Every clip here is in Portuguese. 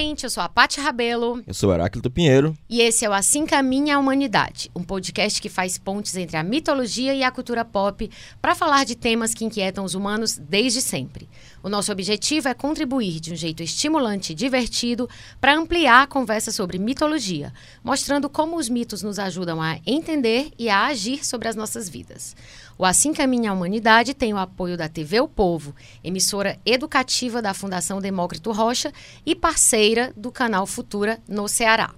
Gente, eu sou a Paty Rabelo. Eu sou Heráclito Pinheiro. E esse é o Assim Caminha a Humanidade, um podcast que faz pontes entre a mitologia e a cultura pop para falar de temas que inquietam os humanos desde sempre. O nosso objetivo é contribuir de um jeito estimulante e divertido para ampliar a conversa sobre mitologia, mostrando como os mitos nos ajudam a entender e a agir sobre as nossas vidas. O Assim Caminha a Humanidade tem o apoio da TV O Povo, emissora educativa da Fundação Demócrito Rocha e parceira do canal Futura no Ceará.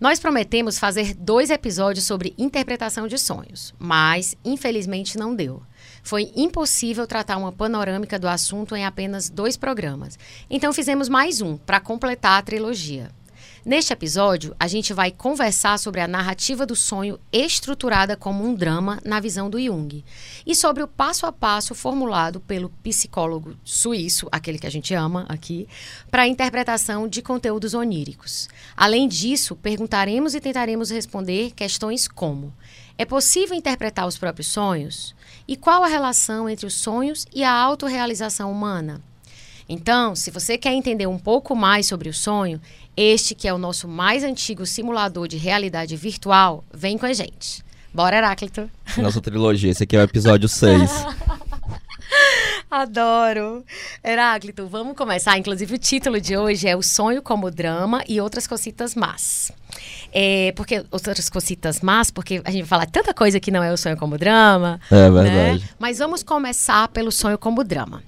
Nós prometemos fazer dois episódios sobre interpretação de sonhos, mas infelizmente não deu. Foi impossível tratar uma panorâmica do assunto em apenas dois programas. Então fizemos mais um para completar a trilogia. Neste episódio, a gente vai conversar sobre a narrativa do sonho estruturada como um drama na visão do Jung e sobre o passo a passo formulado pelo psicólogo suíço, aquele que a gente ama aqui, para a interpretação de conteúdos oníricos. Além disso, perguntaremos e tentaremos responder questões como: é possível interpretar os próprios sonhos? E qual a relação entre os sonhos e a autorrealização humana? Então, se você quer entender um pouco mais sobre o sonho, este que é o nosso mais antigo simulador de realidade virtual, vem com a gente. Bora, Heráclito. Nossa trilogia, esse aqui é o episódio 6. Adoro. Heráclito, vamos começar. Inclusive, o título de hoje é O Sonho como Drama e Outras Cocitas Más. É, porque outras cocitas más, porque a gente fala tanta coisa que não é o sonho como drama. É verdade. Né? Mas vamos começar pelo sonho como drama.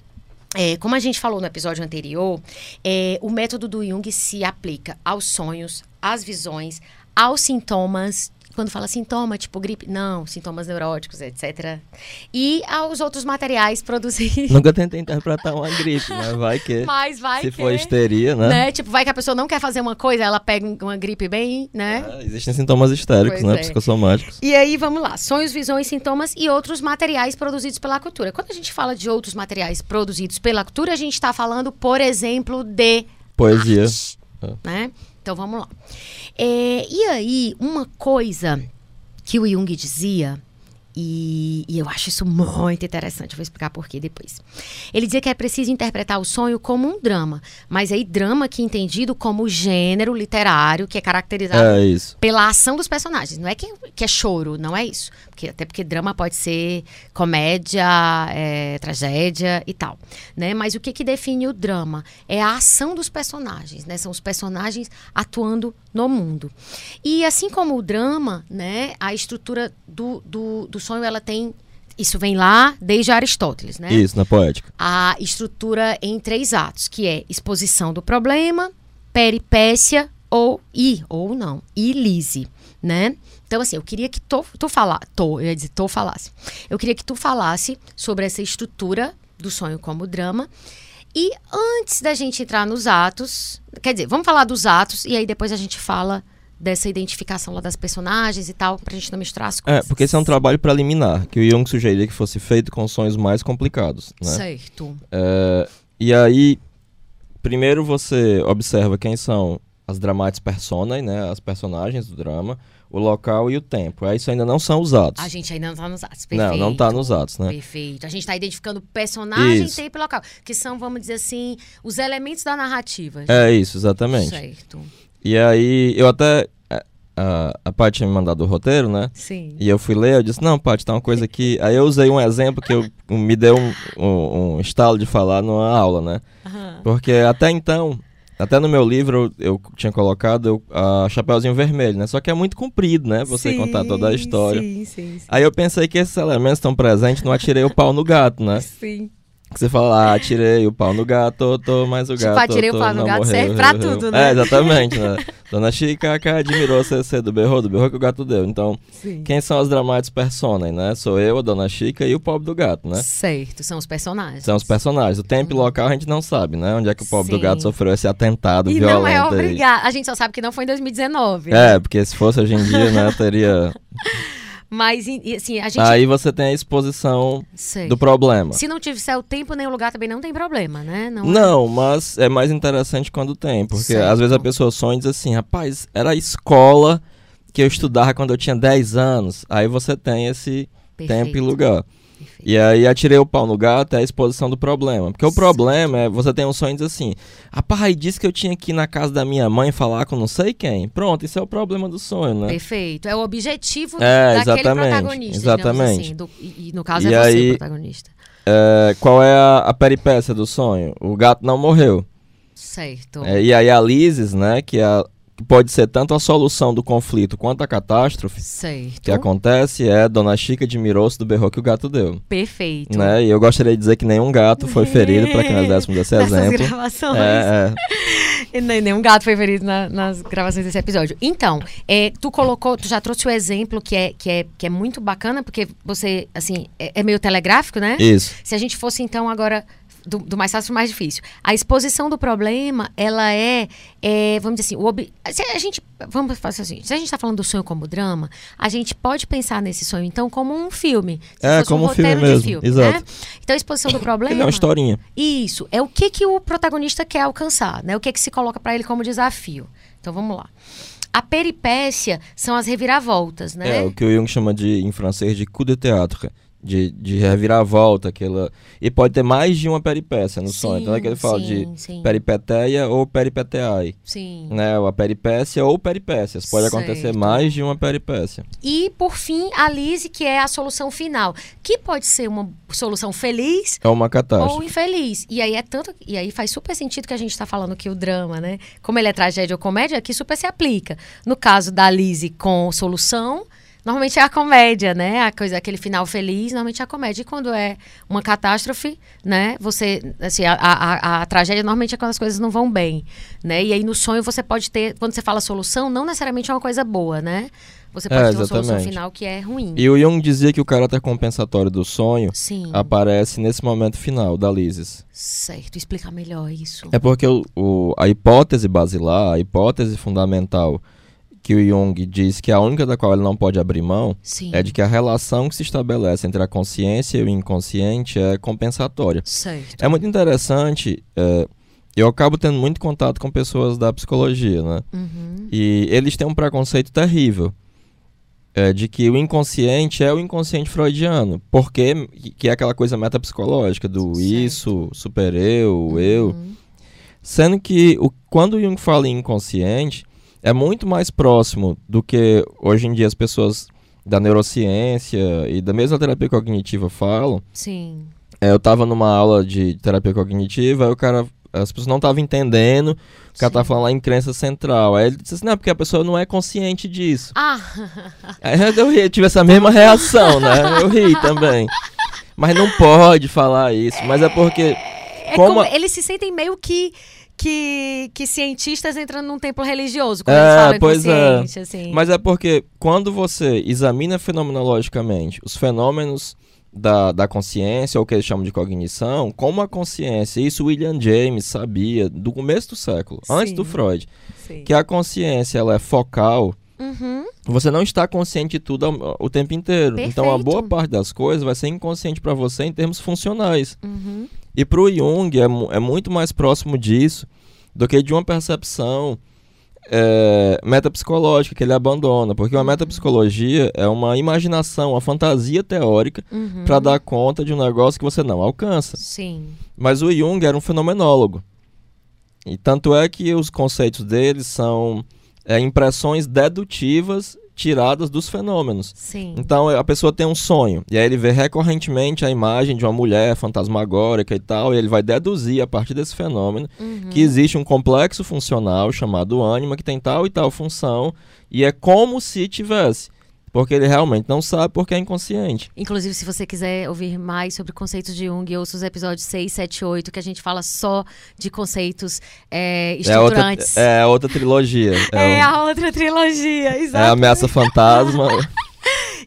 É, como a gente falou no episódio anterior, é, o método do Jung se aplica aos sonhos, às visões, aos sintomas quando fala sintoma, tipo gripe, não, sintomas neuróticos, etc. E aos outros materiais produzidos. Nunca tentei interpretar uma gripe, mas vai que. Mas vai se que. for histeria, né? né? Tipo, vai que a pessoa não quer fazer uma coisa, ela pega uma gripe bem, né? É, existem sintomas histéricos, Pois né? é. Psicossomáticos. E aí, vamos lá. Sonhos, visões, sintomas e outros materiais produzidos pela cultura. Quando a gente fala de outros materiais produzidos pela cultura, a gente está falando, por exemplo, de Poesia. arte, né? Então vamos lá. É, e aí, uma coisa que o Jung dizia, e, e eu acho isso muito interessante, eu vou explicar por quê depois. Ele dizia que é preciso interpretar o sonho como um drama, mas aí drama que é entendido como gênero literário que é caracterizado É pela ação dos personagens. Não é que, que é choro, não é isso. Porque, até porque drama pode ser comédia, é, tragédia e tal. Né? Mas o que, que define o drama? É a ação dos personagens. Né? São os personagens atuando no mundo. E assim como o drama, né, a estrutura do, do, do sonho ela tem. Isso vem lá desde Aristóteles, né? Isso, na poética. a estrutura em três atos, que é exposição do problema, peripécia ou e ou não, e lise, né? Então assim, eu queria que tu, tu falar, tu, eu ia dizer, tu falasse. Eu queria que tu falasse sobre essa estrutura do sonho como drama. E antes da gente entrar nos atos, quer dizer, vamos falar dos atos e aí depois a gente fala dessa identificação lá das personagens e tal, pra gente não misturar as É, coisas. porque esse é um trabalho preliminar, que o Jung sugeria que fosse feito com sonhos mais complicados, né? Certo. É, e aí, primeiro você observa quem são as dramatis personae, né? As personagens do drama, o local e o tempo. Aí isso ainda não são usados. A gente ainda não tá nos atos. Não, Perfeito. não tá nos atos, né? Perfeito. A gente está identificando personagem, Isso. tempo e local. Que são, vamos dizer assim, os elementos da narrativa. É isso, exatamente. Certo. E aí, eu até. a- A, a Paty tinha me mandado o roteiro, né? Sim. E eu fui ler, eu disse, não, Paty, tá uma coisa aqui. Aí eu usei um exemplo que eu, me deu um, um, um estalo de falar numa aula, né? Aham. Porque até então, até no meu livro eu, tinha colocado eu, a Chapeuzinho Vermelho, né? Só que é muito comprido, né? Você Sim, contar toda a história. Sim, sim, sim. Aí eu pensei que esses elementos estão presentes no Atirei o Pau no Gato, né? Sim. Que você fala, ah, atirei o pau no gato, tô, mas o Tipo, gato. atirei o pau no gato morreu, serve pra tudo, né? É, exatamente, né? Dona Chica que admirou você do berro, do berro que o gato deu. Então, Sim. quem são as dramatis personae, né? Sou eu, a Dona Chica e o pobre do gato, né? Certo, são os personagens. São os personagens. O tempo e local a gente não sabe, né? Onde é que o pobre do Sim. gato sofreu esse atentado E violento não é aí. obrigado. A gente só sabe que não foi em 2019. né? É, porque se fosse hoje em dia, né, teria... Mas, assim, a gente... Aí você tem a exposição Sei. do problema. Se não tiver o tempo nem o lugar também não tem problema, né? Não, é- Não, mas é mais interessante quando tem, porque às vezes a pessoa sonha e diz assim, rapaz, era a escola que eu estudava quando eu tinha 10 anos. Aí você tem esse Perfeito. tempo e lugar. E aí atirei o pau no gato é a exposição do problema. Porque o problema é você tem um sonho e diz assim: a pai disse que eu tinha que ir na casa da minha mãe falar com não sei quem. Pronto, isso é o problema do sonho, né? Perfeito. É o objetivo É, daquele exatamente, protagonista. exatamente. Assim, do- e, e no caso E é você aí- o protagonista. É, qual é a, a peripécia do sonho? O gato não morreu. Certo. É, e aí a Lises, né, que, é a- pode ser tanto a solução do conflito quanto a catástrofe Certo. que acontece é Dona Chica de Miroço do berro que o gato deu. Perfeito. Né? E eu gostaria de dizer que nenhum gato foi ferido, para que nós dessemos esse exemplo. gravações. É, é. E Nenhum gato foi ferido na- nas gravações desse episódio. Então, é, tu colocou, tu já trouxe o exemplo que é, que é, que é muito bacana, porque você, assim, é, é meio telegráfico, né? Isso. Se a gente fosse, então, agora do, do mais fácil pro mais difícil. A exposição do problema, ela é, é, vamos dizer assim, o ob... se a gente, vamos fazer assim, se a gente está falando do sonho como drama, a gente pode pensar nesse sonho, então, como um filme. É, como um filme roteiro de mesmo, filme, exato. Né? Então, a exposição do problema... Ele é uma historinha. Isso, é o que, que o protagonista quer alcançar, né? O que, que se coloca para ele como desafio. Então vamos lá. A peripécia são as reviravoltas, né? É, o que o Jung chama de, em francês, de coup de théâtre. De, de reviravolta, aquela. E pode ter mais de uma peripécia no sonho. Então é que ele fala sim, de sim, peripeteia ou peripeteai. sim. Né? Ou a peripécia ou peripécias. Pode acontecer Certo. mais de uma peripécia. E por fim, a Lise, que é a solução final, que pode ser uma solução feliz É uma ou catástrofe. infeliz. E aí é tanto, e aí faz super sentido que a gente está falando que o drama, né? Como ele é tragédia ou comédia, aqui super se aplica. No caso da Lise com solução, normalmente é a comédia, né? A coisa, aquele final feliz, normalmente é a comédia. E quando é uma catástrofe, né? Você, assim, a, a, a- tragédia normalmente é quando as coisas não vão bem, né? E aí no sonho você pode ter, quando você fala solução, não necessariamente é uma coisa boa, né? Você pode É, ter uma solução final que é ruim. E o Jung dizia que o caráter compensatório do sonho Sim, aparece nesse momento final da Lises. certo. Explica melhor isso. É porque o, o- a hipótese basilar, a hipótese fundamental que o Jung diz que a única da qual ele não pode abrir mão Sim. é de que a relação que se estabelece entre a consciência e o inconsciente é compensatória. Certo. É muito interessante, é, eu acabo tendo muito contato com pessoas da psicologia, né? Uhum. E eles têm um preconceito terrível é, de que o inconsciente é o inconsciente freudiano, porque que é aquela coisa metapsicológica do Certo. isso, super eu, o eu. Uhum. Sendo que o, quando o Jung fala em inconsciente, é muito mais próximo do que hoje em dia as pessoas da neurociência e da mesma terapia cognitiva falam. Sim. É, eu estava numa aula de terapia cognitiva, aí o cara, as pessoas não estavam entendendo, o cara Sim. tava falando lá em crença central. Aí ele disse assim, não, porque a pessoa não é consciente disso. Ah, Aí eu ri, eu tive essa mesma reação, né? Eu ri também. Mas não pode falar isso, mas é porque é Como como, a- eles se sentem meio que que, que cientistas entrando num templo religioso quando É, eles falam pois é. assim. Mas é porque quando você examina fenomenologicamente os fenômenos da, da consciência, ou o que eles chamam de cognição, como a consciência, isso William James sabia do começo do século, antes Sim. do Freud, Sim. que a consciência ela é focal, Uhum. você não está consciente de tudo ao- o tempo inteiro. Então a Perfeito. boa parte das coisas vai ser inconsciente para você em termos funcionais. Uhum. E para o Jung é, é muito mais próximo disso do que de uma percepção é, metapsicológica que ele abandona. Porque uma metapsicologia é uma imaginação, uma fantasia teórica Uhum. para dar conta de um negócio que você não alcança. Sim. Mas o Jung era um fenomenólogo. E tanto é que os conceitos dele são é, impressões dedutivas tiradas dos fenômenos. Sim. Então a pessoa tem um sonho, e aí ele vê recorrentemente a imagem de uma mulher fantasmagórica e tal, e ele vai deduzir a partir desse fenômeno Uhum. que existe um complexo funcional chamado ânima que tem tal e tal função, e é como se tivesse. Porque ele realmente não sabe porque é inconsciente. Inclusive, se você quiser ouvir mais sobre conceitos de Jung, ouça os episódios 6, 7 e 8, que a gente fala só de conceitos é, É outra, estruturantes. é outra trilogia. É, É um- a outra trilogia, é a exato. ameaça fantasma.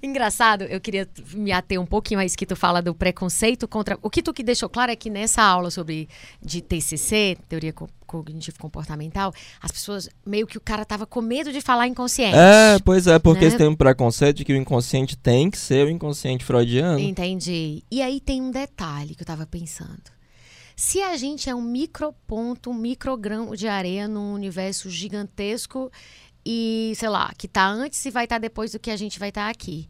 Engraçado, eu queria me ater um pouquinho a isso que tu fala do preconceito contra. O que tu que deixou claro é que nessa aula sobre de TCC, teoria co- cognitivo comportamental, as pessoas meio que o cara tava com medo de falar inconsciente. é, pois é, porque Né? eles têm um preconceito de que o inconsciente tem que ser o inconsciente freudiano. Entendi. E aí tem um detalhe que eu tava pensando. Se a gente é um microponto, um microgrão de areia num universo gigantesco e, sei lá, que tá antes e vai estar depois do que a gente vai estar aqui.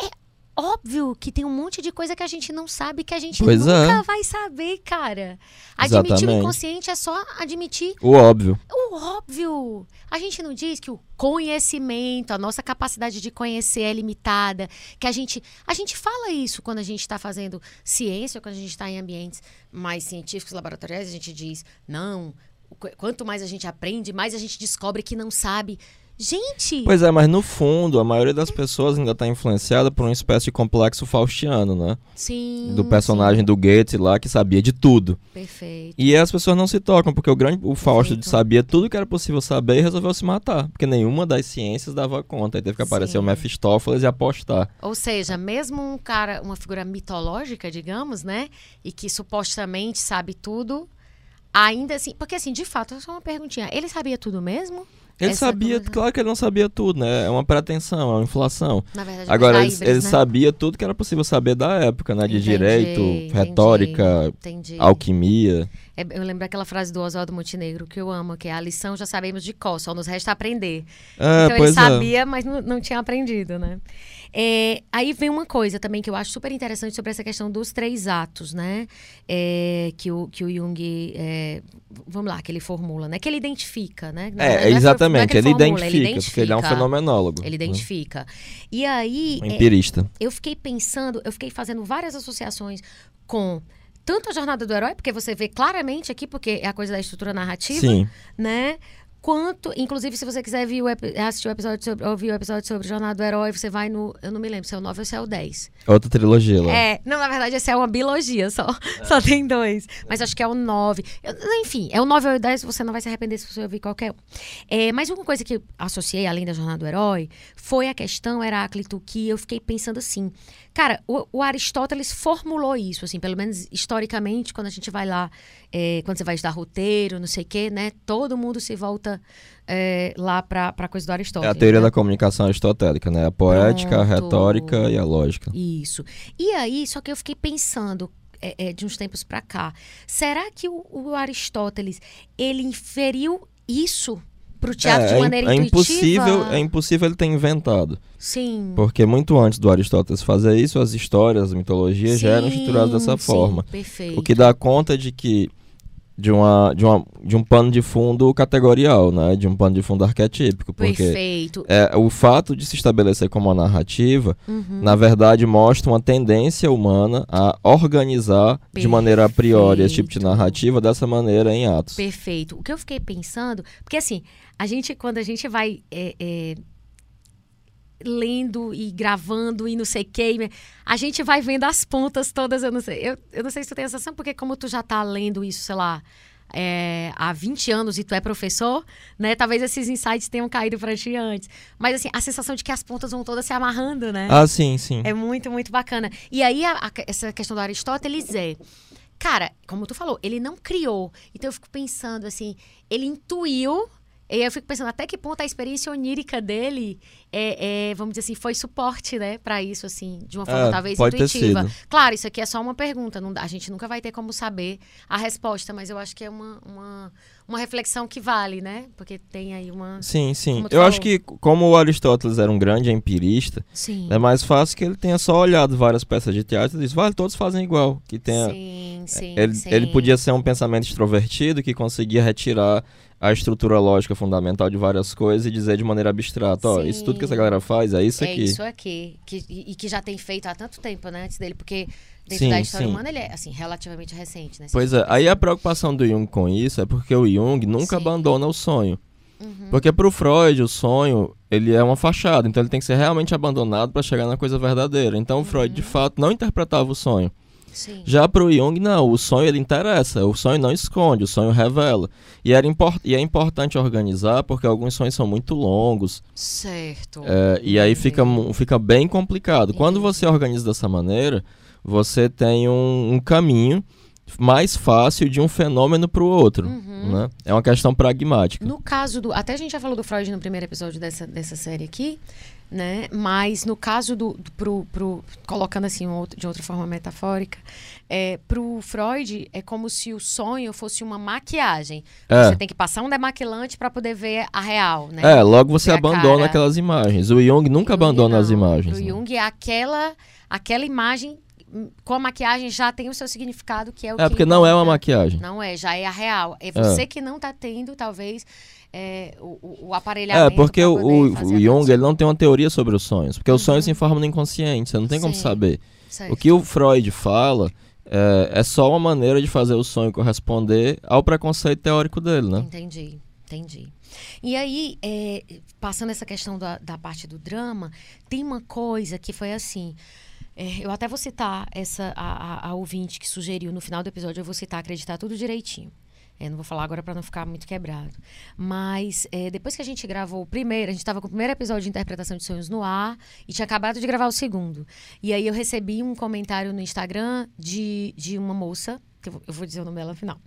É óbvio que tem um monte de coisa que a gente não sabe que a gente Pois é. nunca vai saber, cara. Admitir o Exatamente. inconsciente é só admitir O óbvio. o óbvio. A gente não diz que o conhecimento, a nossa capacidade de conhecer é limitada, que a gente, a gente fala isso quando a gente está fazendo ciência, quando a gente está em ambientes mais científicos, laboratoriais, a gente diz, não, o quanto mais a gente aprende, mais a gente descobre que não sabe. Gente, Pois é, mas no fundo, a maioria das pessoas ainda está influenciada por uma espécie de complexo faustiano, né? sim. Do personagem do Goethe lá que sabia de tudo. sim, perfeito. E as pessoas não se tocam, porque o grande o Fausto Perfeito. sabia tudo que era possível saber e resolveu se matar. Porque nenhuma das ciências dava conta. Aí teve que aparecer Sim. o Mephistófeles e apostar. Ou seja, mesmo um cara, uma figura mitológica, digamos, né? E que supostamente sabe tudo, ainda assim. Porque, assim, de fato, só uma perguntinha. Ele sabia tudo mesmo? Ele Essa sabia, coisa- claro que ele não sabia tudo, né? É uma pretensão, é uma inflação. Na verdade, Agora, ele, híbris, ele né? sabia tudo que era possível saber da época, né? De Entendi, direito, entendi, retórica, Entendi. alquimia. É, eu lembro aquela frase do Oswaldo Montenegro que eu amo, que é a lição já sabemos de cor, só nos resta aprender. É, então ele é. sabia, mas não, não tinha aprendido, né? É, aí vem uma coisa também que eu acho super interessante sobre essa questão dos três atos, né? É, que, o, que o Jung, é, vamos lá, que ele formula, né? Que ele identifica, né? Não É, não é que- não é exatamente. ele, formula, identifica, porque ele é um identifica. fenomenólogo. Ele né? identifica. E aí, Um é, empirista. eu fiquei pensando, eu fiquei fazendo várias associações com tanto a jornada do herói, porque você vê claramente aqui, porque é a coisa da estrutura narrativa, Sim. né? Quanto, inclusive, se você quiser ver o assistir o episódio sobre, ouvir o episódio sobre Jornada do Herói, você vai no. Eu não me lembro se é o 9 ou se é o 10. Outra trilogia lá. É, não, na verdade, esse é uma biologia só. Só tem dois. Mas acho que é o 9. Eu- enfim, é o 9 ou o 10, você não vai se arrepender se você ouvir qualquer um. É, mas uma coisa que eu associei, além da jornada do herói, foi a questão Heráclito, que eu fiquei pensando assim. Cara, o, o Aristóteles formulou isso, assim, pelo menos historicamente, quando a gente vai lá, é, quando você vai estudar roteiro, não sei o quê, né? Todo mundo se volta é, lá pra, pra coisa do É Aristóteles. a teoria né? da comunicação aristotélica, né? A poética, a Pronto. retórica e a lógica. Isso. E aí, só que eu fiquei pensando é, é, de uns tempos pra cá, será que o, o Aristóteles ele inferiu isso pro teatro é, de é maneira é intuitiva? impossível, é impossível ele ter inventado. Sim. Porque muito antes do Aristóteles fazer isso, as histórias, as mitologias já eram Sim, estruturadas dessa sim, forma. Perfeito. O que dá conta de que de uma, de uma de um pano de fundo categorial, né? De um pano de fundo arquetípico, porque Perfeito. é, o fato de se estabelecer como uma narrativa, Uhum. na verdade, mostra uma tendência humana a organizar de maneira a priori esse tipo de Perfeito. narrativa dessa maneira em atos. Perfeito. O que eu fiquei pensando, porque assim, a gente, quando a gente vai é, é, lendo e gravando e não sei o que, a gente vai vendo as pontas todas, eu não sei. Eu, eu não sei se tu tem essa sensação, porque como tu já tá lendo isso, sei lá, é, há 20 anos e tu é professor, né? Talvez esses insights tenham caído pra ti antes. Mas assim, a sensação de que as pontas vão todas se amarrando, né? Ah, sim, sim. É muito, muito bacana. E aí, a- a- essa questão do Aristóteles é. Cara, como tu falou, ele não criou. Então eu fico pensando assim, ele intuiu. E aí eu fico pensando até que ponto a experiência onírica dele é, é, vamos dizer assim, foi suporte, né, para isso, assim, de uma forma É, talvez intuitiva. Claro, isso aqui é só uma pergunta, não a gente nunca vai ter como saber a resposta, mas eu acho que é uma, uma, uma reflexão que vale, né? Porque tem aí uma. Sim, sim. Eu acho falou. que, como o Aristóteles era um grande empirista, Sim. é mais fácil que ele tenha só olhado várias peças de teatro e disse, vale, todos fazem igual. Que tenha, Sim, sim. ele, sim. ele podia ser um pensamento extrovertido que conseguia retirar a estrutura lógica fundamental de várias coisas e dizer de maneira abstrata, ó, isso tudo que essa galera faz é isso é aqui. isso aqui. Que, e, e que já tem feito há tanto tempo, né, antes dele, porque dentro Sim, da história sim. humana ele é, assim, relativamente recente, né? Pois é, aí a preocupação do Jung com isso é porque o Jung nunca Sim. abandona o sonho. Uhum. Porque pro Freud o sonho, ele é uma fachada, então ele tem que ser realmente abandonado para chegar na coisa verdadeira. Então o Freud Uhum. de fato não interpretava o sonho. Sim. Já pro Jung, não, o sonho ele interessa, o sonho não esconde, o sonho revela. E, era import e é importante organizar porque alguns sonhos são muito longos, Certo. é, e aí fica, fica bem complicado. Quando Entendi. você organiza dessa maneira, você tem um, um caminho mais fácil de um fenômeno para o outro. Uhum. Né? É uma questão pragmática. No caso do. Até a gente já falou do Freud no primeiro episódio dessa, dessa série aqui, né? Mas no caso do. do pro, pro, colocando assim de outra forma metafórica, é, pro Freud é como se o sonho fosse uma maquiagem. É. Você tem que passar um demaquilante para poder ver a real, né? É, logo você abandona cara. aquelas imagens. O Jung nunca Jung abandona as não. imagens. Pro né? Jung é aquela, aquela imagem hum, com a maquiagem já tem o seu significado, que é o É que porque não é uma maquiagem. Não é, já é a real. É você que não tá tendo, talvez, é, o, o- o É, aparelhamento. porque o, o, Jung ele não tem uma teoria sobre os sonhos. Porque os sonhos se informam no inconsciente, você não tem como Sim. saber. Certo. O que o Freud fala é, é só uma maneira de fazer o sonho corresponder ao preconceito teórico dele, né? Entendi, entendi. E aí, é, passando essa questão da, da parte do drama, tem uma coisa que foi assim. é, eu até vou citar essa a, a- a ouvinte que sugeriu no final do episódio, eu vou citar, acreditar tudo direitinho. É, não vou falar agora para não ficar muito quebrado. Mas é, depois que a gente gravou o primeiro, a gente estava com o primeiro episódio de interpretação de sonhos no ar e tinha acabado de gravar o segundo. E aí eu recebi um comentário no Instagram de, de uma moça, que eu vou, dizer o nome dela no final.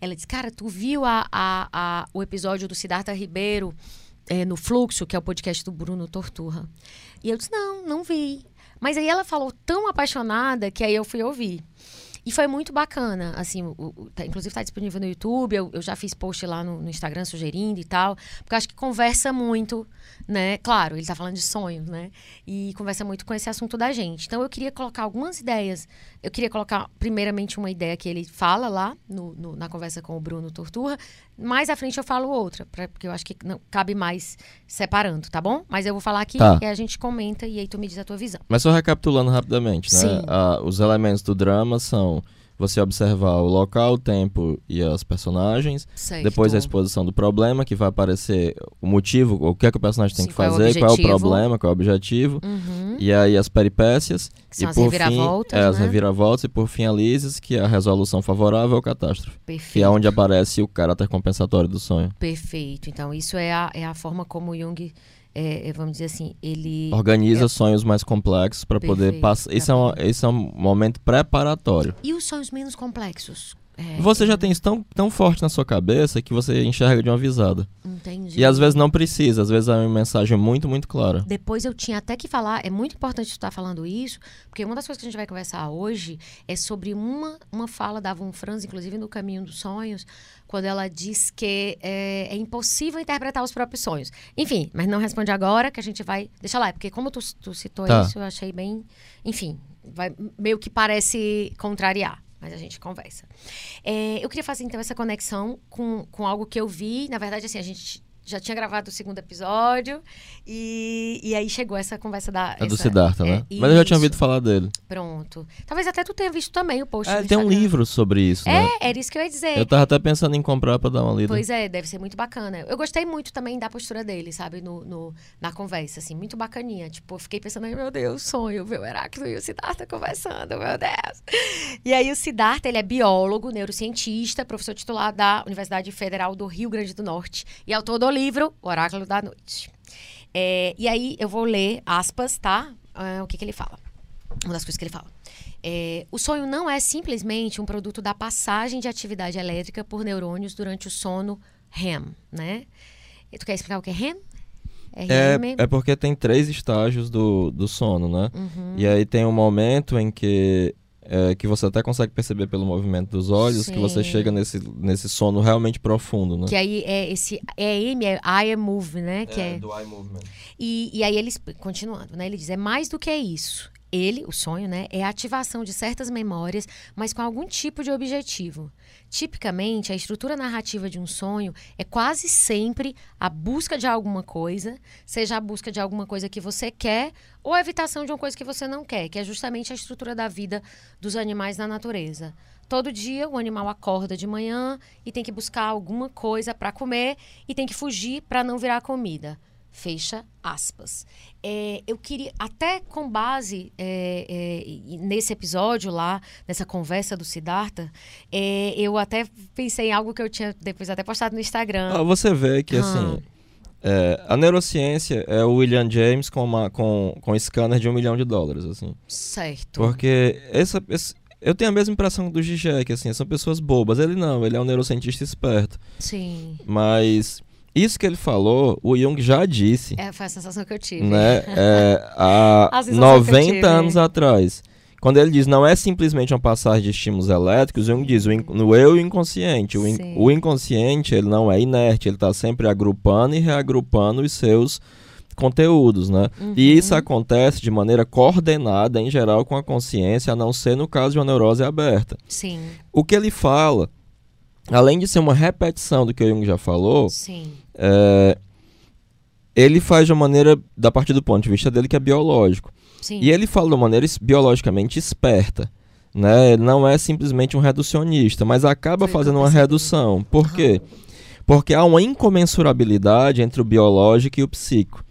Ela disse, cara, tu viu a, a, a- o episódio do Siddhartha Ribeiro é, no Fluxo, que é o podcast do Bruno Torturra? E eu disse, não, não vi. Mas aí ela falou tão apaixonada que aí eu fui ouvir. E foi muito bacana, assim, o, o- tá- inclusive está disponível no YouTube, eu, eu já fiz post lá no, no Instagram sugerindo e tal, porque eu acho que conversa muito, né? Claro, ele está falando de sonhos, né? E conversa muito com esse assunto da gente. Então eu queria colocar algumas ideias. Eu queria colocar, primeiramente, uma ideia que ele fala lá no- no- na conversa com o Bruno Torturra. Mais à frente eu falo outra, pra- porque eu acho que não cabe mais separando, tá bom? Mas eu vou falar aqui Tá. e a gente comenta e aí tu me diz a tua visão. Mas só recapitulando rapidamente, né? Sim. Ah, os elementos do drama são você observar o local, o tempo e as personagens. Certo. Depois a exposição do problema, que vai aparecer o motivo, o que é que o personagem tem Sim, que qual é o fazer, qual é o objetivo. problema, qual é o objetivo. Uhum. E aí as peripécias. Que e as por reviravoltas, fim, é, as né? reviravoltas. E por fim a Lises, que é a resolução favorável ou catástrofe. Que Perfeito. é onde aparece o caráter compensatório do sonho. Perfeito. Então, isso é a, é a forma como o Jung, é, é, vamos dizer assim, ele. Organiza sonhos mais complexos para poder passar. Isso, é pra uma- isso é um momento preparatório. E os sonhos menos complexos? É, Você já tem isso tão, tão forte na sua cabeça que você enxerga de uma visada. Entendi. E às vezes não precisa, às vezes é uma mensagem muito, muito clara. Depois eu tinha até que falar, é muito importante estar falando isso, porque uma das coisas que a gente vai conversar hoje é sobre uma, uma fala da Von Franz, inclusive no Caminho dos Sonhos, quando ela diz que é, é impossível interpretar os próprios sonhos. Enfim, mas não responde agora, que a gente vai. Deixa lá, porque como tu, tu citou Tá. isso, eu achei bem. Enfim, vai, meio que parece contrariar. Mas a gente conversa. É, eu queria fazer então essa conexão com, com algo que eu vi. Na verdade, assim, a gente já tinha gravado o segundo episódio e, e aí chegou essa conversa da. É do Siddhartha, é, né? Mas eu já tinha ouvido falar dele. Pronto. Talvez até tu tenha visto também o post É, tem um Instagram. livro sobre isso, né? É, era isso que eu ia dizer. Eu tava até pensando em comprar pra dar uma lida. Pois é, deve ser muito bacana. Eu gostei muito também da postura dele, sabe, no, no- na conversa, assim, muito bacaninha. Tipo, eu fiquei pensando, meu Deus, sonho ver o Heráclito e o Siddhartha conversando, meu Deus. E aí o Siddhartha, ele é biólogo, neurocientista, professor titular da Universidade Federal do Rio Grande do Norte e autor do livro O Oráculo da Noite. É, e aí eu vou ler aspas, tá? Ah, o que, que ele fala. Uma das coisas que ele fala. É, o sonho não é simplesmente um produto da passagem de atividade elétrica por neurônios durante o sono REM, né? E Tu quer explicar o que é REM? É, REM? é porque tem três estágios do, do sono, né? Uhum. E aí tem um momento em que, é, que você até consegue perceber pelo movimento dos olhos que você Sim. chega nesse, nesse sono realmente profundo, né? Que aí é esse EM, é eye move, né? Que é, do eye movement. E, e aí ele, continuando, né? Ele diz, é mais do que isso. Ele, o sonho, né, é a ativação de certas memórias, mas com algum tipo de objetivo. Tipicamente, a estrutura narrativa de um sonho é quase sempre a busca de alguma coisa, seja a busca de alguma coisa que você quer ou a evitação de uma coisa que você não quer, que é justamente a estrutura da vida dos animais na natureza. Todo dia o animal acorda de manhã e tem que buscar alguma coisa para comer e tem que fugir para não virar comida. Fecha aspas. É, eu queria, até com base é, é, nesse episódio lá, nessa conversa do Siddhartha, é, eu até pensei em algo que eu tinha depois até postado no Instagram. Ah, você vê que, Ah. assim, é, a neurociência é o William James com, uma, com, com um scanner de um milhão de dólares, assim. Certo. Porque essa, esse- Eu tenho a mesma impressão do Zizek, assim, são pessoas bobas. Ele não, ele é um neurocientista esperto. Sim. Mas isso que ele falou, o Jung já disse. É, foi a sensação que eu tive. Né, é, há A sensação que eu 90 tive. anos atrás. Quando ele diz não é simplesmente uma passagem de estímulos elétricos, Jung diz o no eu e o inconsciente. O, in- o inconsciente ele não é inerte, ele está sempre agrupando e reagrupando os seus conteúdos, né? E Uhum. isso acontece de maneira coordenada, em geral, com a consciência, a não ser no caso de uma neurose aberta. Sim, O que ele fala, além de ser uma repetição do que o Jung já falou, sim. É, ele faz de uma maneira, da partir do ponto de vista dele, que é biológico. Sim. E ele fala de uma maneira biologicamente esperta. Né? Ele não é simplesmente um reducionista, mas acaba Foi fazendo uma redução. Por quê? Porque há uma incomensurabilidade entre o biológico e o psíquico.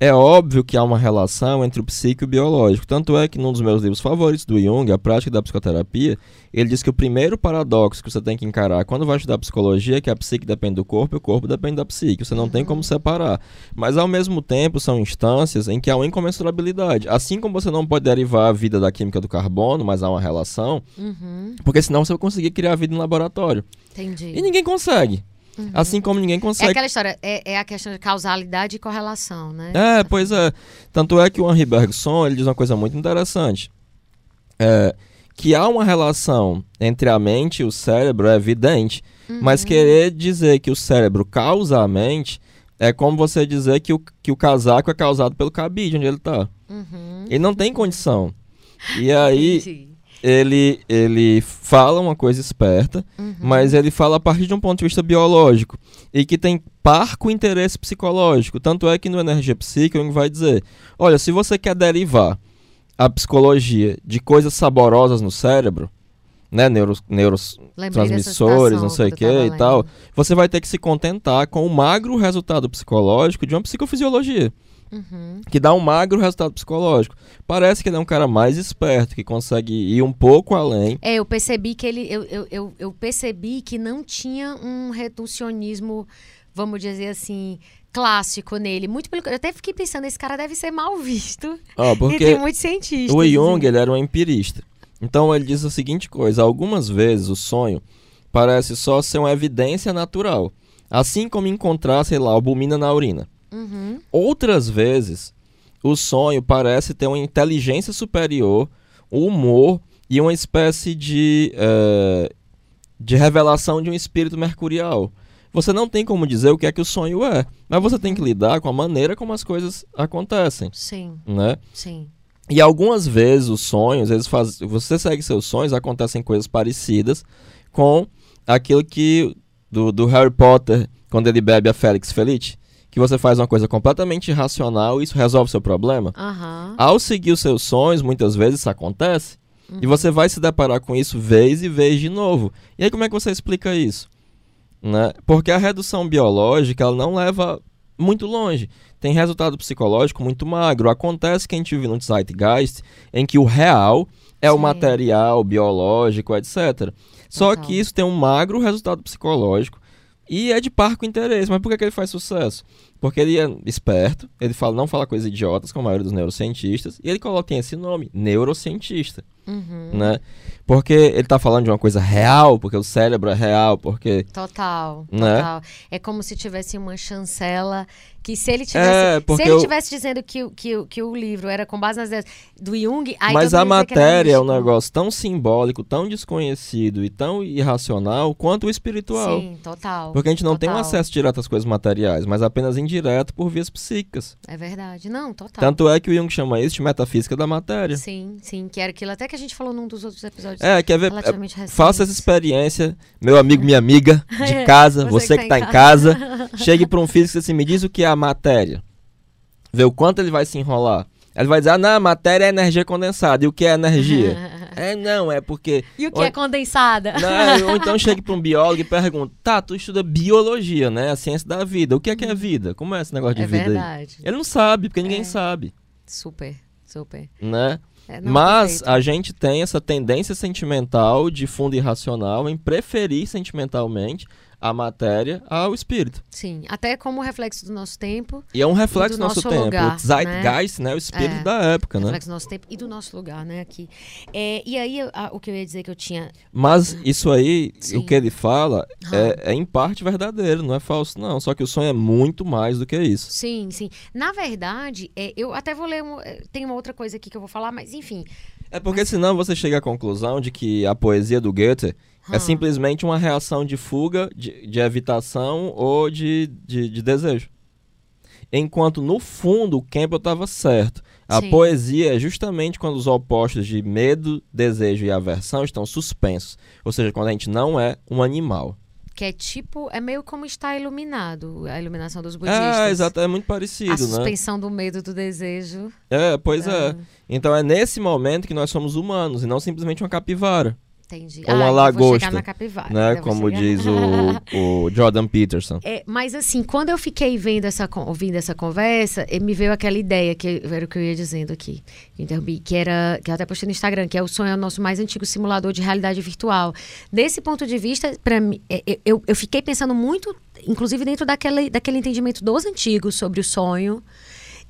É óbvio que há uma relação entre o psíquico e o biológico. Tanto é que num dos meus livros favoritos do Jung, A Prática da Psicoterapia, ele diz que o primeiro paradoxo que você tem que encarar quando vai estudar psicologia é que a psique depende do corpo e o corpo depende da psique. Você não tem como separar. Mas ao mesmo tempo são instâncias em que há uma incomensurabilidade. Assim como você não pode derivar a vida da química do carbono, mas há uma relação, Uhum, porque senão você vai conseguir criar vida em laboratório. entendi. E ninguém consegue. Assim como ninguém É consegue aquela história, é, é a questão de causalidade e correlação, né? É, pois é. Tanto é que o Henri Bergson ele diz uma coisa muito interessante. É, que há uma relação entre a mente e o cérebro é evidente, mas querer dizer que o cérebro causa a mente é como você dizer que o, que o casaco é causado pelo cabide onde ele está. Uhum. Ele não tem condição. E aí. Ele, ele fala uma coisa esperta, Uhum. mas ele fala a partir de um ponto de vista biológico e que tem parco interesse psicológico. Tanto é que no Energia Psíquica ele vai dizer: olha, se você quer derivar a psicologia de coisas saborosas no cérebro, né, neuros, neurotransmissores, não sei o que e tal, você vai ter que se contentar com o magro resultado psicológico de uma psicofisiologia Uhum. que dá um magro resultado psicológico. Parece que ele é um cara mais esperto, que consegue ir um pouco além. É, eu percebi que ele. Eu, eu, eu, eu percebi que não tinha um reducionismo, vamos dizer assim, clássico nele. Muito pelo Eu até fiquei pensando, esse cara deve ser mal visto. E porque tem muitos cientistas. o Jung assim. ele era um empirista. Então ele diz a seguinte coisa: algumas vezes o sonho parece só ser uma evidência natural, assim como encontrar, sei lá, albumina na urina. Uhum. Outras vezes, o sonho parece ter uma inteligência superior, um humor e uma espécie de, eh, de revelação de um espírito mercurial. Você não tem como dizer o que é que o sonho é, mas você tem que lidar com a maneira como as coisas acontecem, Sim, né? sim. E algumas vezes os sonhos, eles faz... você segue seus sonhos, acontecem coisas parecidas com aquilo que do, do Harry Potter, quando ele bebe a Félix Felice, que você faz uma coisa completamente irracional e isso resolve seu problema. Aham. Ao seguir os seus sonhos, muitas vezes isso acontece, e você vai se deparar com isso vez e vez de novo. E aí como é que você explica isso? Né? Porque a redução biológica ela não leva muito longe. Tem resultado psicológico muito magro. Acontece que a gente vive num zeitgeist em que o real é o Sim. material biológico, etc. Só que isso tem um magro resultado psicológico e é de parco interesse. Mas por que, que ele faz sucesso? Porque ele é esperto, ele fala, não fala coisas idiotas, como a maioria dos neurocientistas, e ele coloca tem esse nome, neurocientista, Uhum. né? Porque ele está falando de uma coisa real, porque o cérebro é real, porque... Total, Né? total. É como se tivesse uma chancela que se ele tivesse, É, se ele eu- tivesse dizendo que, o- que, que o livro era com base nas ideias do Jung, aí Mas a era matéria é um negócio tão simbólico, tão desconhecido e tão irracional quanto o espiritual. Sim, total. Porque a gente não tem um total. acesso direto às coisas materiais, mas apenas indireto por vias psíquicas. É verdade. Não, total. Tanto é que o Jung chama isso de metafísica da matéria. Sim, sim, que era aquilo até que a gente falou num dos outros episódios. É, quer ver? recentes. Faça essa experiência, meu amigo, minha amiga, de É, casa, você você, que que tá está em casa, chegue para um físico e assim, me diz o que é a matéria. Vê o quanto ele vai se enrolar. Ele vai dizer, ah, não, a matéria é energia condensada. E o que é energia? é, não, é porque... E o que é condensada? Não, ou então chegue para um biólogo e pergunta, tá, tu estuda biologia, né? A ciência da vida. O que é que é vida? Como é esse negócio de é vida aí? verdade. Ele não sabe, porque ninguém É. sabe, Super, super. né? É, Mas a gente tem essa tendência sentimental de fundo irracional em preferir sentimentalmente a matéria ao espírito. Sim, até como reflexo do nosso tempo. E é um reflexo do nosso, nosso tempo. lugar, o Zeitgeist, né? O espírito É. da época, né? Reflexo do nosso tempo e do nosso lugar, né? Aqui. É, e aí, a- o que eu ia dizer que eu tinha. Mas isso aí, Sim. o que ele fala, Ah. é, é em parte verdadeiro, não é falso, não. Só que o sonho é muito mais do que isso. Sim, sim. Na verdade, é, eu até vou ler. Um, é, tem uma outra coisa aqui que eu vou falar, mas enfim. É porque senão você chega à conclusão de que a poesia do Goethe é Ah. simplesmente uma reação de fuga, de, de evitação ou de, de, de desejo. Enquanto, no fundo, o Campbell estava certo. A Sim. poesia é justamente quando os opostos de medo, desejo e aversão estão suspensos. Ou seja, quando a gente não é um animal. Que é tipo. É meio como está iluminado a iluminação dos budistas. É, exato, é muito A parecido, né? suspensão do medo do desejo. É, pois é. Ah. Então é nesse momento que nós somos humanos e não simplesmente uma capivara, Entendi. Ou uma eu Vou lagosta, capivara. né? vou Como chegar- diz o, o Jordan Peterson. É, mas assim, quando eu fiquei vendo essa, ouvindo essa conversa, eh, me veio aquela ideia que era o que eu ia dizendo aqui, que interrompi, que era que eu até postei no Instagram, que é o sonho é o nosso mais antigo simulador de realidade virtual. Desse ponto de vista, para mim, é, é, eu, eu fiquei pensando muito, inclusive dentro daquele, daquele entendimento dos antigos sobre o sonho.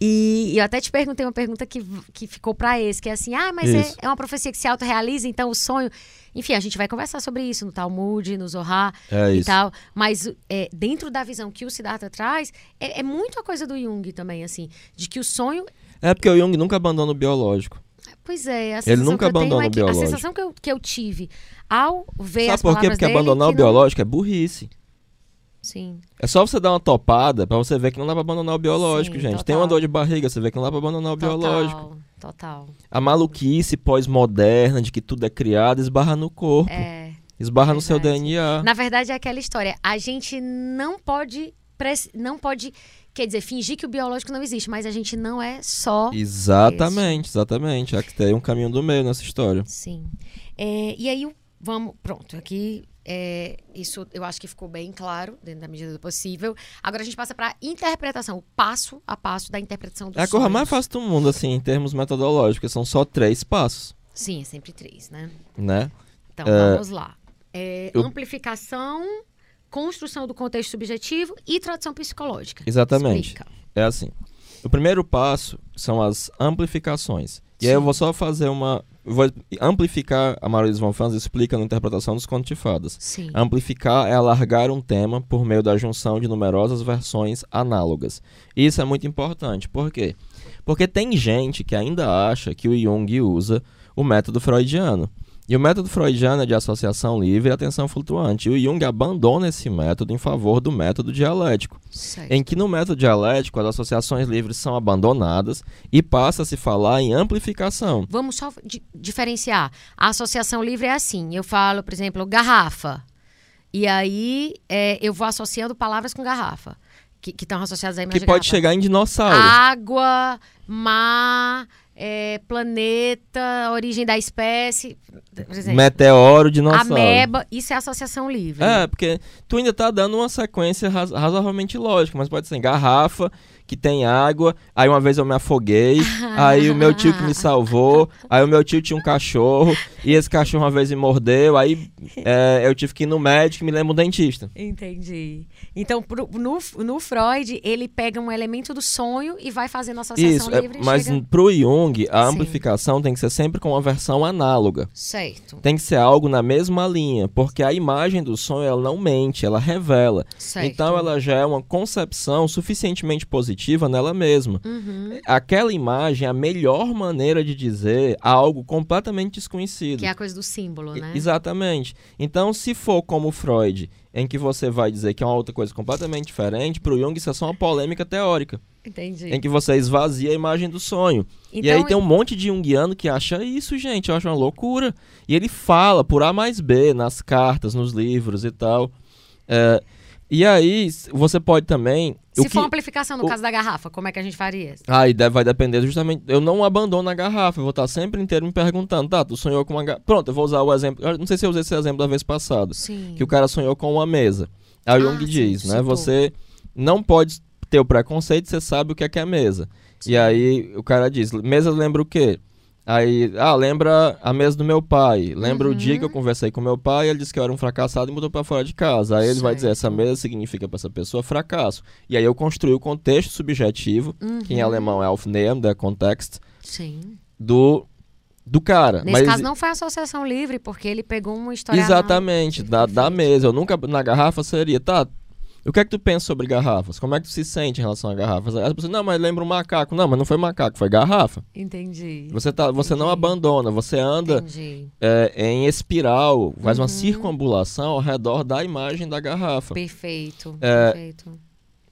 E, e eu até te perguntei uma pergunta que, que ficou para esse, que é assim, ah, mas é, é uma profecia que se autorrealiza, então o sonho. Enfim, a gente vai conversar sobre isso no Talmud, no Zohar É e isso. tal. Mas é, dentro da visão que o Siddhartha traz, é, é muito a coisa do Jung também, assim. De que o sonho. É porque o Jung nunca abandona o biológico. Pois é, a sensação nunca abandona é o que, A biológico. sensação que eu, que eu tive ao ver Sabe as por quê? Porque dele, abandonar o não- biológico é burrice. Sim. É só você dar uma topada pra você ver que não dá pra abandonar o biológico, Sim, gente. total. Tem uma dor de barriga, você vê que não dá pra abandonar o biológico. Total. A maluquice pós-moderna de que tudo é criado esbarra no corpo, É. esbarra no seu. DNA. Na verdade, é aquela história. A gente não pode. Não pode. Quer dizer, fingir que o biológico não existe, mas a gente não é só. Exatamente, exatamente. É que tem um caminho do meio nessa história. Sim. É, e aí, vamos. Pronto, aqui. É, isso eu acho que ficou bem claro, dentro da medida do possível. Agora a gente passa para interpretação, o passo a passo da interpretação dos É a coisa mais fácil do mundo, assim, em termos metodológicos. São só três passos, Sim, é sempre três, né? né? Então, É, vamos lá. É, eu- Amplificação, construção do contexto subjetivo e tradução psicológica. Exatamente. Explica. É assim. O primeiro passo são as amplificações. E aí eu vou só fazer uma. Vou amplificar, a Maria von Franz explica na interpretação dos contos de fadas. Sim. Amplificar é alargar um tema por meio da junção de numerosas versões análogas. Isso é muito importante. Por quê? Porque tem gente que ainda acha que o Jung usa o método freudiano. E o método freudiano é de associação livre e atenção flutuante. E o Jung abandona esse método em favor do método dialético Certo. em que no método dialético as associações livres são abandonadas e passa a se falar em amplificação. Vamos só di- diferenciar. A associação livre é assim. Eu falo, por exemplo, garrafa. E aí é, eu vou associando palavras com garrafa. Que estão associadas à imagem Que da pode garrafa. chegar em dinossauro. Água, mar, é, planeta, origem da espécie. Por exemplo, Meteoro, dinossauro. ameba. Isso é associação livre. É, porque tu ainda tá dando uma sequência raz- razoavelmente lógica, mas pode ser garrafa, que tem água, aí uma vez eu me afoguei, aí o meu tio que me salvou, aí o meu tio tinha um cachorro, e esse cachorro uma vez me mordeu, aí é, eu tive que ir no médico e me lembro um dentista. Entendi. Então, pro- no, no Freud, ele pega um elemento do sonho e vai fazendo associação Isso, é, livre. e mas chega... pro Jung, a Sim. amplificação tem que ser sempre com uma versão análoga. Certo, Tem que ser algo na mesma linha, porque a imagem do sonho ela não mente, ela revela. certo. Então ela já é uma concepção suficientemente positiva nela mesma. Uhum. Aquela imagem é a melhor maneira de dizer algo completamente desconhecido. Que é a coisa do símbolo, E- né? Exatamente. Então, se for como Freud, em que você vai dizer que é uma outra coisa completamente diferente, para o Jung isso é só uma polêmica teórica, Entendi. em que você esvazia a imagem do sonho. e Então, aí tem um monte de Jungiano que acha isso, gente, eu acho uma loucura. E ele fala por A mais B, nas cartas, nos livros e tal. É, e aí, você pode também... Se que- for amplificação no o- caso da garrafa, como é que a gente faria? Aí deve- vai depender justamente. Eu não abandono a garrafa, eu vou estar sempre inteiro me perguntando, tá? Tu sonhou com uma garrafa. Pronto, eu vou usar o exemplo. eu não sei se eu usei esse exemplo da vez passada. Sim. Que o cara sonhou com uma mesa. Aí o Ah, Jung sim, diz, né? citou. Você não pode ter o preconceito, você sabe o que é que é mesa. Sim. E aí o cara diz: mesa lembra o quê? Aí, ah, lembra a mesa do meu pai. Lembra Uhum. o dia que eu conversei com meu pai, ele disse que eu era um fracassado e mudou pra fora de casa. Aí ele vai dizer, essa Certo. mesa significa pra essa pessoa fracasso. E aí eu construí o contexto subjetivo, que em Uhum. alemão é Aufnehmen, der Kontext, Sim. do, do cara. Nesse Mas caso não foi associação livre, porque ele pegou uma história. Exatamente, da, da mesa. Eu nunca, na garrafa seria, tá, o que é que tu pensa sobre garrafas? Como é que tu se sente em relação a garrafas? As pessoas, não, mas lembra um macaco. Não, mas não foi macaco, foi garrafa. Entendi. Você, tá, você não abandona, você anda é, em espiral, faz uma Uhum. circunambulação ao redor da imagem da garrafa. Perfeito. É, Perfeito.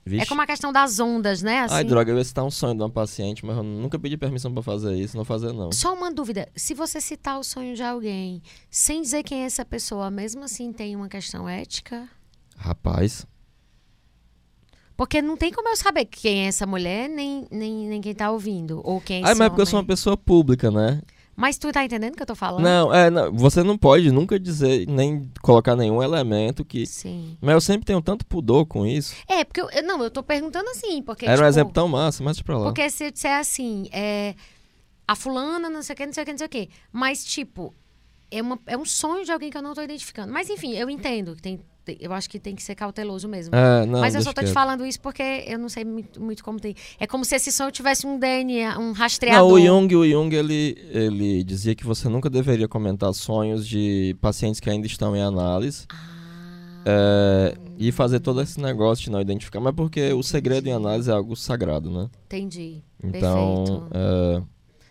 Vixe. É como a questão das ondas, né? Assim, Ai, droga, eu ia citar um sonho de uma paciente, mas eu nunca pedi permissão pra fazer isso, não fazer não. Só uma dúvida. Se você citar o sonho de alguém sem dizer quem é essa pessoa, mesmo assim tem uma questão ética? Rapaz, Porque não tem como eu saber quem é essa mulher, nem, nem, nem quem tá ouvindo. Ou quem é esse ai, mas é porque eu sou uma homem. pessoa pública, né? Mas tu tá entendendo o que eu tô falando? Não, é, não, você não pode nunca dizer, nem colocar nenhum elemento que Sim. Mas eu sempre tenho tanto pudor com isso. É, porque eu, não, eu tô perguntando assim, porque Era um tipo, exemplo tão massa, mas pra lá. Porque se eu disser assim, é, a fulana, não sei o que, não sei o que, não sei o que. Mas, tipo, é, uma, é um sonho de alguém que eu não tô identificando. Mas, enfim, eu entendo que tem. Eu acho que tem que ser cauteloso mesmo. É, não, Mas eu só tô te falando isso porque eu não sei muito, muito como tem. É como se esse sonho tivesse um DNA, um Não, rastreador. o Jung, o Jung ele, ele dizia que você nunca deveria comentar sonhos de pacientes que ainda estão em análise Ah, é, e fazer todo esse negócio de não identificar. Mas porque o segredo em análise é algo sagrado, né? entendi. Então, Perfeito. é,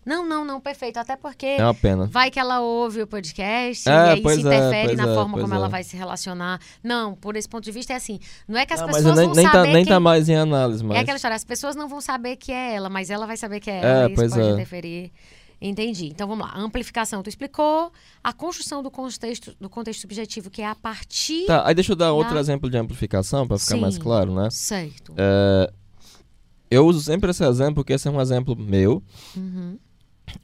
Não, não, não, perfeito. Até porque é uma pena. vai que ela ouve o podcast É, e aí se é, interfere pois na é, forma como é. ela vai se relacionar. Não, por esse ponto de vista é assim. Não é que as Não, pessoas nem, vão nem, tá, saber nem quem... tá mais em análise, mas... É aquela história, as pessoas não vão saber que é ela, mas ela vai saber que é É, ela. e isso pode é. interferir. Entendi. Então vamos lá. A amplificação, tu explicou. A construção do contexto, do contexto subjetivo, que é a partir. Tá, aí deixa eu dar outro Tá. exemplo de amplificação pra ficar mais Sim. claro, né? Certo. É, eu uso sempre esse exemplo porque esse é um exemplo meu. Uhum.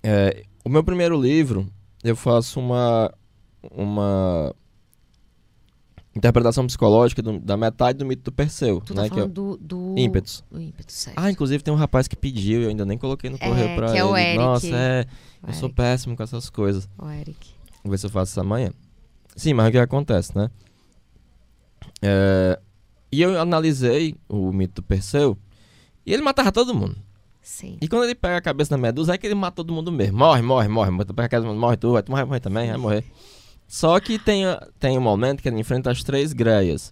É, o meu primeiro livro, eu faço uma, uma interpretação psicológica do- da metade do mito do Perseu, Tu tá né? Que é do, do. ímpetos. O ímpeto, certo. Ah, inclusive tem um rapaz que pediu, eu ainda nem coloquei no É, correio pra que é ele. o Eric. Nossa, é, O eu sou Eric. péssimo com essas coisas. O Eric. Vou ver se eu faço isso amanhã. Sim, mas o que acontece, né? É, e eu analisei o mito do Perseu e ele matava todo mundo. Sim. E quando ele pega a cabeça da medusa, é que ele mata todo mundo mesmo. Morre, morre, morre. pega a cabeça, morre tu, vai tu vai morrer também, vai morrer. Só que tem, tem um momento que ele enfrenta as três greias.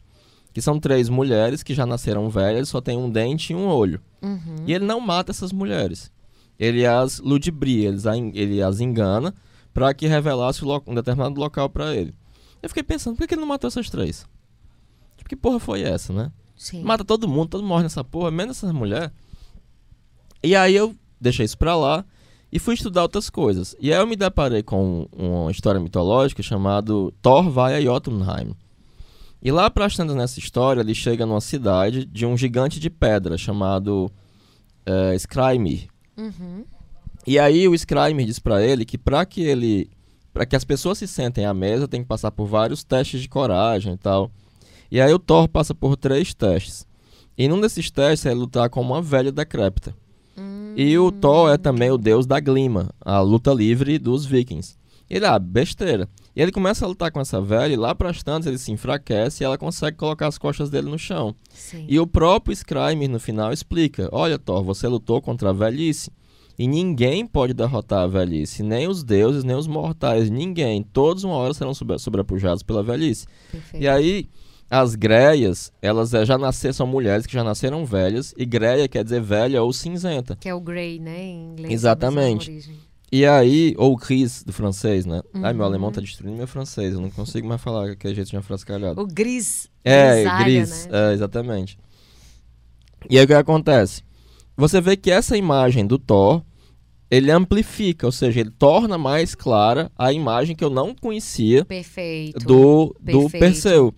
Que são três mulheres que já nasceram velhas, só tem um dente e um olho. Uhum. E ele não mata essas mulheres. Ele as ludibria, ele as, engana pra que revelasse um determinado local pra ele. Eu fiquei pensando, por que ele não matou essas três? Tipo, que porra foi essa, né? Sim. Mata todo mundo, todo mundo morre nessa porra, menos essas mulheres. E aí eu deixei isso pra lá e fui estudar outras coisas. E aí eu me deparei com uma história mitológica chamada Thor vai a Jotunheim. E lá pra tantas nessa história, ele chega numa cidade de um gigante de pedra chamado é, Skrymir. Uhum. E aí o Skrymir diz pra ele que pra que ele para que as pessoas se sentem à mesa, tem que passar por vários testes de coragem e tal. E aí o Thor passa por três testes. E num desses testes é lutar com uma velha decrépita. E o Thor é também o deus da glima, a luta livre dos vikings. Ele, ah, besteira. E ele começa a lutar com essa velha e lá pras tantas ele se enfraquece e ela consegue colocar as costas dele no chão. Sim. E o próprio Skrymir no final explica: Olha, Thor, você lutou contra a velhice. E ninguém pode derrotar a velhice, nem os deuses, nem os mortais, ninguém. Todos uma hora serão sobre- sobrepujados pela velhice. Perfeito. E aí, as greias, elas eh, já nasceram, são mulheres que já nasceram velhas, e greia quer dizer velha ou cinzenta. Que é o Grey, né? Em inglês. Exatamente. E aí, ou gris do francês, né? Ai, meu Uhum. alemão tá destruindo meu francês, eu não consigo mais falar aquele jeito de uma frase calhada. O gris. É, grisalho, gris, Né? é, exatamente. E aí o que acontece? Você vê que essa imagem do Thor, ele amplifica, ou seja, ele torna mais clara a imagem que eu não conhecia Perfeito. do, do Perfeito. Perseu.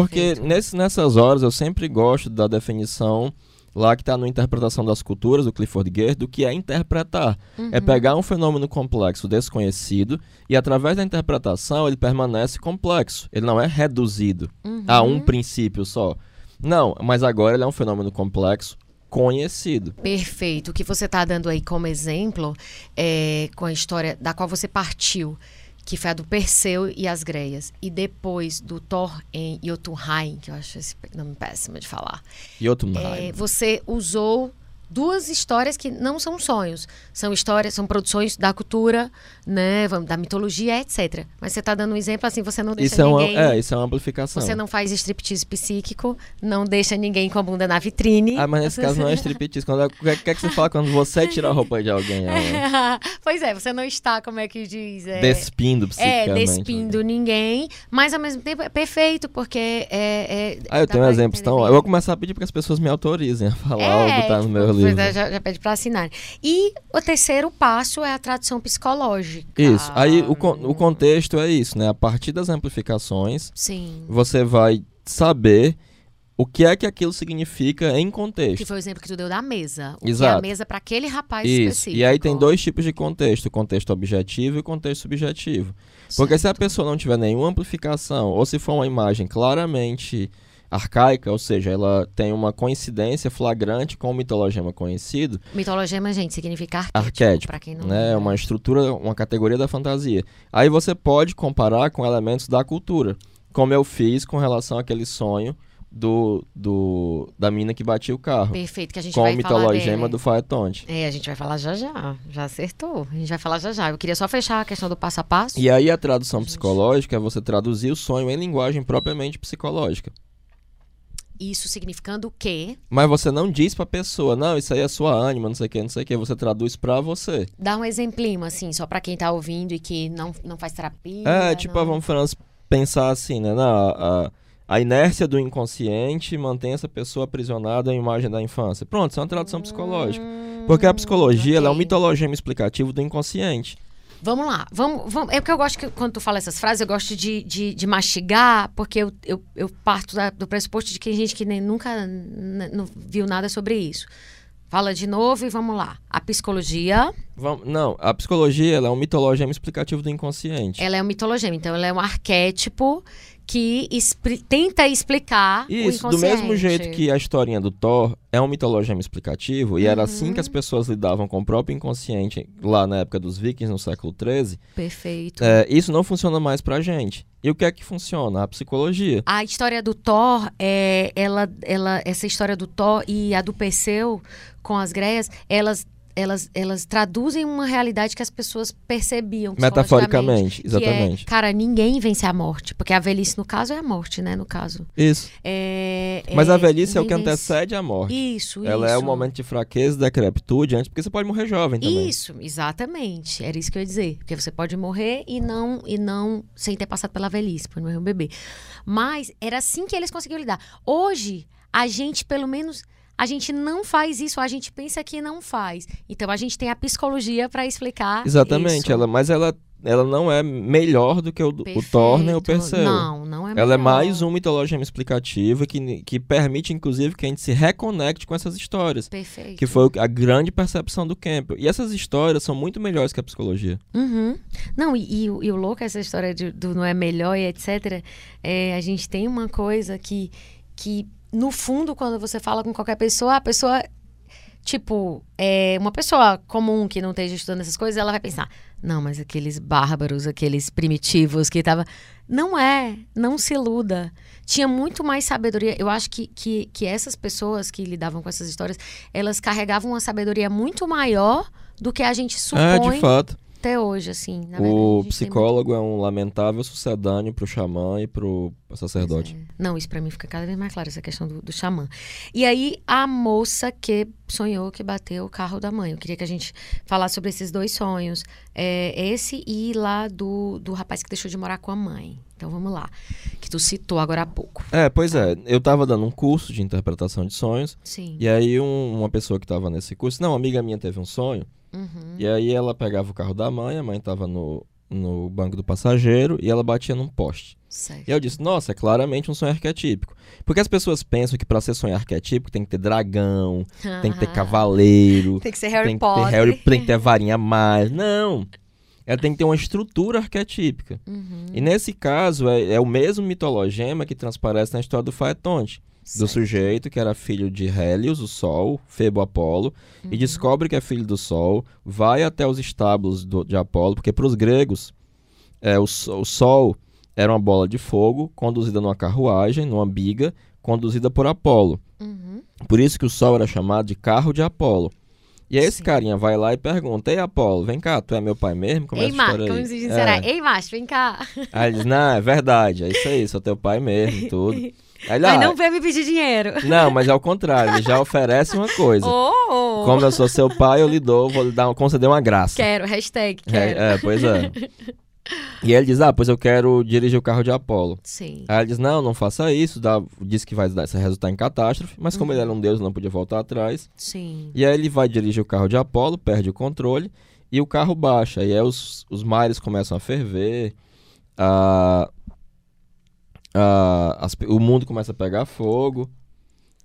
Porque nesse, nessas horas eu sempre gosto da definição lá que está na interpretação das culturas do Clifford Geertz do que é interpretar. É Uhum. pegar um fenômeno complexo desconhecido e através da interpretação ele permanece complexo. Ele não é reduzido Uhum. a um princípio só. Não, mas agora ele é um fenômeno complexo, conhecido. Perfeito. O que você está dando aí como exemplo é com a história da qual você partiu, que foi a do Perseu e as Greias, e depois do Thor em Jotunheim, que eu acho esse nome péssimo de falar. Jotunheim. É, você usou duas histórias que não são sonhos, são histórias, são produções da cultura, né, da mitologia, etc. Mas você está dando um exemplo assim, você não deixa isso ninguém. É, uma, é, isso é uma amplificação. Você não faz striptease psíquico, não deixa ninguém com a bunda na vitrine. Ah, mas nesse caso não é striptease. Quando, é, o que, é que você fala quando você tira a roupa de alguém? É, pois é, você não está, como é que diz? É, despindo psiquicamente. É, despindo ninguém, mas ao mesmo tempo é perfeito, porque é... é ah, eu tenho um exemplo. Então, eu vou começar a pedir para que as pessoas me autorizem a falar é, ou botar no meu livro. Já, já pede para assinar. E o terceiro passo é a tradução psicológica. Isso. Aí o, o contexto é isso, né? A partir das amplificações, Sim. você vai saber o que é que aquilo significa em contexto. Que foi o exemplo que tu deu da mesa. O Exato. Que é a mesa para aquele rapaz Isso. específico. E aí tem dois tipos de contexto, o contexto objetivo e o contexto subjetivo. Porque certo. se a pessoa não tiver nenhuma amplificação, ou se for uma imagem claramente arcaica, ou seja, ela tem uma coincidência flagrante com o mitologema conhecido. Mitologema, gente, significa arquétipo. Arquétipo, quem não né? É uma estrutura, uma categoria da fantasia. Aí você pode comparar com elementos da cultura, como eu fiz com relação àquele sonho do, do da mina que batia o carro. Perfeito, que a gente com vai o mitologema falar do Faetonte. É, a gente vai falar já já. Já acertou. A gente vai falar já já. Eu queria só fechar a questão do passo a passo. E aí a tradução gente... psicológica é você traduzir o sonho em linguagem propriamente psicológica. Isso significando o quê? Mas você não diz pra pessoa, não, isso aí é sua ânima, não sei o que, não sei o que. Você traduz pra você. Dá um exemplinho, assim, só pra quem tá ouvindo e que não, não faz terapia. É, tipo, não... vamos pensar assim, né? Não, a, a inércia do inconsciente mantém essa pessoa aprisionada à imagem da infância. Pronto, isso é uma tradução hum, psicológica. Porque a psicologia okay. é um mitologema explicativo do inconsciente. Vamos lá, vamos, vamos. É porque eu gosto que quando tu fala essas frases, eu gosto de, de, de mastigar, porque eu, eu, eu parto da, do pressuposto de que tem gente que nem, nunca não viu nada sobre isso. Fala de novo e vamos lá. A psicologia. Não, a psicologia é um mitologema explicativo do inconsciente. Ela é um mitologema, então ela é um arquétipo que tenta explicar Isso, do mesmo jeito que a historinha do Thor é um mitologema explicativo, e uhum. era assim que as pessoas lidavam com o próprio inconsciente lá na época dos vikings, no século XIII. Perfeito. É, isso não funciona mais pra gente. E o que é que funciona? A psicologia. A história do Thor, é, ela, ela, essa história do Thor e a do Perseu com as greias, elas elas, elas traduzem uma realidade que as pessoas percebiam. Metaforicamente, exatamente. É, cara, ninguém vence a morte. Porque a velhice, no caso, é a morte, né? No caso. Isso. É, Mas é, a velhice é o que antecede a morte. Isso, Ela isso. é o momento de fraqueza, decrepitude, antes, porque você pode morrer jovem também. Isso, exatamente. Era isso que eu ia dizer. Porque você pode morrer e não, e não sem ter passado pela velhice, pode morrer um bebê. Mas era assim que eles conseguiam lidar. Hoje, a gente, pelo menos a gente não faz isso, a gente pensa que não faz. Então a gente tem a psicologia para explicar. Exatamente, isso. ela, mas ela, ela não é melhor do que o, o Thor nem o Perseu. Não, não é Ela melhor. é mais um mitologema explicativo que, que permite, inclusive, que a gente se reconecte com essas histórias. Perfeito. Que foi a grande percepção do Campbell. E essas histórias são muito melhores que a psicologia. Uhum. Não, e, e, e, o louco, essa história de, do não é melhor e etc. É, a gente tem uma coisa que. que no fundo, quando você fala com qualquer pessoa, a pessoa, tipo, é uma pessoa comum que não esteja estudando essas coisas, ela vai pensar: não, mas aqueles bárbaros, aqueles primitivos que tava. Não é, não se iluda. Tinha muito mais sabedoria. Eu acho que, que, que essas pessoas que lidavam com essas histórias, elas carregavam uma sabedoria muito maior do que a gente supõe. É, de fato até hoje, assim. o verdade, psicólogo muito... é um lamentável sucedâneo pro xamã e pro sacerdote. É. Não, isso para mim fica cada vez mais claro, essa questão do, do xamã. E aí, a moça que sonhou que bateu o carro da mãe. Eu queria que a gente falasse sobre esses dois sonhos. É, esse e lá do, do rapaz que deixou de morar com a mãe. Então vamos lá. Que tu citou agora há pouco. É, pois é. Eu tava dando um curso de interpretação de sonhos. Sim. E aí um, uma pessoa que tava nesse curso, não, uma amiga minha teve um sonho. Uhum. E aí ela pegava o carro da mãe, a mãe tava no, no banco do passageiro e ela batia num poste. Certo. E eu disse, nossa, é claramente um sonho arquetípico. Porque as pessoas pensam que para ser sonho arquetípico tem que ter dragão, tem que ter cavaleiro, tem que ser Harry tem Potter. Que ter Harry, tem que ter varinha mais. Não! ela tem que ter uma estrutura arquetípica. Uhum. E nesse caso, é, é o mesmo mitologema que transparece na história do Faetonte. Do sujeito que era filho de Hélios, o Sol, Febo Apolo, Uhum. e descobre que é filho do Sol, vai até os estábulos do- de Apolo, porque para os gregos, é, o, o Sol era uma bola de fogo conduzida numa carruagem, numa biga, conduzida por Apolo. Uhum. Por isso que o Sol era chamado de carro de Apolo. E aí esse Sim. carinha vai lá e pergunta, Ei Apolo, vem cá, tu é meu pai mesmo? Como é Ei, macho, como aí?" se diz, É. Ei, macho, vem cá. Aí ele diz, não, é verdade, é isso aí, sou teu pai mesmo e tudo. Ele, Mas "Ah, não veio me pedir dinheiro. não, mas é o contrário, ele já oferece uma coisa. Oh! Como eu sou seu pai, eu lhe dou, vou lhe dar, conceder uma graça. Quero, hashtag É, quero. é, pois é. E ele diz, ah, pois eu quero dirigir o carro de Apolo. Sim. Aí ele diz, não, não faça isso, dá, diz que vai dar, se resultar em catástrofe, mas como ele era um deus, não podia voltar atrás. Sim. E aí ele vai dirigir o carro de Apolo, perde o controle, e o carro baixa. E aí os, os mares começam a ferver, a, a- as o mundo começa a pegar fogo,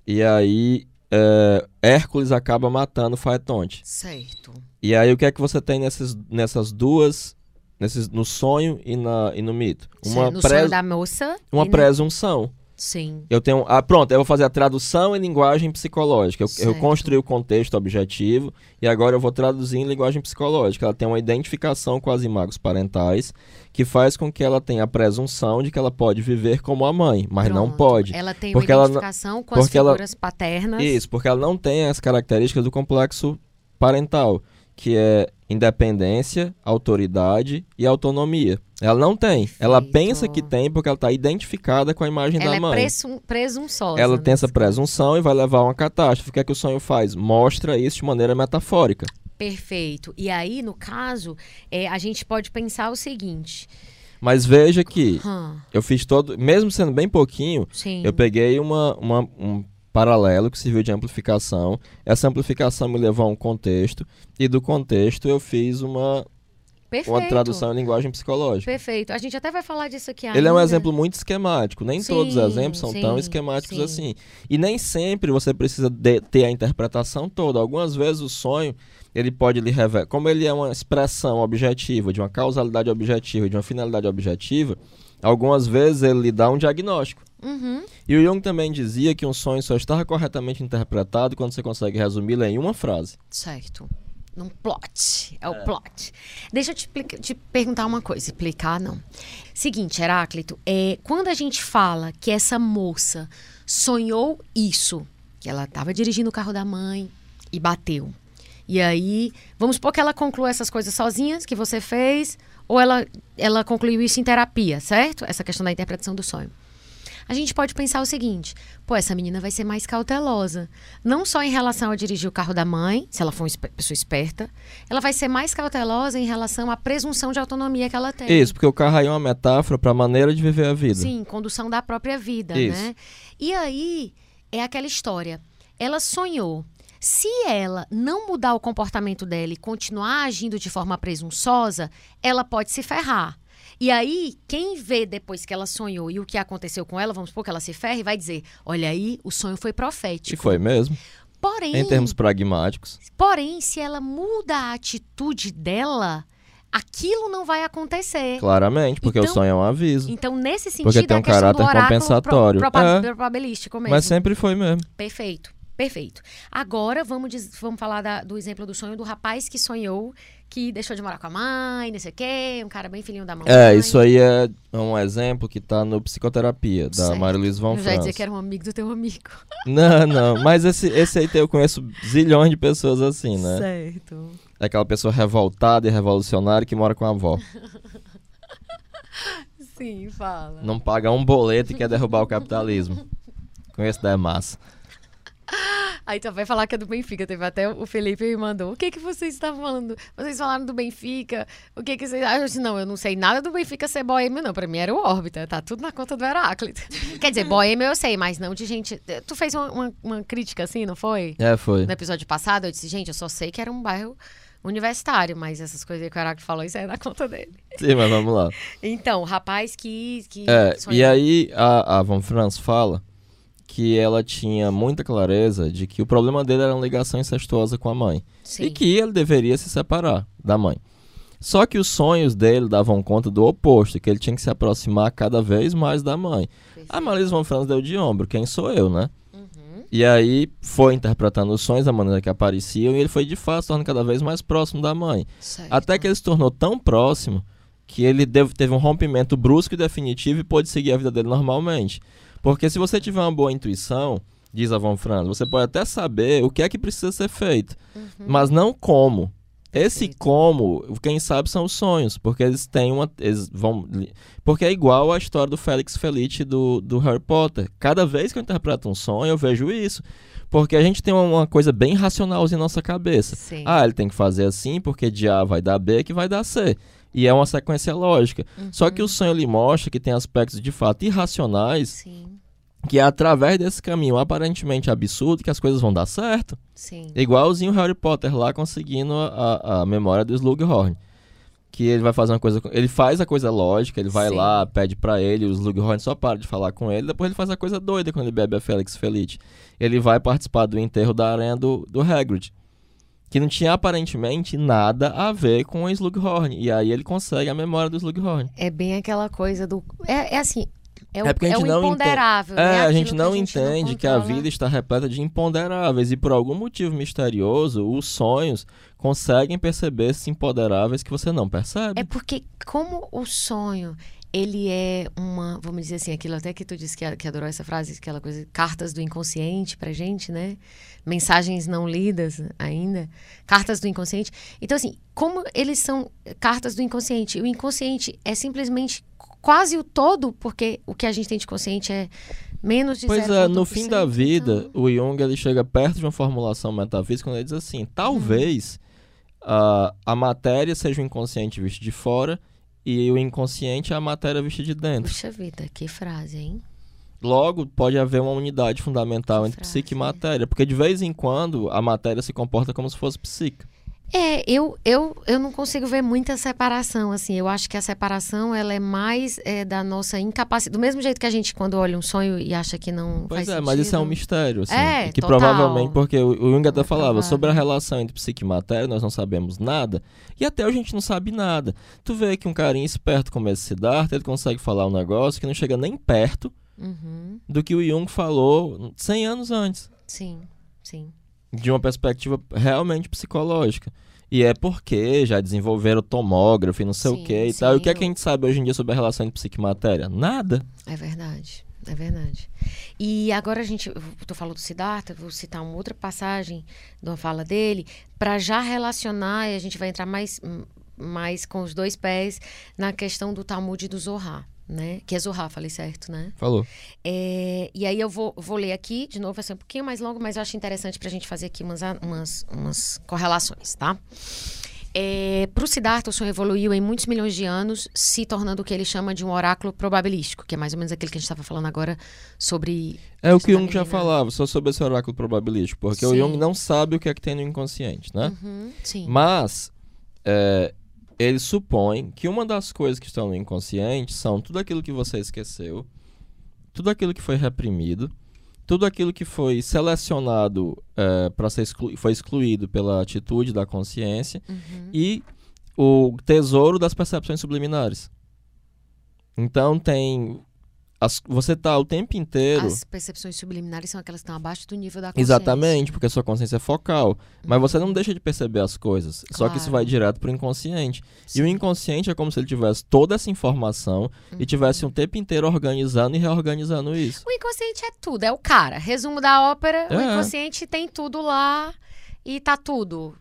e aí é, Hércules acaba matando Faetonte. Certo. E aí o que é que você tem nessas, nessas duas, nesses, no sonho e, na, e no mito? Uma, Sim, no pres- sonho da moça. uma presunção. Sim. Eu tenho. Ah, pronto, eu vou fazer a tradução em linguagem psicológica. Eu, eu construí o contexto objetivo e agora eu vou traduzir em linguagem psicológica. Ela tem uma identificação com as imagens parentais que faz com que ela tenha a presunção de que ela pode viver como a mãe, mas não Pronto. pode. Ela tem Porque uma ela não- identificação com as porque ela- figuras paternas. Isso, porque ela não tem as características do complexo parental, que é independência, autoridade e autonomia. Ela não tem. Ela Perfeito. pensa que tem porque ela está identificada com a imagem Ela da é mãe. presum, presunçosa. Ela tem né? essa presunção e vai levar a uma catástrofe. O que é que o sonho faz? Mostra isso de maneira metafórica. Perfeito. E aí, no caso, é, a gente pode pensar o seguinte. Mas veja que Hum, eu fiz todo, mesmo sendo bem pouquinho, sim. eu peguei uma, uma- um paralelo que serviu de amplificação. Essa amplificação me levou a um contexto e do contexto eu fiz uma, Perfeito. uma tradução em linguagem psicológica. Perfeito. A gente até vai falar disso aqui Ele é um ainda. exemplo muito esquemático. Nem todos os Sim, exemplos são sim, tão esquemáticos sim. assim. E nem sempre você precisa de- ter a interpretação toda. Algumas vezes o sonho, ele pode lhe revelar. Como ele é uma expressão objetiva, de uma causalidade objetiva, de uma finalidade objetiva, algumas vezes ele lhe dá um diagnóstico. Uhum. E o Jung também dizia que um sonho só está corretamente interpretado quando você consegue resumi-lo em uma frase. Certo. Num plot. É o plot. Deixa eu te, te perguntar uma coisa. Explicar, não. Seguinte, Heráclito. É, quando a gente fala que essa moça sonhou isso, que ela estava dirigindo o carro da mãe e bateu. E aí, vamos supor que ela conclua essas coisas sozinhas que você fez, ou ela, ela concluiu isso em terapia, certo? Essa questão da interpretação do sonho. A gente pode pensar o seguinte: pô, essa menina vai ser mais cautelosa. Não só em relação a dirigir o carro da mãe, se ela for uma pessoa esperta, ela vai ser mais cautelosa em relação à presunção de autonomia que ela tem. Isso, porque o carro aí é uma metáfora para a maneira de viver a vida. Sim, condução da própria vida, Isso. né? E aí é aquela história. Ela sonhou. Se ela não mudar o comportamento dela e continuar agindo de forma presunçosa, ela pode se ferrar. E aí, quem vê depois que ela sonhou e o que aconteceu com ela, vamos supor que ela se ferre, vai dizer: olha aí, o sonho foi E profético. foi mesmo. Porém, Em termos pragmáticos. porém, se ela muda a atitude dela, aquilo não vai acontecer. Claramente, porque o Então- sonho é um aviso. Então, nesse sentido, Porque tem é um caráter compensatório. Pro, proba- É. probabilístico mesmo. Mas sempre foi mesmo. Perfeito, perfeito. Agora vamos, vamos falar da- do exemplo do sonho do rapaz que sonhou que deixou de morar com a mãe, não sei o quê, um cara bem filhinho da mamãe. É, isso aí é um exemplo que tá no Psicoterapia, da Luiz Von Eu já ia dizer que era um amigo do teu amigo. Não, não. Mas esse, esse aí tem- eu conheço zilhões de pessoas assim, né? Certo. É aquela pessoa revoltada e revolucionária que mora com a avó. Sim, fala. Não paga um boleto e quer derrubar o capitalismo. Conheço da massa. Aí tu vai falar que é do Benfica. Teve até o Felipe me mandou. O que que vocês estavam falando? Vocês falaram do Benfica. O que que vocês... Ah, eu disse, não, eu não sei nada do Benfica ser boêmio, não. Pra mim era o órbita. Tá tudo na conta do Heráclito. Quer dizer, boêmio eu sei, mas não de gente... Tu fez uma, uma- uma crítica assim, não foi? É, foi. No episódio passado, eu disse, gente, eu só sei que era um bairro universitário, mas essas coisas aí que o Heráclito falou, isso aí é na conta dele. Sim, mas vamos lá. Então, o rapaz que... que É, sonhou- e aí a, a Von Franz fala que ela tinha muita clareza de que o problema dele era uma ligação incestuosa com a mãe. Sim. E que ele deveria se separar da mãe. Só que os sonhos dele davam conta do oposto, que ele tinha que se aproximar cada vez mais da mãe. A Marisa von Franz deu de ombro, quem sou eu, né? Uhum. E aí foi interpretando os sonhos da maneira que apareciam e ele foi de fato se tornando cada vez mais próximo da mãe. Certo. Até que ele se tornou tão próximo que ele teve um rompimento brusco e definitivo e pôde seguir a vida dele normalmente. Porque se você tiver uma boa intuição, diz a Von Franz, você pode até saber o que é que precisa ser feito, mas não como. Esse Perfeito. como, quem sabe são os sonhos, porque eles têm uma. Eles vão, porque é igual a história do Félix Felice do, do Harry Potter. Cada vez que eu interpreto um sonho, eu vejo isso. Porque a gente tem uma, uma coisa bem racionalzinha em nossa cabeça. Sim. Ah, ele tem que fazer assim, porque de A vai dar B que vai dar C. E é uma sequência lógica. Só que o sonho ele mostra que tem aspectos de fato irracionais, Sim, que é através desse caminho aparentemente absurdo que as coisas vão dar certo. sim. Igualzinho o Harry Potter lá conseguindo a, a- memória do Slughorn. Que ele vai fazer uma coisa. Ele faz a coisa lógica, ele vai Sim. lá, pede pra ele, o Slughorn só para de falar com ele, depois ele faz a coisa doida quando ele bebe a Félix Felice. Ele vai participar do enterro da aranha do, do Hagrid. Que não tinha aparentemente nada a ver com o Slughorn. E aí ele consegue a memória do Slughorn. É bem aquela coisa do. É, é assim. É, o, É porque a gente é o não entende- imponderável. né? É, a gente que não gente entende que a vida está repleta de imponderáveis e por algum motivo misterioso, os sonhos conseguem perceber esses imponderáveis que você não percebe. É porque, como o sonho, ele é uma, vamos dizer assim, aquilo até que tu disse que, que adorou essa frase, aquela coisa, cartas do inconsciente pra gente, né? Mensagens não lidas ainda, cartas do inconsciente. Então, assim, como eles são cartas do inconsciente? O inconsciente é simplesmente quase o todo, porque o que a gente tem de consciente é menos de Pois é, no 0,1%, fim da vida, então- o Jung ele chega perto de uma formulação metafísica quando ele diz assim: talvez ah, a matéria seja o inconsciente visto de fora e o inconsciente é a matéria vista de dentro. Puxa vida, que frase, hein? Logo, pode haver uma unidade fundamental Que entre psique e frase. matéria, porque de vez em quando a matéria se comporta como se fosse psíquica. É, eu, eu, eu não consigo ver muita separação, assim. Eu acho que a separação, ela é mais é, da nossa incapacidade. Do mesmo jeito que a gente, quando olha um sonho e acha que não Pois faz é, sentido. mas isso é um mistério, assim. É, que total. provavelmente, porque o o Jung até falava sobre a relação entre psique e matéria, nós não sabemos nada, e até a gente não sabe nada. Tu vê que um carinha esperto como esse Siddhartha, ele consegue falar um negócio que não chega nem perto Uhum, do que o Jung falou 100 anos antes, sim, sim. De uma perspectiva realmente psicológica. E é porque já desenvolveram tomógrafo e não sei Sim, o que e tal. E o que é sim. que a gente sabe hoje em dia sobre a relação entre psique e matéria? Nada. É verdade, é verdade. E agora a gente, tu falou do Siddhartha, vou citar uma outra passagem de uma fala dele, para já relacionar, e a gente vai entrar mais, mais com os dois pés na questão do Talmud e do Zohar, né? Que é Zohar, falei certo, né? Falou. É, e aí eu vou, vou ler aqui, de novo, vai ser um pouquinho mais longo, mas eu acho interessante para a gente fazer aqui umas, umas, umas correlações, tá? É, para o Siddhartha, o sonho evoluiu em muitos milhões de anos, se tornando o que ele chama de um oráculo probabilístico, que é mais ou menos aquele que a gente estava falando agora sobre... É o que o Jung já menina. falava, só sobre esse oráculo probabilístico, porque o Sim. Jung não sabe o que é que tem no inconsciente, né? Uhum, sim. Mas é, ele supõe que uma das coisas que estão no inconsciente são tudo aquilo que você esqueceu, tudo aquilo que foi reprimido, tudo aquilo que foi selecionado para ser exclu foi excluído pela atitude da consciência Uhum. e o tesouro das percepções subliminares. Então tem as- você tá o tempo inteiro As percepções subliminares são aquelas que estão abaixo do nível da consciência. Exatamente, porque a sua consciência é focal. Mas você não deixa de perceber as coisas. Só que isso Claro. vai direto pro inconsciente. E Sim. o inconsciente é como se ele tivesse toda essa informação e tivesse um tempo inteiro organizando e reorganizando isso. O inconsciente é tudo, é o cara. Resumo da ópera, o É. inconsciente tem tudo lá e tá tudo.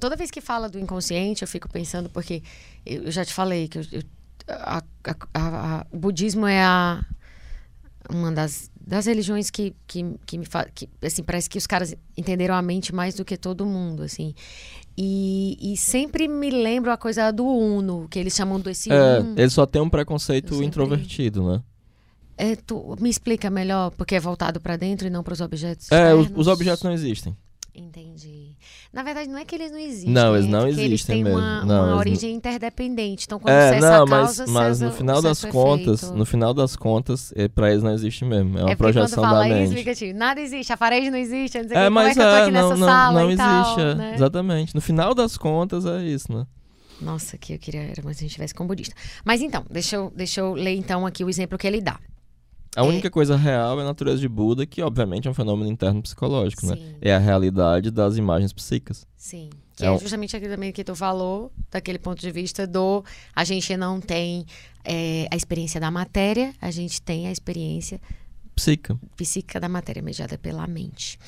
Toda vez que fala do inconsciente, eu fico pensando, porque eu eu já te falei que eu- eu- a- a- a- o budismo é a, uma das, das religiões que, que, que me faz. Que, assim, parece que os caras entenderam a mente mais do que todo mundo, assim. E, e sempre me lembro a coisa do Uno, que eles chamam desse É, um. ele só tem um preconceito sempre- introvertido, né? É, tu me explica melhor, porque é voltado pra dentro e não para os objetos É, os, os objetos não existem. Entendi. Na verdade, não é que eles não existem. Não, eles é não Eles existem têm mesmo. uma, Não, uma eles não- origem interdependente. Então, quando É, não, mas, causa, mas no final das contas, efeito. no final das contas, é, pra eles não existe mesmo. É uma é projeção da isso, mente. fica tipo, nada existe, a parede não existe, não sei É, quê, mas como é que eu tô é, aqui não, nessa não, sala não existe, tal, é, né? exatamente. No final das contas é isso, né? Nossa, que eu queria era mais se a gente tivesse com budista. Mas então, deixa eu, deixa eu ler então aqui o exemplo que ele dá. A única coisa real é a natureza de Buda, que obviamente é um fenômeno interno psicológico, né? Sim. É a realidade das imagens psíquicas. Sim. Que É é, justamente aquilo também que tu falou, daquele ponto de vista do a gente não tem é, a experiência da matéria, a gente tem a experiência Psíquica. psíquica da matéria mediada pela mente.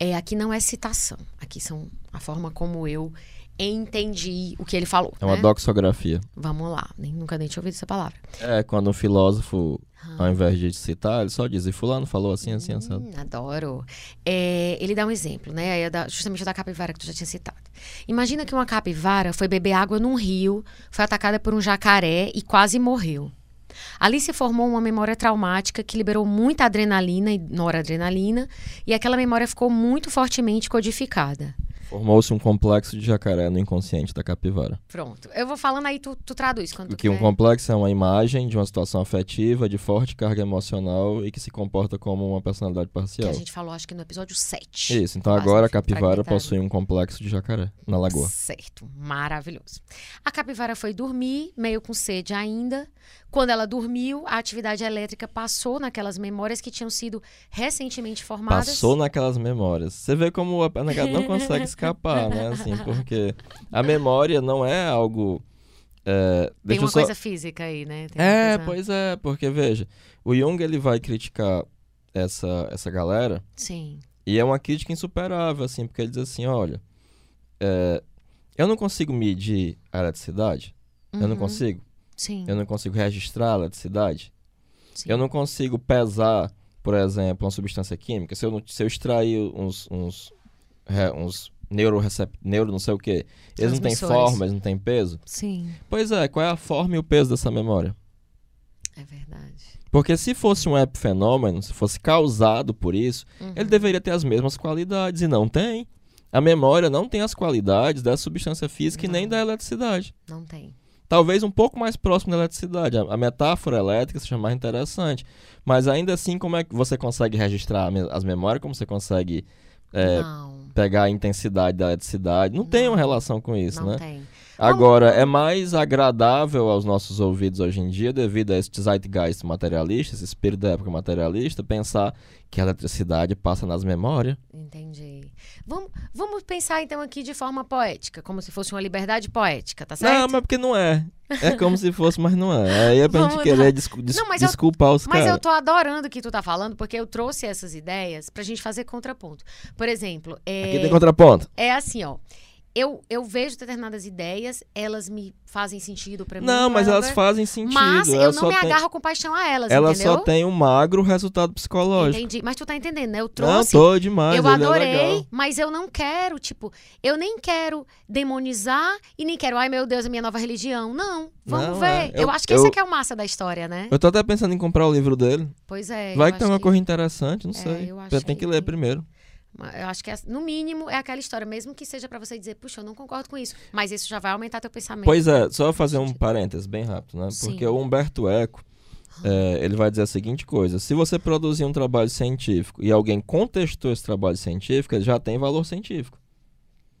É, aqui não é citação, aqui são a forma como eu entendi o que ele falou. É uma né? doxografia. Vamos lá, nem, nunca nem tinha ouvido essa palavra. É quando um filósofo, Ah. ao invés de citar, ele só diz, e fulano falou assim, assim, assado. Hum, adoro. É, ele dá um exemplo, né? É da- justamente da capivara que tu já tinha citado. Imagina que uma capivara foi beber água num rio, foi atacada por um jacaré e quase morreu. Ali se formou uma memória traumática que liberou muita adrenalina e noradrenalina, e aquela memória ficou muito fortemente codificada. Formou-se um complexo de jacaré no inconsciente da capivara. Pronto. Eu vou falando aí, tu, tu traduz quando tu Que um complexo é uma imagem de uma situação afetiva de forte carga emocional e que se comporta como uma personalidade Que parcial. a gente falou, acho que no episódio 7. Isso, então agora a que capivara possui um complexo de jacaré na lagoa. Certo, maravilhoso. A capivara foi dormir, meio com sede ainda. Quando ela dormiu, a atividade elétrica passou naquelas memórias que tinham sido recentemente formadas. Passou naquelas memórias. Você vê como a negada não consegue escapar, né? Assim, porque a memória não é algo. é, Tem uma só... coisa física aí, né? É, coisa- pois é, porque veja, o Jung ele vai criticar essa, essa galera Sim. e é uma crítica insuperável, assim, porque ele diz assim: olha, é, eu não consigo medir a eletricidade, eu não Uhum, consigo, Sim. eu não consigo registrar a eletricidade, sim. eu não consigo pesar, por exemplo, uma substância química. Se eu, não- se eu extrair uns, uns, re- uns neurorecept... neuro não sei o que, eles não têm forma, eles não têm peso. Sim, Pois é, qual é a forma e o peso dessa memória? é verdade. Porque se fosse um epifenômeno, se fosse causado por isso, Uhum. ele deveria ter as mesmas qualidades e não tem. A memória não tem as qualidades da substância física e nem Não. da eletricidade. Não tem. Talvez um pouco mais próximo da eletricidade. A, metáfora elétrica seja mais interessante. Mas ainda assim, como é que você consegue registrar as memórias? Como você consegue é, não, pegar a intensidade da eletricidade? Não, tem uma Não. relação com isso, não né? tem. Agora, é mais agradável aos nossos ouvidos hoje em dia, devido a esse zeitgeist materialista, esse espírito da época materialista, pensar que a eletricidade passa nas memórias. Entendi. Vamos, vamos pensar então aqui de forma poética, como se fosse uma liberdade poética, tá certo? Não, mas porque não é. É como se fosse, mas não é. Aí é pra gente querer descu- des- Não, mas eu- desculpar os Mas eu caras. tô adorando o que tu tá falando, porque eu trouxe essas ideias pra gente fazer contraponto. Por exemplo, é, Aqui tem contraponto. é assim, ó. Eu, eu vejo determinadas ideias, elas me fazem sentido pra mim. Não, mas elas fazem sentido. Mas eu não me têm- agarro com paixão a elas, Ela entendeu? só tem um magro resultado psicológico. Entendi. Mas tu tá entendendo, né? Eu Não, trouxe. tô demais. eu é adorei, legal. mas eu não quero, tipo, eu nem quero demonizar e nem quero, ai meu Deus, a minha nova religião. Não, vamos Não, ver. é. Eu, Eu- acho que esse eu- aqui é o massa da história, né? Eu tô até pensando em comprar o livro dele. Pois é. Vai que tem uma coisa interessante, não É, sei. eu tenho que- que ler primeiro. Eu acho que, é- no mínimo, é aquela história, mesmo que seja pra você dizer, puxa, eu não concordo com isso. Mas isso já vai aumentar teu pensamento. Pois é, só fazer um parênteses bem rápido, né? Sim. Porque o Humberto Eco, é, ele vai dizer a seguinte coisa: se você produzir um trabalho científico e alguém contestou esse trabalho científico, ele já tem valor científico.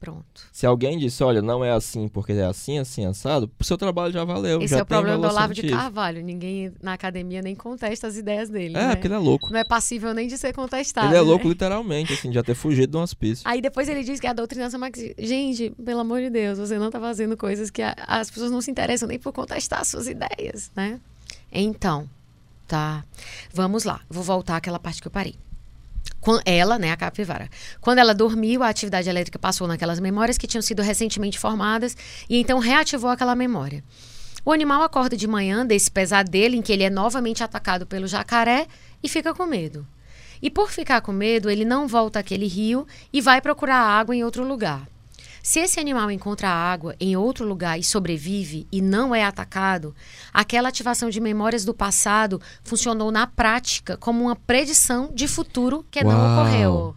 Pronto. Se alguém disse, olha, não é assim porque é assim, assim, assado, o seu trabalho já valeu. Esse já é o problema do Olavo de. Carvalho. Ninguém na academia nem contesta as ideias dele. É, né? porque ele é louco. Não é passível nem de ser contestado. Ele é né? louco literalmente, assim, de já ter fugido de um hospício. Aí depois ele diz que a doutrinação marxista. Gente, pelo amor de Deus, você não tá fazendo coisas que a- as pessoas não se interessam nem por contestar suas ideias, né? Então, tá. Vamos lá. Vou voltar àquela parte que eu parei. Ela, né, a capivara. Quando ela dormiu, a atividade elétrica passou naquelas memórias que tinham sido recentemente formadas e então reativou aquela memória. O animal acorda de manhã desse pesadelo em que ele é novamente atacado pelo jacaré e fica com medo. E por ficar com medo, ele não volta àquele rio e vai procurar água em outro lugar. Se esse animal encontra água em outro lugar e sobrevive e não é atacado, aquela ativação de memórias do passado funcionou na prática como uma predição de futuro que não Uau. ocorreu.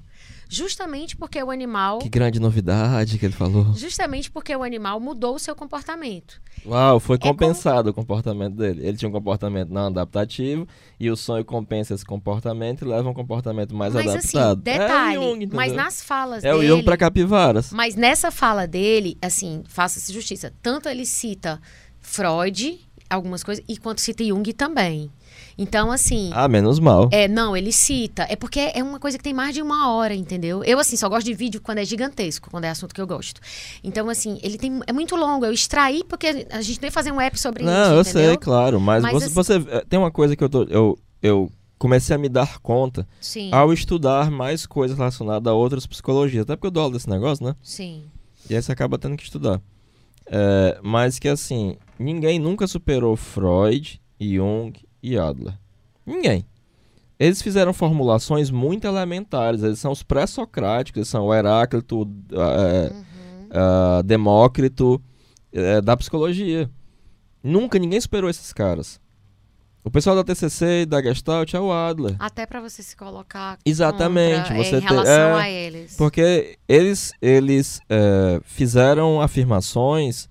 Justamente porque o animal. Que grande novidade que ele falou. Justamente porque o animal mudou o seu comportamento. Uau, foi compensado é como... o comportamento dele. Ele tinha um comportamento não adaptativo e o sonho compensa esse comportamento e leva a um comportamento mais mas, assim, adaptado. Assim, detalhe, é o Jung, mas nas falas é dele... É o Jung pra capivaras. Mas nessa fala dele, assim, faça-se justiça. Tanto ele cita Freud, algumas coisas, e quanto cita Jung também. Então, assim. Ah, menos mal. É, não, ele cita. É porque é uma coisa que tem mais de uma hora, entendeu? Eu, assim, só gosto de vídeo quando é gigantesco, quando é assunto que eu gosto. Então, assim, ele tem. É muito longo. Eu extraí porque a gente nem fazer um app sobre não, isso. Não, eu entendeu? sei, claro. Mas, Mas você, assim- você. eh, Tem uma coisa que eu tô. Eu, eu comecei a me dar conta Sim. ao estudar mais coisas relacionadas a outras psicologias. Até porque eu dou aula desse negócio, né? Sim. E aí você acaba tendo que estudar. É, mas que assim, ninguém nunca superou Freud, Jung e Adler. Ninguém. Eles fizeram formulações muito elementares. Eles são os pré-socráticos, eles são o Heráclito, é, Uhum. é, Demócrito é, da psicologia. Nunca ninguém superou esses caras. O pessoal da TCC e da Gestalt é o Adler. Até pra você se colocar. Exatamente, você em ter- relação é, a eles. Porque eles, eles fizeram afirmações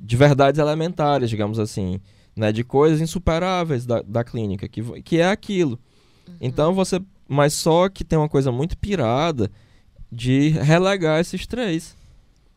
de verdades elementares, digamos assim, né, de coisas insuperáveis da, da clínica, que, que é aquilo. Então você. Mas só que tem uma coisa muito pirada de relegar esses três.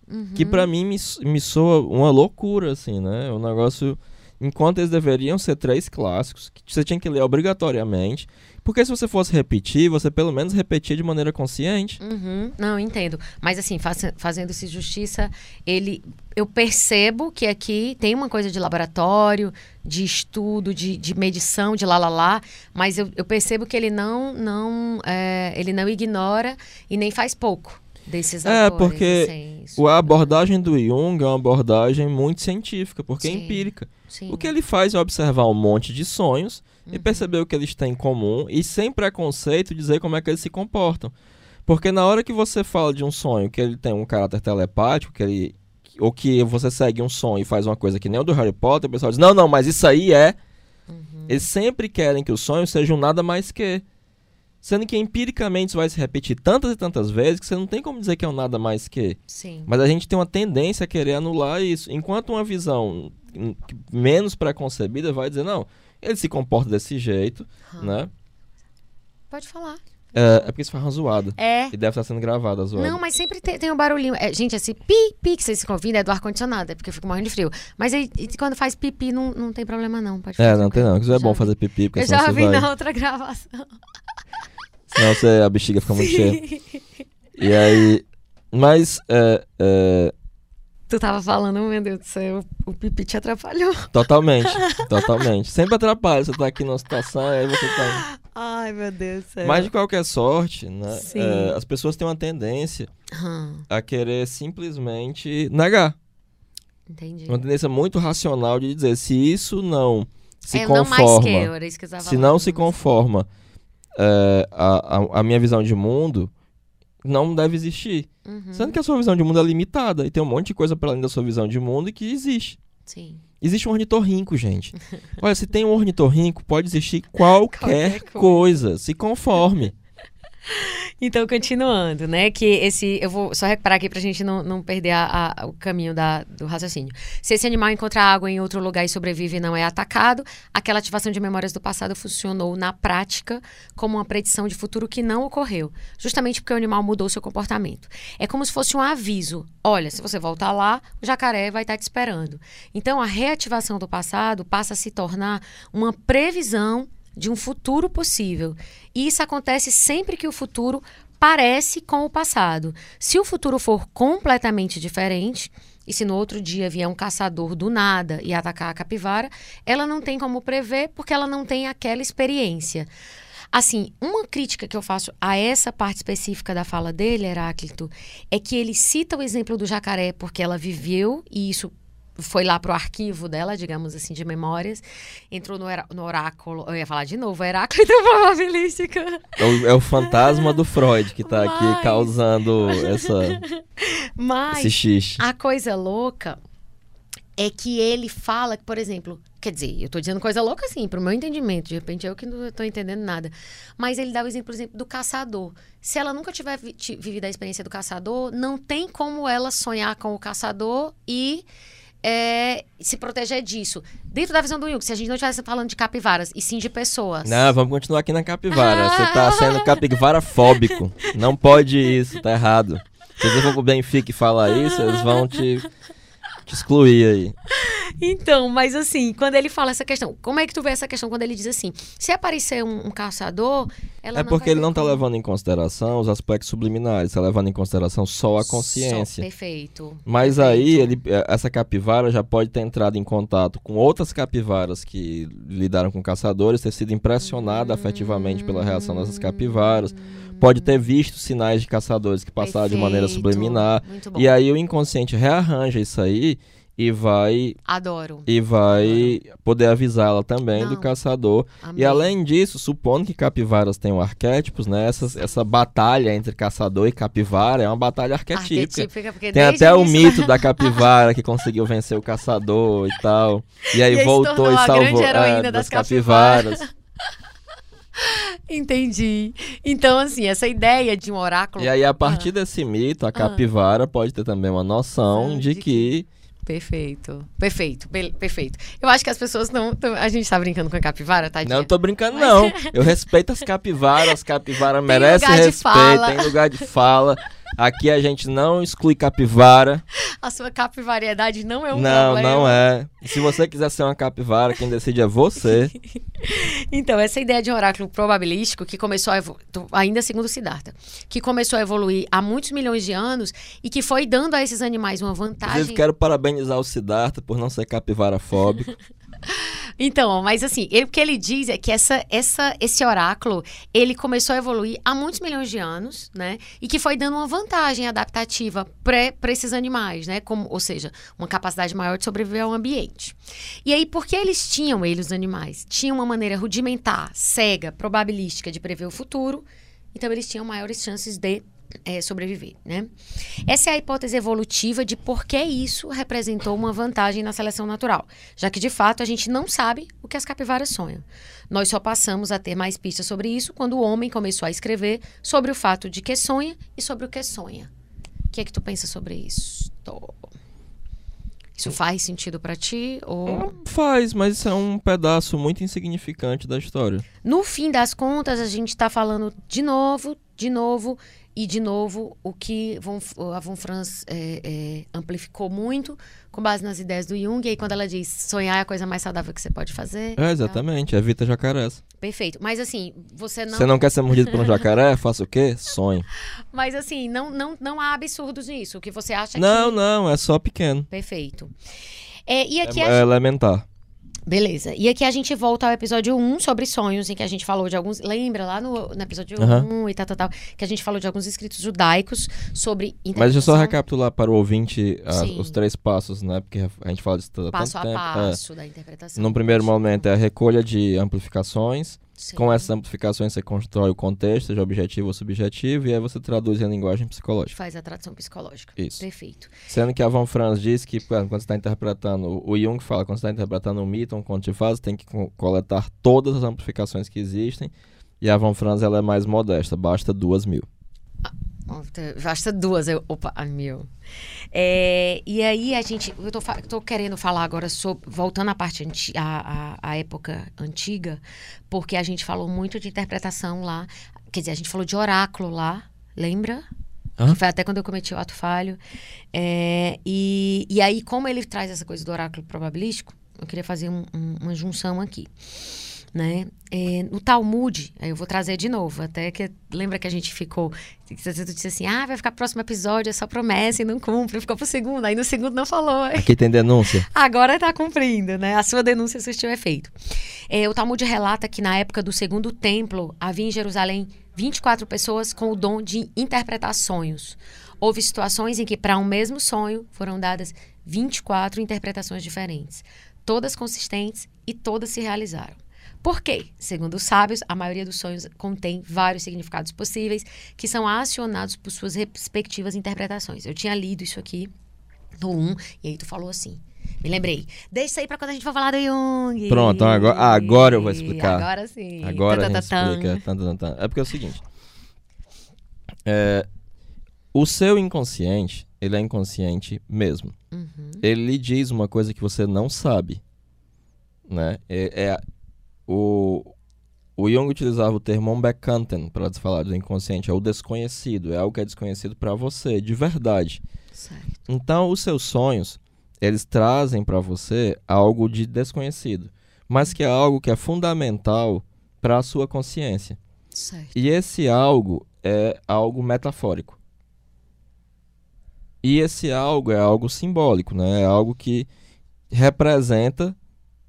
Uhum. Que pra mim me, me soa uma loucura, assim, né? Um negócio. Enquanto eles deveriam ser três clássicos, que você tinha que ler obrigatoriamente. Porque se você fosse repetir, você pelo menos repetia de maneira consciente. Uhum. Não, entendo. Mas assim, faz- fazendo-se justiça, ele. Eu percebo que aqui tem uma coisa de laboratório, de estudo, de, de medição, de lá lá lá, mas eu, eu percebo que ele não, não, é, ele não ignora e nem faz pouco desses É, autores. porque assim, A abordagem do Jung é uma abordagem muito científica, porque é Sim. empírica. Sim. O que ele faz é observar um monte de sonhos Uhum. e perceber o que eles têm em comum e sem preconceito dizer como é que eles se comportam. Porque na hora que você fala de um sonho que ele tem um caráter telepático, que ele ou que você segue um sonho e faz uma coisa que nem o do Harry Potter, o pessoal diz: "Não, não, mas isso aí é". Uhum. Eles sempre querem que os sonhos sejam nada mais que Sendo que empiricamente isso vai se repetir tantas e tantas vezes que você não tem como dizer que é um nada mais que. Sim. Mas a gente tem uma tendência a querer anular isso. Enquanto uma visão hum, menos preconcebida vai dizer, não, ele se comporta desse jeito, né? Pode falar. É, é porque isso foi uma zoada. É. E deve estar sendo gravada a zoada. Não, mas sempre tem, tem um barulhinho. É, gente, esse pi, pi que vocês ficam ouvindo é do ar-condicionado, é porque eu fico morrendo de frio. Mas aí, quando faz pipi, não, não tem problema, não. Pode É, ficar não tem não. Isso é bom vi. fazer pipi, porque Eu já vi vai... na outra gravação. Senão você, a bexiga fica muito cheia. E aí... Mas, é, é, Tu tava falando, meu Deus do céu, o pipi te atrapalhou. totalmente, totalmente. Sempre atrapalha. Você tá aqui numa situação aí você tá... Ai, meu Deus do céu. Mas de qualquer sorte, né? É, as pessoas têm uma tendência Hum, a querer simplesmente negar. entendi. Uma tendência muito racional de dizer se isso não se é, não mais que conforma, eu, era isso que eu tava se não se conforma é, a, a, a minha visão de mundo, não deve existir. Uhum, Sendo que a sua visão de mundo é limitada e tem um monte de coisa para além da sua visão de mundo e que existe. Sim. Existe um ornitorrinco, gente. Olha, se tem um ornitorrinco, pode existir qualquer, Qualquer coisa. Se conforme. Então, continuando, né? Que esse. Eu vou só reparar aqui pra gente não, não perder a- a- o caminho da, do raciocínio. Se esse animal encontra água em outro lugar e sobrevive e não é atacado, aquela ativação de memórias do passado funcionou na prática como uma predição de futuro que não ocorreu, justamente porque o animal mudou seu comportamento. É como se fosse um aviso. Olha, se você voltar lá, o jacaré vai estar te esperando. Então, a reativação do passado passa a se tornar uma previsão de um futuro possível. E isso acontece sempre que o futuro parece com o passado. Se o futuro for completamente diferente, e se no outro dia vier um caçador do nada e atacar a capivara, ela não tem como prever porque ela não tem aquela experiência. Assim, uma crítica que eu faço a essa parte específica da fala dele, Heráclito, é que ele cita o exemplo do jacaré porque ela viveu e isso foi lá pro arquivo dela, digamos assim, de memórias, entrou no, no oráculo, eu ia falar de novo, Heráclito probabilística. É o, é o fantasma do Freud que tá aqui Mas- causando essa, Mas esse xixi. a coisa louca é que ele fala que, por exemplo, quer dizer, eu tô dizendo coisa louca assim, pro meu entendimento, de repente eu que não tô entendendo nada. Mas ele dá o exemplo, por exemplo, do caçador. Se ela nunca tiver vi- vivido a experiência do caçador, não tem como ela sonhar com o caçador e é, se proteger disso. Dentro da visão do Jung, se a gente não estivesse falando de capivaras, e sim de pessoas. Não, vamos continuar aqui na capivara. Você tá sendo capivara fóbico. Não pode isso, tá errado. Se você for pro Benfica e falar isso, eles vão te, te excluir aí. Então, mas assim, quando ele fala essa questão, como é que tu vê essa questão quando ele diz assim, se aparecer um, um caçador, ela É porque ele não tá como- levando em consideração os aspectos subliminares, tá levando em consideração só a Só, consciência. perfeito. Mas aí perfeito. ele, essa capivara já pode ter entrado em contato com outras capivaras que lidaram com caçadores, ter sido impressionada afetivamente pela reação dessas capivaras, pode ter visto sinais de caçadores que passaram de maneira Perfeito. subliminar. Muito bom. E aí o inconsciente rearranja isso aí e vai Adoro. e vai poder avisá-la também do Não. caçador. Amei. E além disso, supondo que capivaras tenham arquétipos, né? Essa, essa batalha entre caçador e capivara é uma batalha arquetípica. Arquetípica, Tem até o mito da capivara que conseguiu vencer o caçador e tal. E aí E voltou e a salvou é, das das capivaras. Entendi. Então, assim, essa ideia de um oráculo. E aí, a partir desse mito, a capivara pode ter também uma noção Ah, de de que. Perfeito. Perfeito. Perfeito. Eu acho que as pessoas não. A gente tá brincando com a capivara, tadinha. Não tô brincando, não. Eu respeito as capivaras, as capivaras merecem respeito, tem lugar de fala. Aqui a gente não exclui capivara. A sua capivariedade não é um não, problema. não é. E se você quiser ser uma capivara, quem decide é você. Então, essa ideia de oráculo probabilístico, que começou ainda segundo Siddhartha, que começou a evoluir há muitos milhões de anos e que foi dando a esses animais uma vantagem. Inclusive, quero parabenizar o Siddhartha por não ser capivara fóbico. Então, mas assim, ele- o que ele diz é que essa, essa, esse oráculo, ele começou a evoluir há muitos milhões de anos, né? E que foi dando uma vantagem adaptativa para esses animais, né? Como, ou seja, uma capacidade maior de sobreviver ao ambiente. E aí, porque eles tinham, eles, os animais, tinham uma maneira rudimentar, cega, probabilística de prever o futuro, então eles tinham maiores chances de eh, sobreviver, né? Essa é a hipótese evolutiva de por que isso representou uma vantagem na seleção natural, já que de fato a gente não sabe o que as capivaras sonham. Nós só passamos a ter mais pistas sobre isso quando o homem começou a escrever sobre o fato de que sonha e sobre o que sonha. O que é que tu pensa sobre isso? Tô. Isso faz sentido pra ti ou Faz, mas isso é um pedaço muito insignificante da história. No fim das contas, a gente está falando de novo, de novo e de novo o que von, a Von Franz é, é, amplificou muito com base nas ideias do Jung. E aí, quando ela diz sonhar é a coisa mais saudável que você pode fazer. É, exatamente. Evita jacarés. Perfeito. Mas assim, você não. Você não quer ser mordido por um jacaré? Faça o quê? Sonhe. Mas assim, não, não, não há absurdos nisso. O que você acha Não, que. não, é só pequeno. Perfeito. É, e aqui É, a é elementar. Beleza. E aqui a gente volta ao episódio 1 sobre sonhos, em que a gente falou de alguns. Lembra lá no, no episódio Aham. 1 e tal, tal, tal, que a gente falou de alguns escritos judaicos sobre Mas deixa eu só recapitular para o ouvinte ah, Sim. os três passos, né? Porque a gente fala disso tanto passo a tempo. É. passo da interpretação. Num primeiro momento é a recolha de amplificações. Sim. Com essas amplificações você constrói o contexto, seja objetivo ou subjetivo, e aí você traduz em linguagem psicológica. Faz a tradução psicológica. Isso. Perfeito. Sendo que a Von Franz diz que quando você está interpretando, o Jung fala, quando você está interpretando um mito, um conto de fadas, tem que co- coletar todas as amplificações que existem, e a Von Franz ela é mais modesta, basta duas mil. Basta duas. Eu, opa, ai, meu. É, e aí a gente. Eu tô, tô querendo falar agora sobre. Voltando à parte anti, à, à- à época antiga, porque a gente falou muito de interpretação lá. Quer dizer, a gente falou de oráculo lá, lembra? Hã? Que foi até quando eu cometi o ato falho. É, e, e aí, como ele traz essa coisa do oráculo probabilístico, eu queria fazer um- um- uma junção aqui. Né? É, no Talmud, aí eu vou trazer de novo, até que lembra que a gente ficou. Você disse assim: ah, vai ficar próximo episódio, é só promessa e não cumpre, ficou pro segundo, aí no segundo não falou. Aqui tem denúncia. Agora está cumprindo, né? A sua denúncia surtiu efeito. É, o Talmud relata que na época do segundo templo havia em Jerusalém 24 pessoas com o dom de interpretar sonhos. Houve situações em que, para um mesmo sonho, foram dadas 24 interpretações diferentes, todas consistentes e todas se realizaram. Por quê? Segundo os sábios, a maioria dos sonhos contém vários significados possíveis que são acionados por suas respectivas interpretações. Eu tinha lido isso aqui no 1, e aí tu falou assim. Me lembrei. Deixa isso aí pra quando a gente for falar do Jung. Pronto, agora, agora eu vou explicar. Agora sim. Agora a gente explica. É porque é o seguinte. É, o seu inconsciente, ele é inconsciente mesmo. Uhum. Ele lhe diz uma coisa que você não sabe. Né? É, é- o, o Jung utilizava o termo unbekannten para falar do inconsciente. É o desconhecido. É algo que é desconhecido para você, de verdade. Certo. Então, os seus sonhos, eles trazem para você algo de desconhecido, mas que é algo que é fundamental para a sua consciência. Certo. E esse algo é algo metafórico. E esse algo é algo simbólico, né? É algo que representa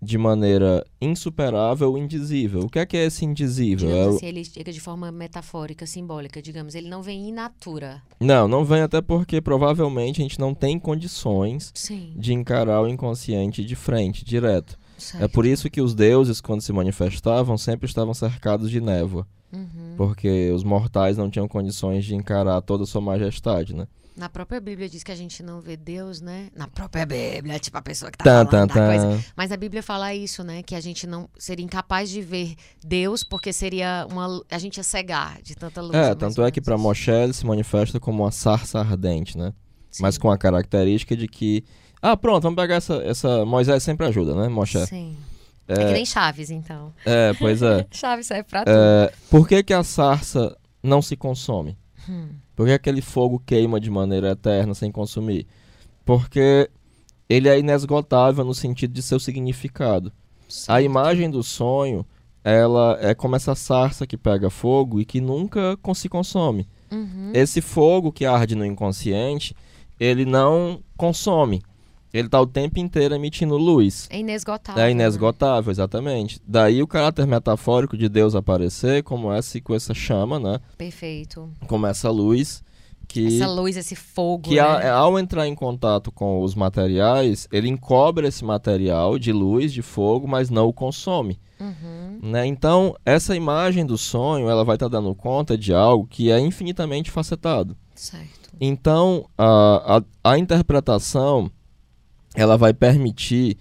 de maneira insuperável indizível. O que é que é esse indizível? É o- assim, ele chega de forma metafórica, simbólica, digamos. Ele não vem in natura. Não, não vem até porque provavelmente a gente não tem condições Sim. de encarar o inconsciente de frente, direto. Certo. É por isso que os deuses, quando se manifestavam, sempre estavam cercados de névoa. Uhum. Porque os mortais não tinham condições de encarar toda a sua majestade, né? Na própria Bíblia diz que a gente não vê Deus, né? Na própria Bíblia, tipo a pessoa que tá Tan, falando tan, coisa. Mas a Bíblia fala isso, né? Que a gente não seria incapaz de ver Deus porque seria uma a gente ia cegar de tanta luz. É, tanto é que para. Moshe ele se manifesta como uma sarça ardente, né? Sim. Mas com a característica de que. Ah, pronto, vamos pegar essa. essa... Moisés sempre ajuda, né, Moshe? Sim. É... que nem Chaves, então. É, pois é. Chaves serve pra tudo. É, Por que, que a sarça não se consome? Hum. Por que aquele fogo queima de maneira eterna sem consumir? Porque ele é inesgotável no sentido de seu significado. A imagem do sonho, ela é como essa sarça que pega fogo e que nunca se consome. Uhum. Esse fogo que arde no inconsciente, ele não consome. Ele está o tempo inteiro emitindo luz. É inesgotável. É né? inesgotável, exatamente. Daí o caráter metafórico de Deus aparecer como essa, com essa chama, né? Perfeito. Como essa luz que, Essa luz, esse fogo. que né? a- ao entrar em contato com os materiais, ele encobre esse material de luz, de fogo, mas não o consome. Uhum. Né? Então, essa imagem do sonho, ela vai estar dando conta de algo que é infinitamente facetado. Certo. Então, a, a, a interpretação, ela vai permitir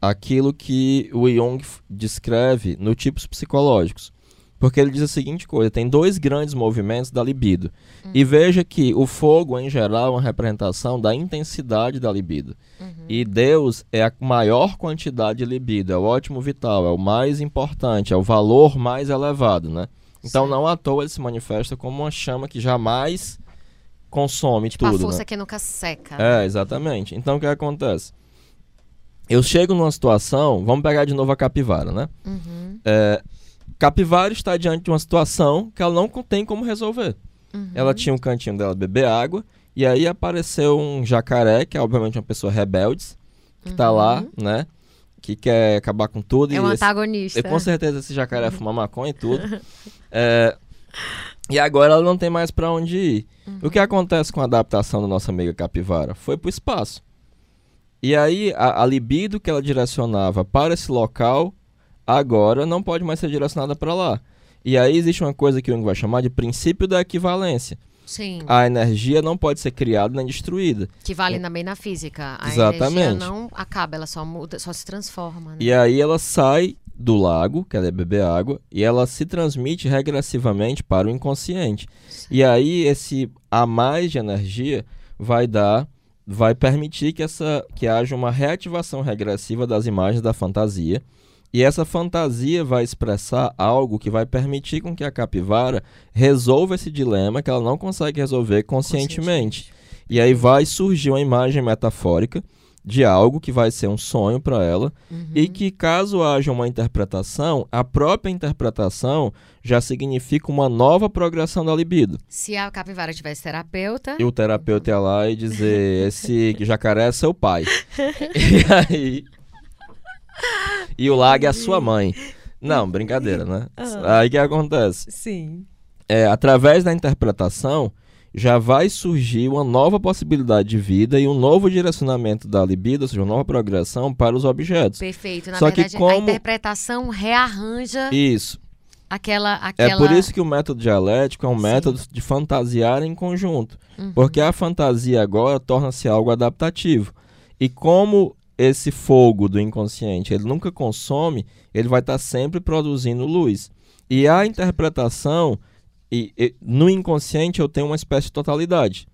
aquilo que o Jung descreve no tipos psicológicos. Porque ele diz a seguinte coisa, tem dois grandes movimentos da libido. E veja que o fogo, em geral, é uma representação da intensidade da libido. E Deus é a maior quantidade de libido, é o ótimo vital, é o mais importante, é o valor mais elevado, né? Então Certo. não à toa ele se manifesta como uma chama que jamais consome Tipo, a tudo, força né? que nunca seca. É, exatamente. Então o que acontece? Eu chego numa situação, vamos pegar de novo a capivara, né? Uhum. É, capivara está diante de uma situação que ela não tem como resolver. Uhum. Ela tinha um cantinho dela beber água, e aí apareceu um jacaré, que é obviamente uma pessoa rebelde, que tá lá, né? Que quer acabar com tudo. Uhum. É e um esse- antagonista. e com certeza esse jacaré fuma maconha e tudo. É, e agora ela não tem mais pra onde ir. O que acontece com a adaptação da nossa amiga capivara? Foi pro espaço. E aí a, a libido que ela direcionava para esse local agora não pode mais ser direcionada para lá. E aí existe uma coisa que o Jung vai chamar de princípio da equivalência. Sim. A energia não pode ser criada nem destruída. Que vale também na física. A Exatamente. energia não acaba, ela só muda, só se transforma. Né? E aí ela sai do lago, que ela é beber água, e ela se transmite regressivamente para o inconsciente. E aí esse a mais de energia vai dar, vai permitir que essa que haja uma reativação regressiva das imagens da fantasia. E essa fantasia vai expressar algo que vai permitir com que a capivara resolva esse dilema que ela não consegue resolver conscientemente. E aí vai surgir uma imagem metafórica de algo que vai ser um sonho para ela Uhum. e que caso haja uma interpretação, a própria interpretação já significa uma nova progressão da libido. Se a capivara tivesse terapeuta, E o terapeuta ia lá e dizer, esse jacaré é seu pai. e aí... E o lago é a sua mãe. Não, brincadeira, né? Aí o que acontece? sim. É, através da interpretação, já vai surgir uma nova possibilidade de vida e um novo direcionamento da libido, ou seja, uma nova progressão para os objetos. Perfeito. Na Só que verdade, a como- interpretação rearranja Isso. aquela, É aquela. por isso que o método dialético é um Sim. método de fantasiar em conjunto. Uhum. Porque a fantasia agora torna-se algo adaptativo. E como esse fogo do inconsciente ele nunca consome, ele vai estar sempre produzindo luz. E a interpretação, e, e, no inconsciente eu tenho uma espécie de totalidade.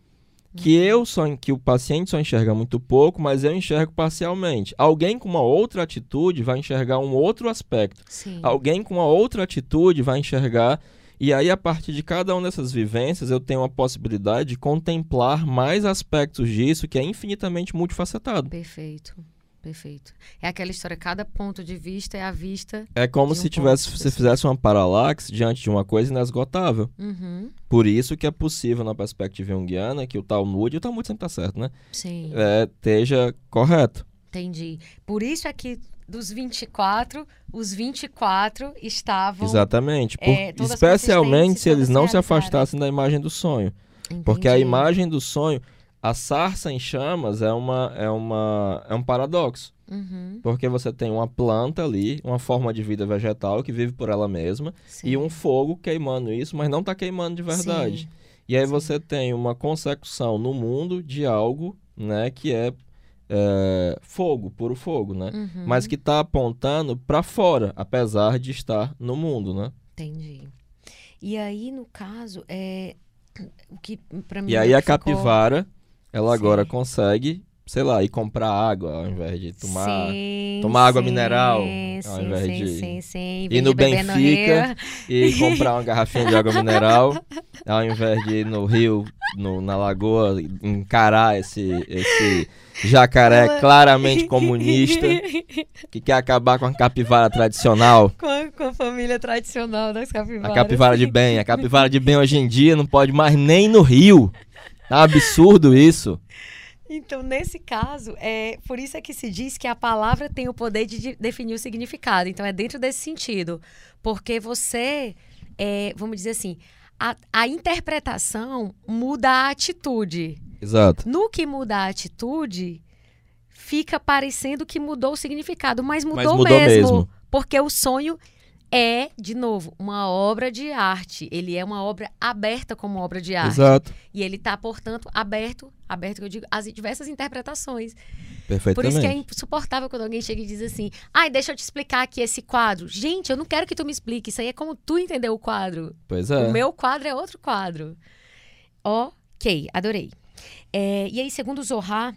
Que Uhum. eu só, que o paciente só enxerga muito pouco, mas eu enxergo parcialmente. Alguém com uma outra atitude vai enxergar um outro aspecto. Sim. Alguém com uma outra atitude vai enxergar. E aí, a partir de cada uma dessas vivências, eu tenho a possibilidade de contemplar mais aspectos disso que é infinitamente multifacetado. Perfeito. Perfeito. É aquela história, cada ponto de vista é a vista. É como De um se tivesse, você fizesse uma paralaxe diante de uma coisa inesgotável. Uhum. Por isso que é possível, na perspectiva junguiana, que o Talmud, e o Talmud sempre está certo, né? Sim, É, esteja correto. entendi. Por isso é que dos 24, os 24 estavam. Exatamente. Por- é, especialmente se eles não se afastassem da imagem do sonho. Porque a Entendi. imagem do sonho, a sarça em chamas é, uma, é, uma, é um paradoxo. Uhum, Porque você tem uma planta ali, uma forma de vida vegetal que vive por ela mesma, sim. e um fogo queimando isso, mas não está queimando de verdade. Sim. E aí Sim. você tem uma consecução no mundo de algo, né, que é, é, fogo, puro fogo, né? Uhum, Mas que está apontando para fora, apesar de estar no mundo, né? Entendi. E aí, no caso, é. O que pra mim. E aí a ficou- capivara, ela Sim. agora consegue, sei lá, ir comprar água ao invés de tomar. Sim, tomar água sim, mineral, ao invés sim, de sim, sim. Ir no Benfica. rio. E comprar uma garrafinha de água mineral, ao invés de ir no rio, no- na lagoa, encarar esse, esse jacaré claramente comunista que quer acabar com a capivara tradicional. com, a, com a família tradicional das capivaras. A capivara de bem. A capivara de bem hoje em dia não pode mais nem no rio. Um absurdo isso. Então, nesse caso, é por isso é que se diz que a palavra tem o poder de de definir o significado. Então, é dentro desse sentido. Porque você, é, vamos dizer assim, a, a interpretação muda a atitude. Exato. No que muda a atitude, fica parecendo que mudou o significado, mas mudou, mudou mesmo. Porque o sonho é, de novo, uma obra de arte. Ele é uma obra aberta como obra de arte. Exato. E ele está, portanto, aberto, aberto que eu digo, às diversas interpretações. Por Perfeitamente. isso que é insuportável quando alguém chega e diz assim: ai, deixa eu te explicar aqui esse quadro. Gente, eu não quero que tu me explique. Isso aí é como tu entendeu o quadro. Pois é. O meu quadro é outro quadro. Ok, adorei. É, e aí, segundo o Zohar,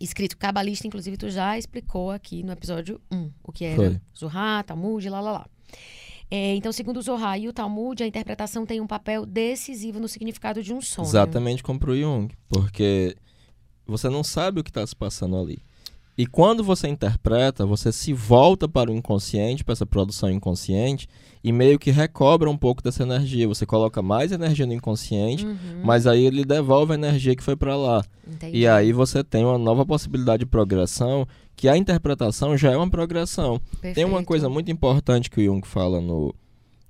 escrito cabalista, inclusive tu já explicou aqui no episódio 1 o que era Foi. Zohar, Talmud, lá, lá, lá. É, então, segundo o Zohar e o Talmud, a interpretação tem um papel decisivo no significado de um sonho. Exatamente como pro Jung. Porque você não sabe o que está se passando ali. E quando você interpreta, você se volta para o inconsciente, para essa produção inconsciente, e meio que recobra um pouco dessa energia. Você coloca mais energia no inconsciente, Uhum, mas aí ele devolve a energia que foi para lá. entendi. E aí você tem uma nova possibilidade de progressão, que a interpretação já é uma progressão. Tem uma Perfeito. coisa muito importante que o Jung fala no,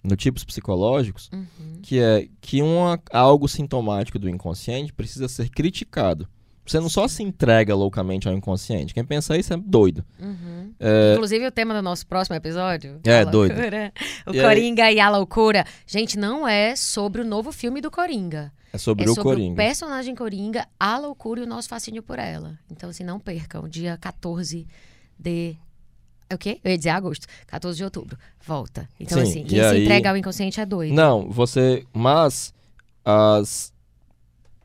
no tipos psicológicos, Uhum, que é que uma, algo sintomático do inconsciente precisa ser criticado. Você não só se entrega loucamente ao inconsciente. Quem pensa isso é doido. uhum. É, Inclusive, o tema do nosso próximo episódio. É, doido. loucura, O E aí- Coringa e a loucura. Gente, não é sobre o novo filme do Coringa. é sobre é o sobre o Coringa. personagem Coringa, a loucura e o nosso fascínio por ela. Então, assim, não percam. Dia 14 de. É o quê? Eu ia dizer agosto. 14 de outubro. Volta. Então, Sim, assim, quem se aí- entrega ao inconsciente é doido. Não, você. Mas as,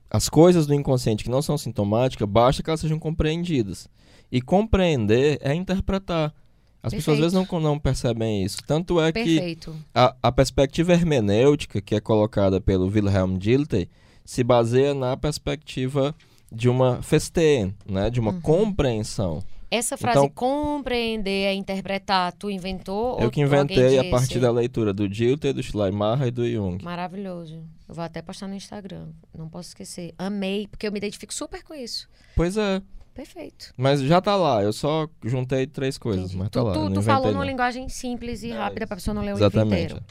as coisas do inconsciente que não são sintomáticas, basta que elas sejam compreendidas. E compreender é interpretar. As pessoas às vezes não, não percebem isso. Tanto é que Perfeito. a, a perspectiva hermenêutica que é colocada pelo Wilhelm Dilthey se baseia na perspectiva de uma Verstehen, né? de uma Uhum. compreensão. Essa frase Então- compreender é interpretar, tu inventou? Eu que inventei a partir da leitura do Dilthey, do Schleiermacher e do Jung. Maravilhoso. Eu vou até postar no Instagram. Não posso esquecer. Amei, porque eu me identifico super com isso. Pois é, Perfeito. mas já tá lá. Eu só juntei três coisas, Entendi. mas tu tá lá. tu, tu falou numa linguagem simples e É, rápida pra pessoa não ler o livro Exatamente. inteiro.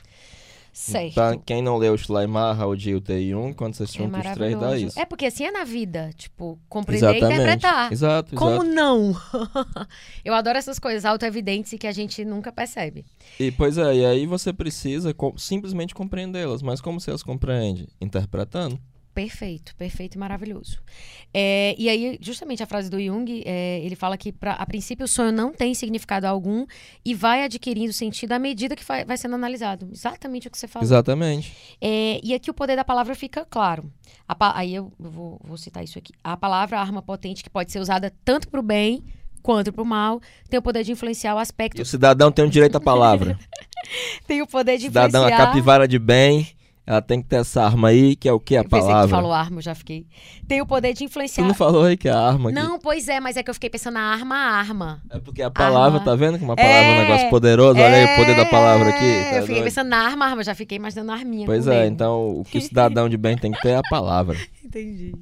Certo. Quem não leu o Schleiermacher, o Dilthey e Jung, quando vocês É juntam os três, dá isso. É porque assim é na vida. Tipo, compreender e Exatamente. interpretar. Exato, Como exato. não? eu adoro essas coisas auto-evidentes e que a gente nunca percebe. E, pois é, e aí você precisa co- simplesmente compreendê-las. Mas como você as compreende? Interpretando. Perfeito, perfeito e maravilhoso. É, e aí, justamente a frase do Jung, é, ele fala que, pra, a princípio, o sonho não tem significado algum e vai adquirindo sentido à medida que vai, sendo analisado. Exatamente o que você falou. Exatamente. É, e aqui o poder da palavra fica claro. A aí eu vou, vou citar isso aqui. A palavra arma potente que pode ser usada tanto para o bem quanto para o mal tem o poder de influenciar o E aspecto. o cidadão tem o direito à palavra. Tem o poder de cidadão, a influenciar. capivara de bem, ela tem que ter essa arma aí, que é o que? A Eu pensei que tu palavra. falou arma, eu já fiquei. Tem o poder de Tu influenciar. não falou aí que é a arma aqui? Não, pois é, mas é que eu fiquei pensando na arma, arma. É porque a palavra, Arma. tá vendo como a palavra é um É. negócio poderoso? Olha aí o poder da palavra aqui. É, tá eu fiquei doido? pensando na arma, arma, já fiquei imaginando a arminha. Pois é, dedo. então o que o cidadão de bem tem que ter é a palavra. Entendi.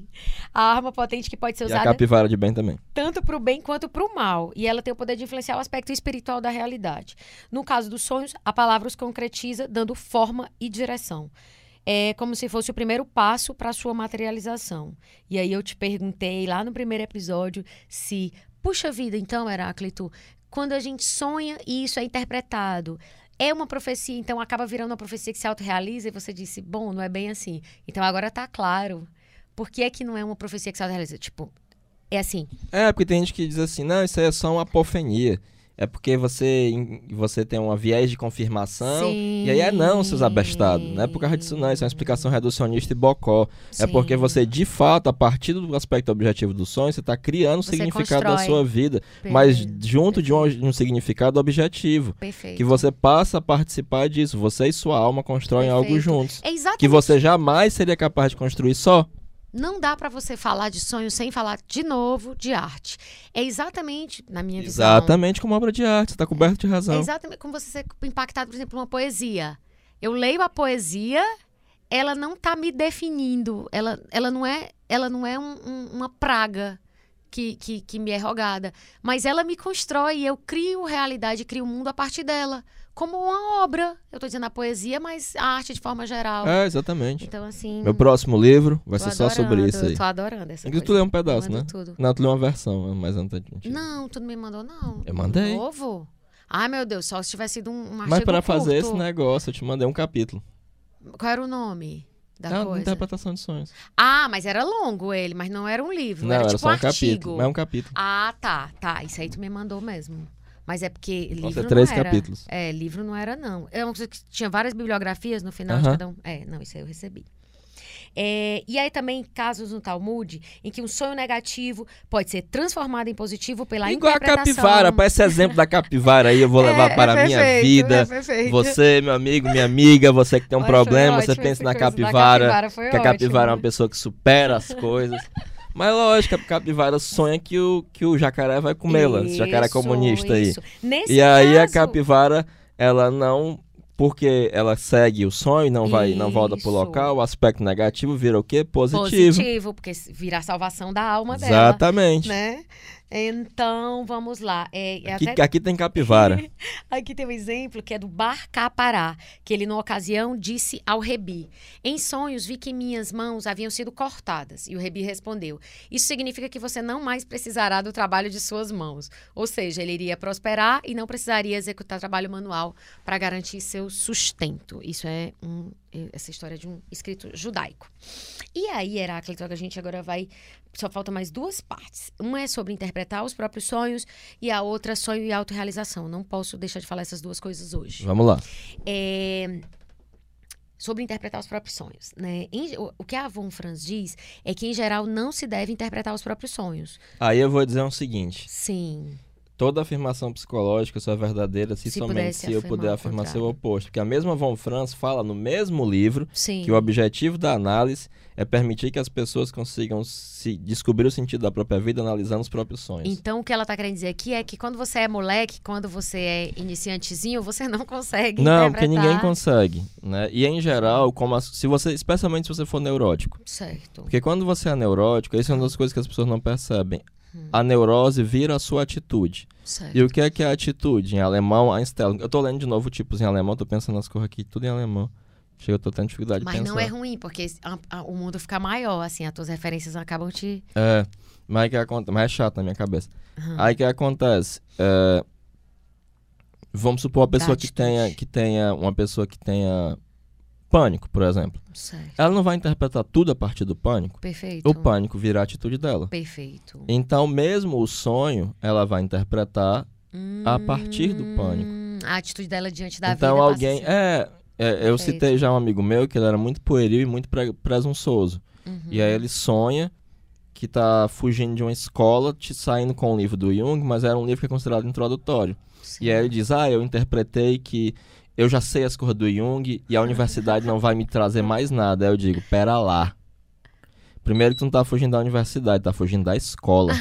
A arma potente que pode ser E a usada capivara de bem também. tanto para o bem quanto para o mal. E ela tem o poder de influenciar o aspecto espiritual da realidade. No caso dos sonhos, a palavra os concretiza, dando forma e direção. É como se fosse o primeiro passo para a sua materialização. E aí eu te perguntei lá no primeiro episódio se, puxa vida, então, Heráclito, quando a gente sonha e isso é interpretado, é uma profecia, então acaba virando uma profecia que se autorrealiza, e você disse, bom, não é bem assim. Então agora tá claro. Por que é que não é uma profecia que se autorrealiza? Tipo, é assim, É, porque tem gente que diz assim, não, isso é só uma apofenia. É porque você, você tem uma viés de confirmação. E aí é não, seus abestados. Não é por causa disso, não. Isso é uma explicação reducionista e bocó. É porque Sim. você, de fato, a partir do aspecto objetivo do sonho, você está criando o Você significado da sua vida. Mas Perfeito, junto de um, de um significado objetivo. Perfeito. Que você passa a participar disso. Você e sua alma constroem algo Perfeito. juntos. É exatamente. Que você jamais seria capaz de construir só. Não dá pra você falar de sonho sem falar de novo de arte. É exatamente, na minha visão. Exatamente como obra de arte. Está coberto de É razão. exatamente como você ser impactado, por exemplo, por uma poesia. Eu leio a poesia, ela não tá me definindo. Ela, ela não é, ela não é um- um- uma praga que, que, que me é rogada. Mas ela me constrói. Eu crio realidade, crio o mundo a partir dela. Como uma obra. Eu tô dizendo a poesia, mas a arte de forma geral. É, exatamente. Então, assim. Meu próximo livro vai ser só sobre adorando, isso aí. Eu tô adorando essa Inclusive, tu coisa. leu um pedaço, né? tudo. Não, tu leu uma versão, mas não tá mentira. Não, tu não me mandou, não. Eu mandei. Novo? Ai, meu Deus, só se tivesse sido um, um Mas para fazer esse negócio, eu te mandei um capítulo. Qual era o nome da É coisa? interpretação de sonhos. Ah, mas era longo ele, mas não era um livro, não, era, era tipo só um um artigo. capítulo. Mas é um capítulo. Ah, tá, tá, isso aí tu me mandou mesmo. Mas é porque livro ser não três era. capítulos. É, livro não era, não. É uma coisa que tinha várias bibliografias no final de Aham. cada um. É, não, isso aí eu recebi. É, e aí também casos no Talmud em que um sonho negativo pode ser transformado em positivo pela Igual a interpretação. capivara. Para esse exemplo da capivara aí, eu vou levar É, para a é minha vida. é. Você, meu amigo, minha amiga, você que tem um Olha, problema, você pensa na capivara. capivara, foi que a capivara é uma pessoa que supera as coisas. Mas lógico, a capivara sonha que o, que o jacaré vai comê-la. Esse jacaré Isso, comunista aí. isso. Nesse E aí a caso- capivara, ela não. Porque ela segue o sonho, não vai, não volta pro Isso. local, o aspecto negativo vira o quê? Positivo. positivo, porque vira a salvação da alma dela. Exatamente. Né? Então, vamos lá. É, é Aqui, até- aqui tem capivara. Aqui tem um exemplo que é do Bar Capará, que ele, numa ocasião, disse ao Rebi: Em sonhos vi que minhas mãos haviam sido cortadas. E o Rebi respondeu: Isso significa que você não mais precisará do trabalho de suas mãos. Ou seja, ele iria prosperar e não precisaria executar trabalho manual para garantir seu sustento. Isso é um- essa história de um escrito judaico. E aí, Heráclito, a gente agora vai. Só falta mais duas partes. Uma é sobre interpretar os próprios sonhos e a outra sonho e autorrealização. Não posso deixar de falar essas duas coisas hoje. Vamos lá. É, Sobre interpretar os próprios sonhos. Né? Em- o, o que a Von Franz diz é que, em geral, não se deve interpretar os próprios sonhos. Aí eu vou dizer o seguinte: Sim. Toda afirmação psicológica só é verdadeira se, Se somente se eu puder afirmar seu oposto. Porque a mesma Von Franz fala no mesmo livro Sim. que o objetivo da análise é permitir que as pessoas consigam se descobrir o sentido da própria vida analisando os próprios sonhos. Então, o que ela está querendo dizer aqui é que quando você é moleque, quando você é iniciantezinho, você não consegue Não, porque ninguém consegue, né? E em geral, como as- se você, especialmente se você for neurótico, Certo. porque quando você é neurótico, isso é uma das coisas que as pessoas não percebem. Hum. A neurose vira a sua atitude. certo. E o que é que é a atitude? Em alemão, Einstellung. Eu tô lendo de novo tipos em alemão, tô pensando nas coisas aqui, tudo em alemão. Chega, eu tô tendo dificuldade Mas de pensar. não é ruim, porque a- a- o mundo fica maior, assim, as tuas referências acabam te. É, mas que acontece, mas é chato na minha cabeça. Aham. Aí que acontece, é, vamos supor uma pessoa que tenha, que tenha, uma pessoa que tenha pânico, por exemplo. Certo. Ela não vai interpretar tudo a partir do pânico. Perfeito. O pânico vira a atitude dela. Perfeito. Então, mesmo o sonho, ela vai interpretar a partir do pânico. Hum, A atitude dela diante da então, vida. passa alguém. É, é, eu citei já um amigo meu que ele era muito pueril e muito pre- presunçoso. Uhum. E aí ele sonha que tá fugindo de uma escola, te saindo com um livro do Jung, mas era um livro que é considerado introdutório. Sim. E aí ele diz: Ah, eu interpretei que eu já sei as coisas do Jung e a universidade não vai me trazer mais nada. Aí eu digo: Pera lá. Primeiro que tu não tá fugindo da universidade, tá fugindo da escola.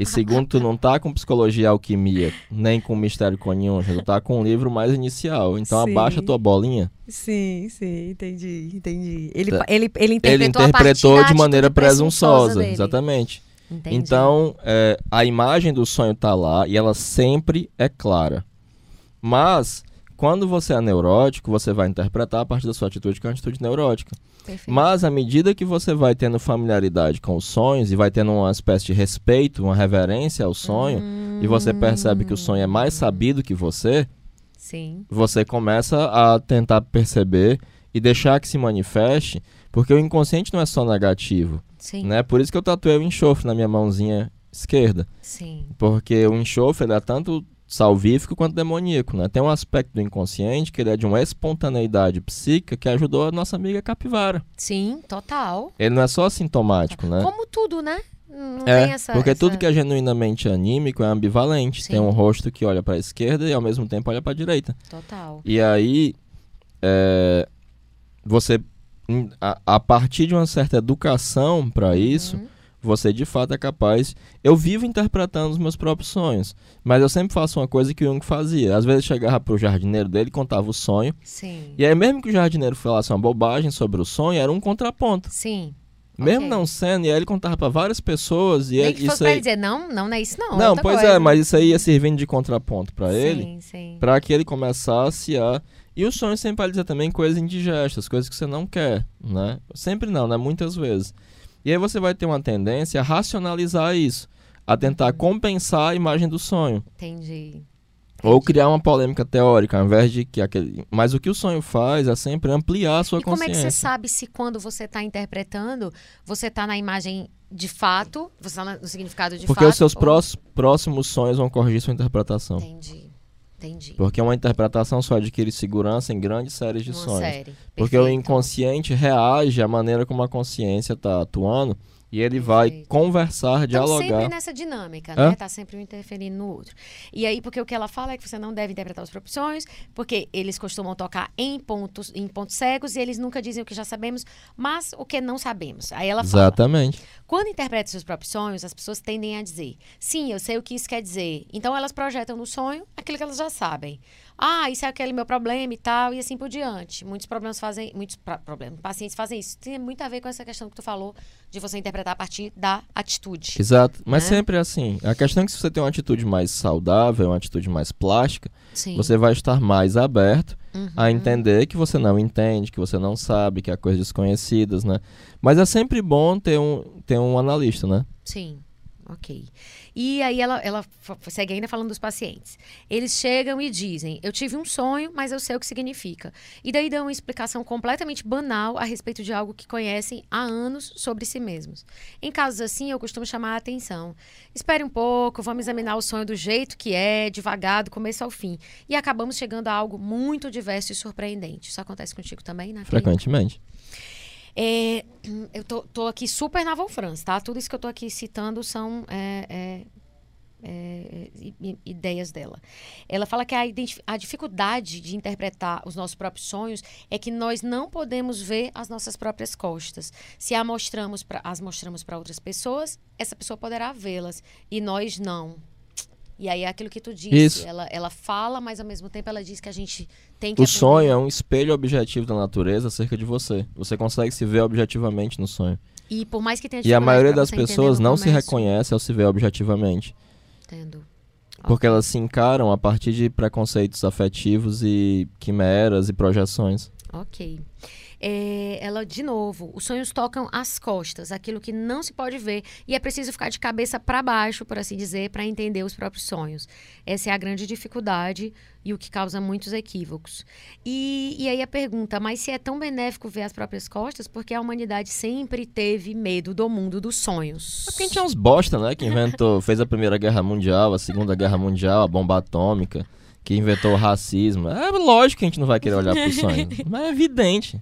E segundo, tu não tá com psicologia e alquimia, nem com mistério coniúncio, tu tá com um livro mais inicial. Então Sim. abaixa a tua bolinha. Sim, sim, entendi, entendi. Ele, Tá. ele, ele Ele interpretou a interpretou de maneira presunçosa, dele. exatamente. Entendi. Então, é, a imagem do sonho tá lá e ela sempre é clara. Mas, quando você é neurótico, você vai interpretar a partir da sua atitude que é uma atitude neurótica. Perfeito. Mas, à medida que você vai tendo familiaridade com os sonhos e vai tendo uma espécie de respeito, uma reverência ao sonho, e você percebe que o sonho é mais sabido que você, Sim. você começa a tentar perceber e deixar que se manifeste, porque o inconsciente não é só negativo, Sim. né? Por isso que eu tatuei o enxofre na minha mãozinha esquerda, Sim. porque o enxofre ele é tanto salvífico quanto demoníaco, né? Tem um aspecto do inconsciente que ele é de uma espontaneidade psíquica que ajudou a nossa amiga capivara. Sim, total. Ele não é só sintomático, né? Como tudo, né? Não É, tem essa. porque essa- tudo que é genuinamente anímico é ambivalente. Sim. Tem um rosto que olha para a esquerda e ao mesmo tempo olha para a direita. Total. E aí, é, você, a, a partir de uma certa educação para isso, Uhum. Você de fato é capaz. Eu vivo interpretando os meus próprios sonhos, mas eu sempre faço uma coisa que o Jung fazia. Às vezes chegava pro jardineiro dele, contava o sonho, Sim. e aí mesmo que o jardineiro falasse uma bobagem sobre o sonho, era um contraponto. Sim. Mesmo Ok. não sendo, e aí ele contava para várias pessoas e Nem fosse isso pra aí ele dizer, não, não, não é isso não. é Não, pois coisa. é, mas isso aí ia servindo de contraponto para ele, Sim, sim. para que ele começasse a. E o sonho sempre vai dizer também coisas indigestas, coisas que você não quer, né? Sempre não, né? Muitas vezes. E aí você vai ter uma tendência a racionalizar isso, a tentar compensar a imagem do sonho. Entendi. Ou criar uma polêmica teórica, ao invés de que aquele. Mas o que o sonho faz é sempre ampliar a sua E como é que consciência. você sabe se quando você está interpretando, você está na imagem de fato, você está no significado de Porque fato? os seus ou- próximos sonhos vão corrigir sua interpretação. Entendi. Entendi. Porque uma interpretação só adquire segurança em grandes séries de Uma sonhos. série. Porque o inconsciente reage à maneira como a consciência está atuando e ele vai Perfeito. conversar, Estamos sempre dialogar. nessa dinâmica, Hã? né? Tá sempre um interferindo no outro. E aí, porque o que ela fala é que você não deve interpretar os próprios sonhos, porque eles costumam tocar em pontos, em pontos cegos e eles nunca dizem o que já sabemos, mas o que não sabemos. Aí ela fala, Exatamente. quando interpreta seus próprios sonhos, as pessoas tendem a dizer, sim, eu sei o que isso quer dizer. Então elas projetam no sonho aquilo que elas já sabem. Ah, isso é aquele meu problema e tal, e assim por diante. Muitos problemas fazem, muitos problemas, pacientes fazem isso. Tem muito a ver com essa questão que tu falou de você interpretar a partir da atitude. Exato. Mas Né? sempre é assim. A questão é que se você tem uma atitude mais saudável, uma atitude mais plástica, Sim. você vai estar mais aberto Uhum. a entender que você não entende, que você não sabe, que há coisas desconhecidas, né? Mas é sempre bom ter um, ter um analista, né? Sim, ok. E aí ela, ela segue ainda falando dos pacientes. Eles chegam e dizem: Eu tive um sonho, mas eu sei o que significa. E daí dão uma explicação completamente banal a respeito de algo que conhecem há anos sobre si mesmos. Em casos assim, eu costumo chamar a atenção. Espere um pouco, vamos examinar o sonho do jeito que é, devagar, do começo ao fim. E acabamos chegando a algo muito diverso e surpreendente. Isso acontece contigo também, né? Frequentemente. É, eu tô, tô aqui super na Wolfrance, tá? Tudo isso que eu tô aqui citando são é, é, é, ideias dela. Ela fala que a, a dificuldade de interpretar os nossos próprios sonhos é que nós não podemos ver as nossas próprias costas. Se a mostramos pra, as mostramos para outras pessoas, essa pessoa poderá vê-las e nós não. E aí é aquilo que tu disse. Isso. Ela, ela fala, mas ao mesmo tempo ela diz que a gente tem que. O aprender. sonho é um espelho objetivo da natureza acerca de você. Você consegue se ver objetivamente no sonho. E por mais que tenha E a maioria das pessoas não se reconhece ao se ver objetivamente. Entendo. Porque elas se encaram a partir de preconceitos afetivos e quimeras e projeções. Ok. É, ela, de novo, os sonhos tocam as costas, aquilo que não se pode ver, e é preciso ficar de cabeça para baixo, por assim dizer, para entender os próprios sonhos. Essa é a grande dificuldade e o que causa muitos equívocos. E, e aí a pergunta, mas se é tão benéfico ver as próprias costas, porque a humanidade sempre teve medo do mundo dos sonhos? É porque a gente é uns bosta, né? Que inventou, fez a Primeira Guerra Mundial, a Segunda Guerra Mundial, a bomba atômica, que inventou o racismo. É lógico que a gente não vai querer olhar pro sonho, mas é evidente.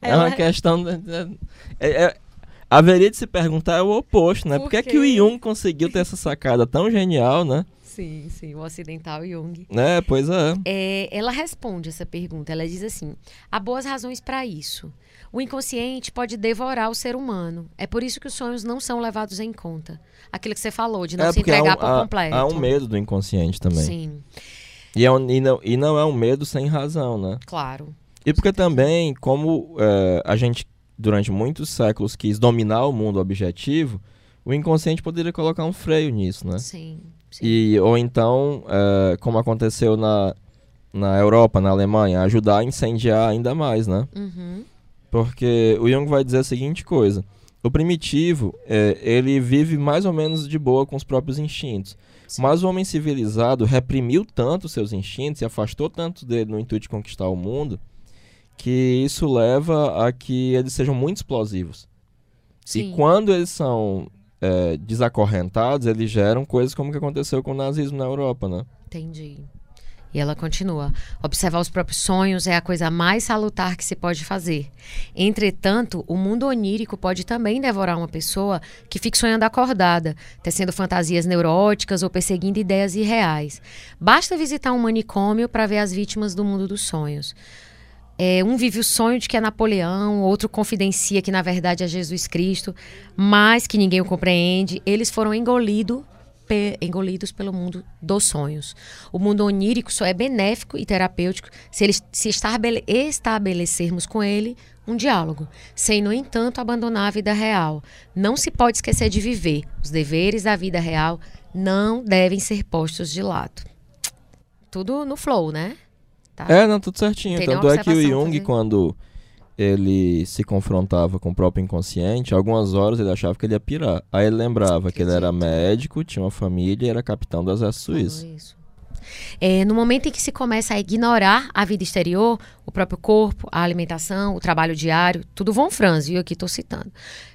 É uma questão... De, é, é, haveria de se perguntar é o oposto, né? Por, Por que, é que o Jung conseguiu ter essa sacada tão genial, né? Sim, sim, o ocidental Jung. É, pois é. é. Ela responde essa pergunta. Ela diz assim: há boas razões para isso. O inconsciente pode devorar o ser humano. É por isso que os sonhos não são levados em conta. Aquilo que você falou, de não é se entregar um, por completo. Há um medo do inconsciente também. Sim. E, é um, e, não, e não é um medo sem razão, né? Claro. E porque também, como é, a gente, durante muitos séculos, quis dominar o mundo objetivo, o inconsciente poderia colocar um freio nisso, né? Sim. E, ou então, é, como aconteceu na, na Europa, na Alemanha, ajudar a incendiar ainda mais, né? Uhum. Porque o Jung vai dizer a seguinte coisa. O primitivo, é, ele vive mais ou menos de boa com os próprios instintos. Sim. Mas o homem civilizado reprimiu tanto seus instintos e afastou tanto dele no intuito de conquistar o mundo, que isso leva a que eles sejam muito explosivos. Sim. E quando eles são é, desacorrentados, eles geram coisas como o que aconteceu com o nazismo na Europa, né? Entendi. E ela continua: observar os próprios sonhos é a coisa mais salutar que se pode fazer. Entretanto, o mundo onírico pode também devorar uma pessoa que fique sonhando acordada, tecendo fantasias neuróticas ou perseguindo ideias irreais. Basta visitar um manicômio para ver as vítimas do mundo dos sonhos. É, um vive o sonho de que é Napoleão, outro confidencia que na verdade é Jesus Cristo, mas que ninguém o compreende. Eles foram engolidos pe engolidos pelo mundo dos sonhos. O mundo onírico só é benéfico e terapêutico se, ele, se estabelecermos com ele um diálogo, sem, no entanto, abandonar a vida real. Não se pode esquecer de viver. Os deveres da vida real não devem ser postos de lado. Tudo no flow, né? Tá? É, não, tudo certinho. Tanto é que o Jung, quando ele se confrontava com o próprio inconsciente, algumas horas ele achava que ele ia pirar. Aí ele lembrava que, que ele era médico, tinha uma família e era capitão do exército suíço. É, no momento em que se começa a ignorar a vida exterior, o próprio corpo, a alimentação, o trabalho diário, tudo von Franz, viu? Aqui estou citando.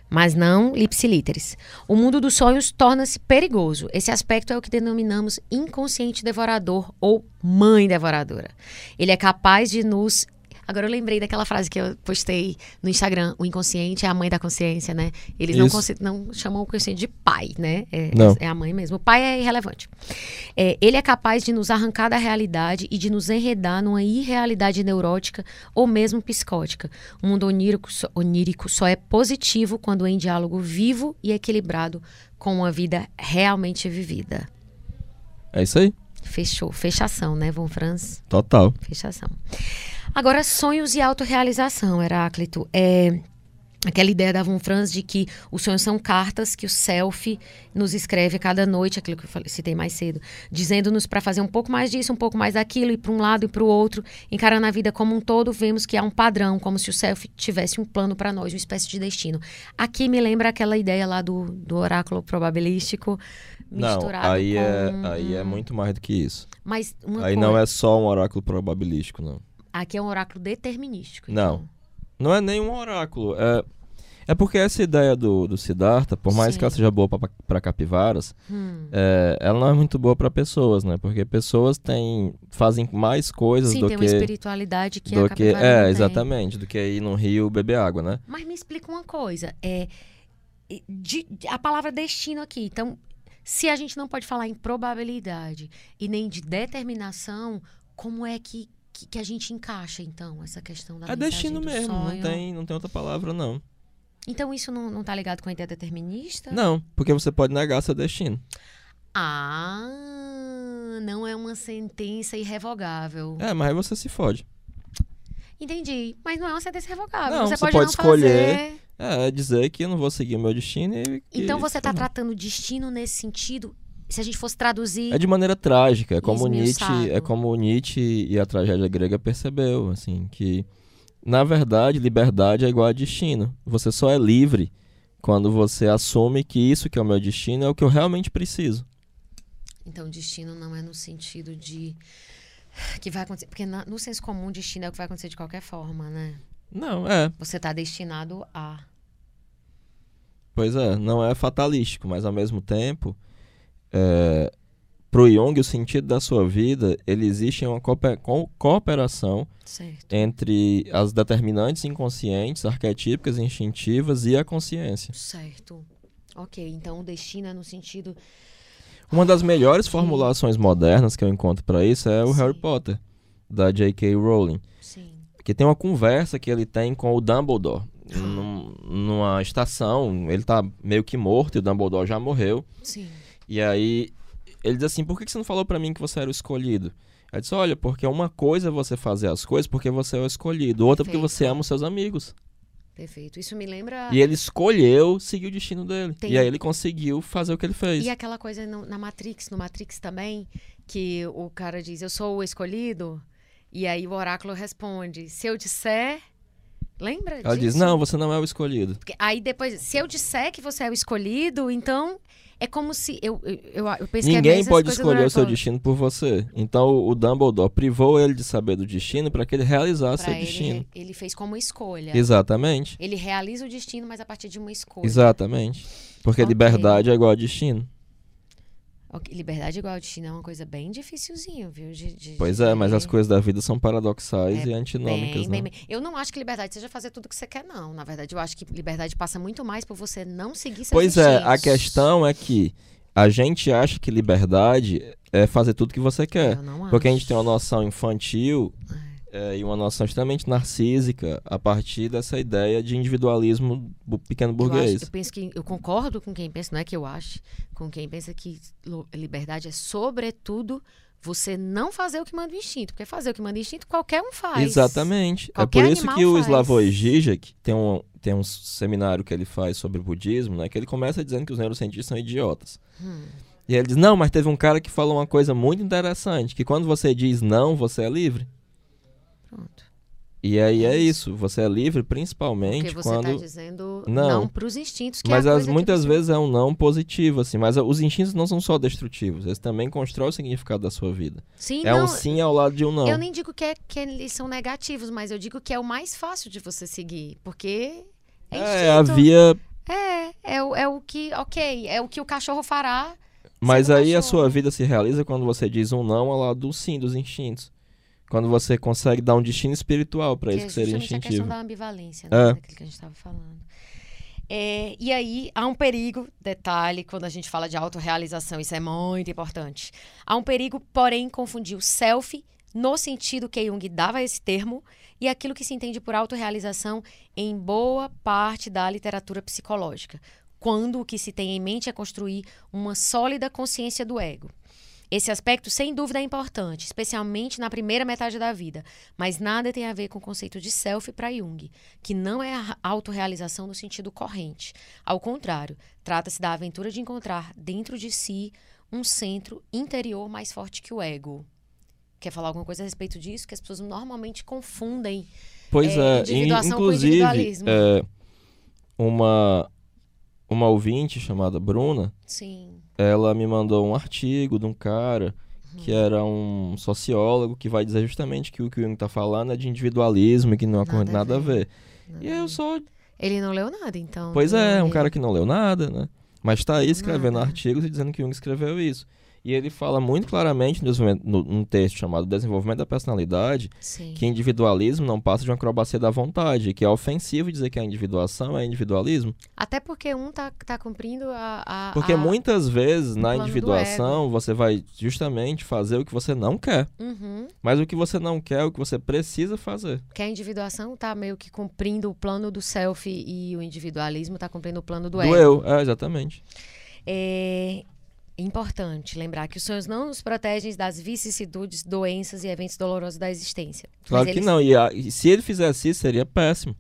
Mas não lipsilíteres. O mundo dos sonhos torna-se perigoso. Esse aspecto é o que denominamos inconsciente devorador ou mãe devoradora. Ele é capaz de nos Agora eu lembrei daquela frase que eu postei no Instagram: o inconsciente é a mãe da consciência, né? Eles não, não, chamam o consciente de pai, né? É, é, a mãe mesmo. O pai é irrelevante. É, ele é capaz de nos arrancar da realidade e de nos enredar numa irrealidade neurótica ou mesmo psicótica. O mundo onírico, onírico só é positivo quando em diálogo vivo e equilibrado com uma vida realmente vivida. É isso aí. Fechou. Fechação, né, Von Franz? Total. Fechação. Agora, sonhos e autorrealização, Heráclito. É aquela ideia da Von Franz de que os sonhos são cartas que o self nos escreve cada noite, aquilo que eu falei, citei mais cedo, dizendo-nos para fazer um pouco mais disso, um pouco mais daquilo, e para um lado e para o outro, encarando a vida como um todo, vemos que há um padrão, como se o self tivesse um plano para nós, uma espécie de destino. Aqui me lembra aquela ideia lá do, do oráculo probabilístico, misturado não, aí com... É, aí é muito mais do que isso. Mas aí não é só um oráculo probabilístico, não. Aqui é um oráculo determinístico. Então. Não. Não é nenhum oráculo. É, é porque essa ideia do, do Siddhartha, por mais Sim. que ela seja boa para capivaras, hum. é, ela não é muito boa para pessoas, né? Porque pessoas têm, fazem mais coisas Sim, do tem que. uma espiritualidade que do a que É, exatamente, do que ir num rio beber água, né? Mas me explica uma coisa. É, de, a palavra destino aqui. Então, se a gente não pode falar em probabilidade e nem de determinação, como é que que, que a gente encaixa, então, essa questão da É destino mesmo, sonho. não tem, não tem outra palavra, não. Então isso não, não tá ligado com a ideia determinista? Não, porque você pode negar seu destino. Ah, não é uma sentença irrevogável. É, mas aí você se fode. Entendi. Mas não é uma sentença irrevogável. Não, você, você pode, pode não escolher. Fazer... É, dizer que eu não vou seguir o meu destino e. Então você está tratando destino nesse sentido se a gente fosse traduzir. É de maneira trágica, é como Nietzsche, é como Nietzsche e a tragédia grega percebeu, assim, que Na verdade, liberdade é igual a destino. Você só é livre quando você assume que isso que é o meu destino é o que eu realmente preciso. Então, destino não é no sentido de que vai acontecer, porque na- no senso comum, destino é o que vai acontecer de qualquer forma, né? Não, é. Você tá destinado a. Pois é, não é fatalístico, mas ao mesmo tempo, é, pro Jung, o sentido da sua vida, ele existe uma coope- co- cooperação Certo. entre as determinantes inconscientes, arquetípicas, instintivas e a consciência. Certo. Ok, então o destino é no sentido. Uma das melhores formulações modernas que eu encontro para isso é o Sim. Harry Potter, da J.K. Rowling. Sim. Que tem uma conversa que ele tem com o Dumbledore. num- numa estação, ele tá meio que morto e o Dumbledore já morreu. Sim. E aí ele diz assim: por que você não falou pra mim que você era o escolhido? Aí disse: olha, porque uma coisa é você fazer as coisas porque você é o escolhido, outra porque você ama os seus amigos. Perfeito. Isso me lembra. E ele escolheu seguir o destino dele. Tem- E aí ele conseguiu fazer o que ele fez. E aquela coisa no- na Matrix, no Matrix também, que o cara diz, eu sou o escolhido, e aí o oráculo responde, se eu disser... Lembra Ela disso? diz: não, você não é o escolhido. Porque Aí depois, se eu disser que você é o escolhido, então é como se... Eu, eu, eu, que é Ninguém pode escolher o seu destino por você. Então o Dumbledore privou ele de saber do destino para que ele realizasse Pra seu ele, destino. ele fez como escolha. Exatamente. Ele realiza o destino, mas a partir de uma escolha. Exatamente. Porque Ok. liberdade é igual a destino. Ok, Liberdade igual destino é uma coisa bem dificilzinho, viu? de- de- Pois é, mas as coisas da vida são paradoxais É e antinômicas, Bem, né? bem, bem. Eu não acho que liberdade seja fazer tudo o que você quer, não. Na verdade, eu acho que liberdade passa muito mais por você não seguir seus Pois é, a questão é que a gente acha que liberdade é fazer tudo que você quer. Porque a acho. gente tem uma noção infantil é, e uma noção extremamente narcísica a partir dessa ideia de individualismo pequeno Eu, acho- burguês. eu penso que eu concordo com quem pensa, não é que eu acho, com quem pensa que liberdade é sobretudo você não fazer o que manda o instinto, porque fazer o que manda o instinto qualquer um faz. Exatamente. Qualquer é por isso que o faz. Slavoj Žižek tem um, tem um seminário que ele faz sobre budismo, né? Que ele começa dizendo que os neurocientistas são idiotas. Hum. E ele diz, não, mas teve um cara que falou uma coisa muito interessante, que quando você diz não, você é livre. Pronto. E aí É é isso. você é livre principalmente Porque você está quando... dizendo Não. não, para os instintos, que Mas é a as, que muitas você- vezes é um não positivo, assim. Mas os instintos não são só destrutivos, eles também constroem o significado da sua vida. Sim, é não, um sim ao lado de um não. Eu nem digo que, é, que eles são negativos, mas eu digo que é o mais fácil de você seguir. Porque é instinto. É, havia... É, é, o- é o que, ok, é o que o cachorro fará. Mas aí a cachorro. sua vida se realiza quando você diz um não ao lado do sim, dos instintos. Quando você consegue dar um destino espiritual Que isso é que seria justamente a questão instintivo. da ambivalência, É. né? Daquilo que a gente estava falando. É, e aí, há um perigo, detalhe, quando a gente fala de autorrealização, isso é muito importante. Há um perigo, porém, confundir o self, no sentido que Jung dava esse termo, e aquilo que se entende por autorrealização em boa parte da literatura psicológica, quando o que se tem em mente é construir uma sólida consciência do ego. Esse aspecto, sem dúvida, é importante, especialmente na primeira metade da vida, mas nada tem a ver com o conceito de self para Jung, que não é a autorrealização no sentido corrente. Ao contrário, trata-se da aventura de encontrar dentro de si um centro interior mais forte que o ego. Quer falar alguma coisa a respeito disso? Que as pessoas normalmente confundem. Pois é, é, individuação com inclusive, individualismo. é, uma, uma ouvinte chamada Bruna, Sim. ela me mandou um artigo de um cara que Uhum. era um sociólogo que vai dizer justamente que o que o Jung tá falando é de individualismo e que não tem Nada a nada a ver. Nada E eu só Ele não leu nada, então. Pois é, é um cara que não leu nada, né? Mas tá aí escrevendo Nada. artigos e dizendo que Jung escreveu isso. E ele fala muito claramente no, num texto chamado Desenvolvimento da Personalidade Sim. que individualismo não passa de uma acrobacia da vontade, que é ofensivo dizer que a individuação é individualismo. Até porque um tá, tá cumprindo a. a- Porque a- muitas vezes na do individuação você vai justamente fazer o que você não quer. Uhum. Mas o que você não quer é o que você precisa fazer. Que a individuação tá meio que cumprindo o plano do self e o individualismo tá cumprindo o plano do, Do ego. eu, é, exatamente. É importante lembrar que os sonhos não nos protegem das vicissitudes, doenças e eventos dolorosos da existência. Claro que eles- não. E, a- e se ele fizesse isso, seria péssimo.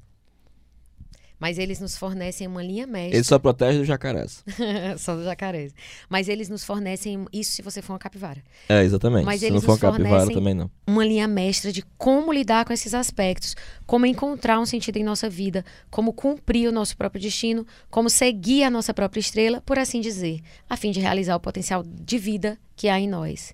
Mas eles nos fornecem uma linha mestra. Ele só protege do jacarés. Só do jacarés. Mas eles nos fornecem isso se você for uma capivara. É, exatamente. Mas Se eles não for uma capivara, também não. Uma linha mestra de como lidar com esses aspectos, como encontrar um sentido em nossa vida, como cumprir o nosso próprio destino, como seguir a nossa própria estrela, por assim dizer, a fim de realizar o potencial de vida que há em nós.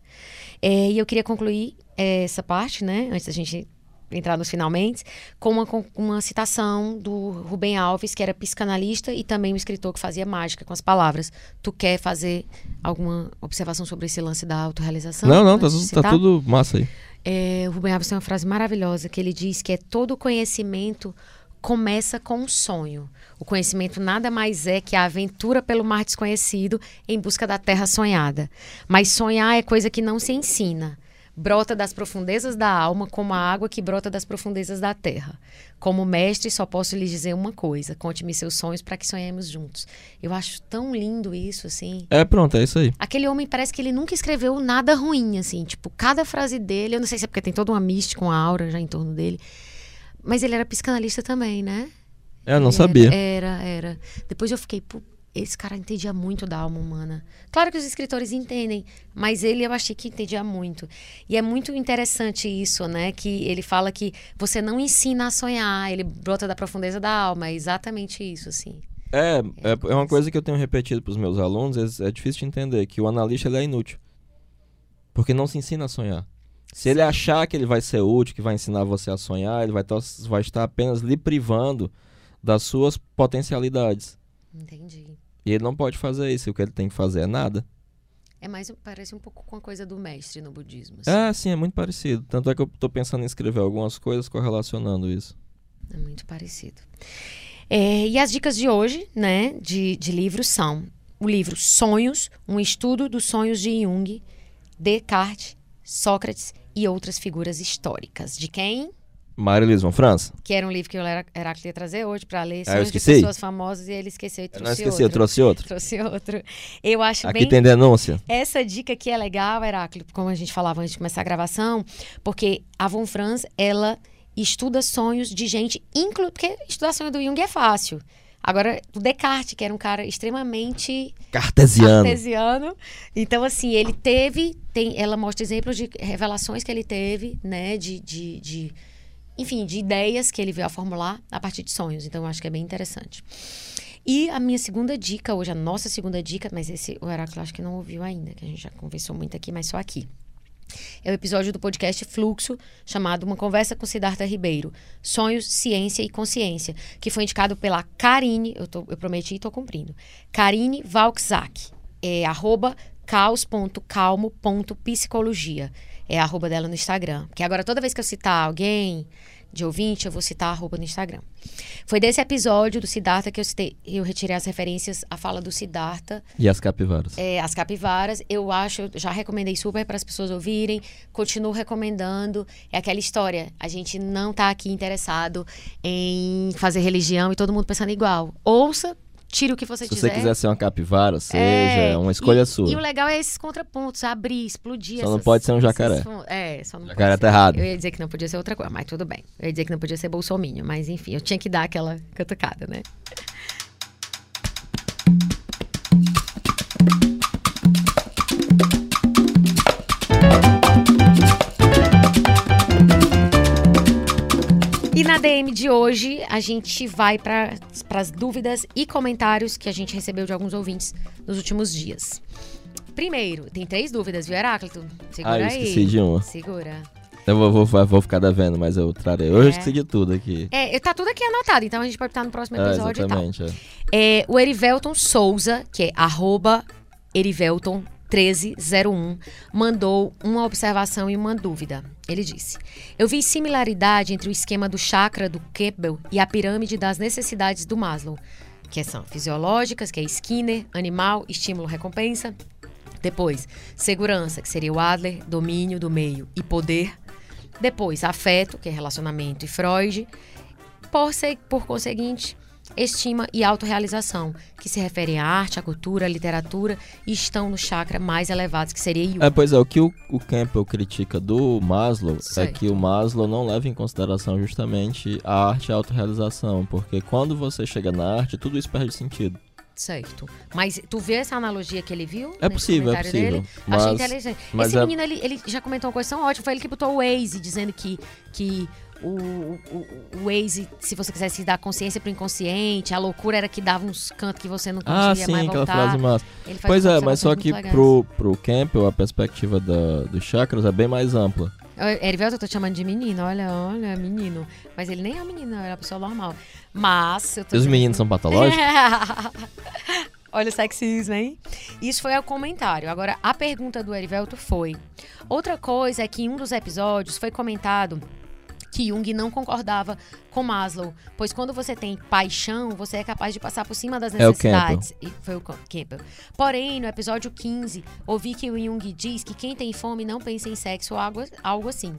É, e eu queria concluir é, essa parte, né, antes da gente entrar nos finalmente, com uma, com uma citação do Rubem Alves, que era psicanalista e também um escritor que fazia mágica com as palavras. Tu quer fazer alguma observação sobre esse lance da autorrealização? Não, não, tá, tá tudo massa aí. É, o Rubem Alves tem uma frase maravilhosa que ele diz que é todo conhecimento começa com um sonho. O conhecimento nada mais é que a aventura pelo mar desconhecido em busca da terra sonhada. Mas sonhar é coisa que não se ensina. Brota das profundezas da alma como a água que brota das profundezas da terra. Como mestre, só posso lhes dizer uma coisa: conte-me seus sonhos para que sonhemos juntos. Eu acho tão lindo isso, assim. É, pronto, é isso aí. Aquele homem parece que ele nunca escreveu nada ruim, assim. Tipo, cada frase dele, eu não sei se é porque tem toda uma mística, uma aura já em torno dele. Mas ele era psicanalista também, né? Eu não Ele sabia. Era, era, era. Depois eu fiquei, pô, esse cara entendia muito da alma humana. Claro que os escritores entendem, mas ele eu achei que entendia muito. E é muito interessante isso, né? Que ele fala que você não ensina a sonhar, ele brota da profundeza da alma. É exatamente isso, assim. É, é, é uma coisa que eu tenho repetido para os meus alunos, é, é difícil de entender, que o analista ele é inútil. Porque não se ensina a sonhar. Se ele achar que ele vai ser útil, que vai ensinar você a sonhar, ele vai, vai estar apenas lhe privando das suas potencialidades. Entendi. E ele não pode fazer isso, o que ele tem que fazer é nada. É mais, parece um pouco com a coisa do mestre no budismo. assim. É, sim, é muito parecido. Tanto é que eu tô pensando em escrever algumas coisas correlacionando isso. É muito parecido. É, e as dicas de hoje, né, de, de livros são o livro Sonhos, um estudo dos sonhos de Jung, Descartes, Sócrates e outras figuras históricas. De quem? Mário Lisman França? Que era um livro que o Heráclito ia trazer hoje para ler Ah, eu esqueci. pessoas famosas e ele esqueceu e trouxe não esqueci, outro. eu trouxe outro. Trouxe outro. Eu acho Aqui bem tem denúncia. essa dica aqui é legal, Heráclito, como a gente falava antes de começar a gravação, porque a Von Franz, ela estuda sonhos de gente, inclu... porque estudar sonho do Jung é fácil. Agora, o Descartes, que era um cara extremamente Cartesiano. cartesiano. Então, assim, ele teve. Tem, ela mostra exemplos de revelações que ele teve, né? De, de, de- enfim, de ideias que ele veio a formular a partir de sonhos. Então, eu acho que é bem interessante. E a minha segunda dica, hoje, a nossa segunda dica, mas esse o Heráclito acho que não ouviu ainda, que a gente já conversou muito aqui, mas só aqui. É o episódio do podcast Fluxo, chamado Uma Conversa com Siddhartha Ribeiro. Sonhos, Ciência e Consciência, que foi indicado pela Karine, eu, tô- eu prometi e estou cumprindo. Karine Valkzak. É arroba caos.calmo.psicologia. É a arroba dela no Instagram. Porque agora toda vez que eu citar alguém de ouvinte, eu vou citar a arroba no Instagram. Foi desse episódio do Siddhartha que eu citei, eu retirei as referências à fala do Siddhartha E as capivaras. é, as capivaras, eu acho, eu já recomendei super para as pessoas ouvirem, continuo recomendando. É aquela história, a gente não tá aqui interessado em fazer religião e todo mundo pensando igual. Ouça, tire o que você Se quiser. você quiser ser uma capivara, seja, É, é uma escolha e, sua. E o legal é esses contrapontos, abrir, explodir. Só não essas- pode ser um jacaré. É, só não Jacaré pode tá ser. errado. Eu ia dizer que não podia ser outra coisa, mas tudo bem. Eu ia dizer que não podia ser bolsominho, mas enfim, eu tinha que dar aquela catucada, né? E na DM de hoje, a gente vai para as dúvidas e comentários que a gente recebeu de alguns ouvintes nos últimos dias. Primeiro, tem três dúvidas, viu, Heráclito? Segura Ah, eu aí. esqueci de uma. Segura. Eu vou, vou, vou ficar devendo, mas eu trarei. Hoje eu É. esqueci de tudo aqui. É, tá tudo aqui anotado, então a gente pode estar no próximo É, episódio e tal. exatamente. é. É, o Erivelton Souza, que é arroba Erivelton 1301, mandou uma observação e uma dúvida. Ele disse: Eu vi similaridade entre o esquema do chakra do Campbell e a pirâmide das necessidades do Maslow, que são fisiológicas, que é Skinner, animal, estímulo, recompensa. Depois, segurança, que seria o Adler, domínio do meio e poder. Depois, afeto, que é relacionamento e Freud. Por, por conseguinte, estima e autorrealização, que se referem à arte, à cultura, à literatura e estão no chakra mais elevados, que seria. É, pois é, o que o, o Campbell critica do Maslow é Certo. que o Maslow não leva em consideração justamente a arte e a autorrealização, porque quando você chega na arte, tudo isso perde sentido. Certo. Mas tu vê essa analogia que ele viu? É possível, é possível. Dele? Mas, Achei inteligente. mas Esse é- menino, ele, ele já comentou uma coisa tão ótima. Foi ele que botou o Waze, dizendo que, que o, o, o Waze, se você quisesse dar consciência pro inconsciente, a loucura era que dava uns cantos que você não ah, conseguia sim, mais aquela voltar. frase massa. Pois é, mas só que legais. pro, pro Campbell a perspectiva da, dos chakras é bem mais ampla. Erivelto, eu tô te chamando de menino, olha, olha, menino. Mas ele nem é um menino, ele é uma pessoa normal. Mas. Eu tô E os meninos são patológicos? Olha o sexismo, hein? Isso foi o comentário. Agora, a pergunta do Erivelto foi: outra coisa é que em um dos episódios foi comentado que Jung não concordava com Maslow, pois quando você tem paixão, você é capaz de passar por cima das É o necessidades. E foi o Campbell. Porém, no episódio 15, ouvi que o Jung diz que quem tem fome não pensa em sexo ou algo, algo assim.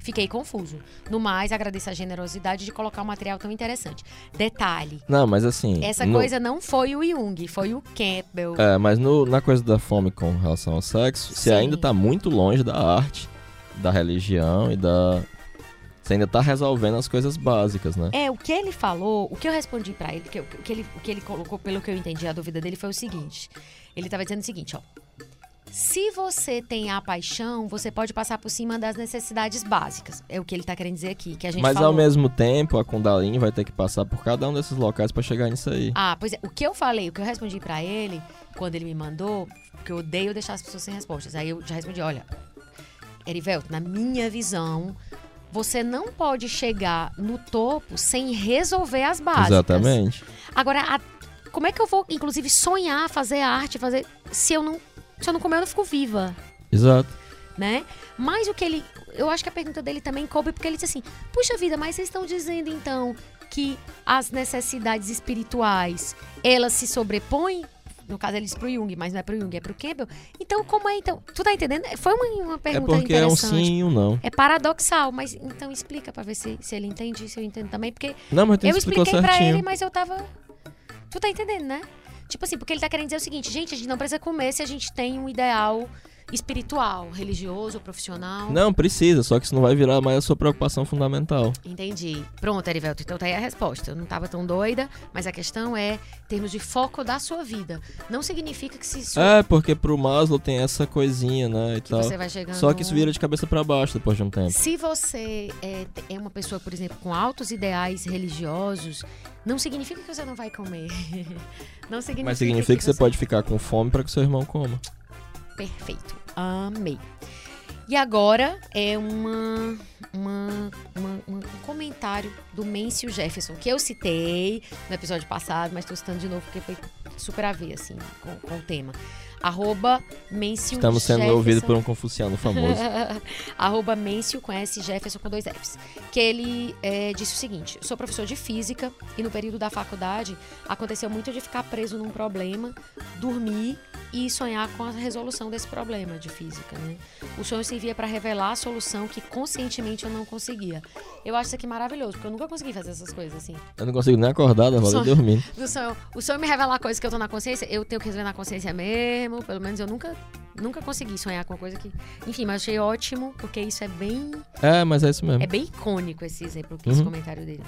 Fiquei confuso. No mais, agradeço a generosidade de colocar um material tão interessante. Detalhe, Não, mas assim. essa no- coisa não foi o Jung, foi o Campbell. É, mas no- na coisa da fome com relação ao sexo, Sim. você ainda tá muito longe da arte, da religião e da. Você ainda tá resolvendo as coisas básicas, né? É, o que ele falou, o que eu respondi pra ele, que, o que ele, o que ele colocou, pelo que eu entendi, a dúvida dele foi o seguinte. Ele tava dizendo o seguinte, ó. Se você tem a paixão, você pode passar por cima das necessidades básicas. É o que ele tá querendo dizer aqui, que a gente Mas falou. ao mesmo tempo, a Kundalini vai ter que passar por cada um desses locais pra chegar nisso aí. Ah, pois é. O que eu falei, o que eu respondi pra ele, quando ele me mandou, porque eu odeio deixar as pessoas sem respostas. Aí eu já respondi, olha, Erivelto, na minha visão, você não pode chegar no topo sem resolver as básicas. Exatamente. Agora, a- como é que eu vou, inclusive, sonhar, fazer arte, fazer. Se eu não. Se eu não comer, eu não fico viva, Exato. né? Mas o que ele. Eu acho que a pergunta dele também coube, porque ele disse assim: Puxa vida, mas vocês estão dizendo então que as necessidades espirituais elas se sobrepõem? No caso, ele disse pro Jung, mas não é pro Jung, é pro Campbell. Então, como é então? Tu tá entendendo? Foi uma, uma É pergunta porque é um interessante. sim e um não. É paradoxal, mas então explica pra ver se, se ele entende, se eu entendo também, porque Não, mas eu expliquei pra ele, mas eu tava. Tu tá entendendo, né? Tipo assim, porque ele tá querendo dizer o seguinte, gente, a gente não precisa comer se a gente tem um ideal espiritual, religioso, profissional. Não, precisa, só que isso não vai virar mais a sua preocupação fundamental. Entendi. Pronto, Erivelto, então tá aí a resposta. Eu não tava tão doida, mas a questão é termos de foco da sua vida. Não significa que se sua- É, porque pro Maslow tem essa coisinha, né, e que tal. você vai chegando. Só que isso vira de cabeça pra baixo depois de um tempo. Se você é, é uma pessoa, por exemplo, com altos ideais religiosos, não significa que você não vai comer. Não significa Mas significa que você pode ficar com fome pra que seu irmão coma. Perfeito. Amei. E agora é uma, uma- uma- um comentário do Mêncio Jefferson, que eu citei no episódio passado, mas estou citando de novo porque foi super a ver, assim, com, com o tema. Arroba Mêncio Estamos sendo Jefferson. ouvidos por um confuciano famoso. Arroba Mêncio com S Jefferson com dois Fs. Que ele é, disse o seguinte: sou professor de física e no período da faculdade aconteceu muito de ficar preso num problema, dormir e sonhar com a resolução desse problema de física. Né? O sonho servia para revelar a solução que conscientemente eu não conseguia. Eu acho isso aqui maravilhoso, porque eu nunca consegui fazer essas coisas assim. Eu não consigo nem acordar, da valeu dormindo. Do sonho, o sonho me revelar coisas que eu tô na consciência, eu tenho que resolver na consciência mesmo. Pelo menos eu nunca, nunca consegui sonhar com uma coisa que. Enfim, mas achei ótimo, porque isso é bem. É, mas é isso mesmo. É bem icônico esse exemplo, esse Uhum. comentário dele.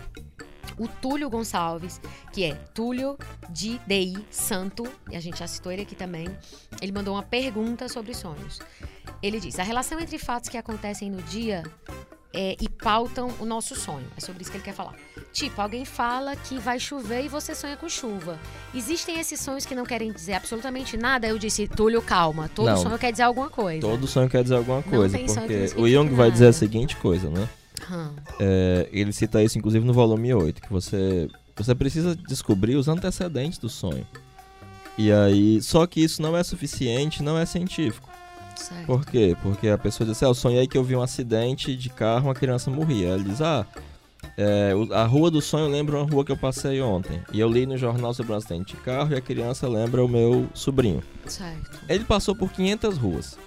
O Túlio Gonçalves, que é Túlio de DI Santo, e a gente já citou ele aqui também, ele mandou uma pergunta sobre sonhos. Ele diz: a relação entre fatos que acontecem no dia é, e pautam o nosso sonho. É sobre isso que ele quer falar. Tipo, alguém fala que vai chover e você sonha com chuva. Existem esses sonhos que não querem dizer absolutamente nada? Eu disse, Túlio, calma. Todo Não. sonho quer dizer alguma coisa. Todo sonho quer dizer alguma coisa, porque o Jung vai dizer a seguinte coisa, né? Hum, É, ele cita isso inclusive no volume 8, que você, você precisa descobrir os antecedentes do sonho. E aí, só que isso não é suficiente, não é científico. Certo. Por quê? Porque a pessoa diz assim, ah, eu sonhei que eu vi um acidente de carro, uma criança morria. Ela diz, ah, é, a rua do sonho lembra uma rua que eu passei ontem. E eu li no jornal sobre um acidente de carro e a criança lembra o meu sobrinho. Certo. Ele passou por 500 ruas.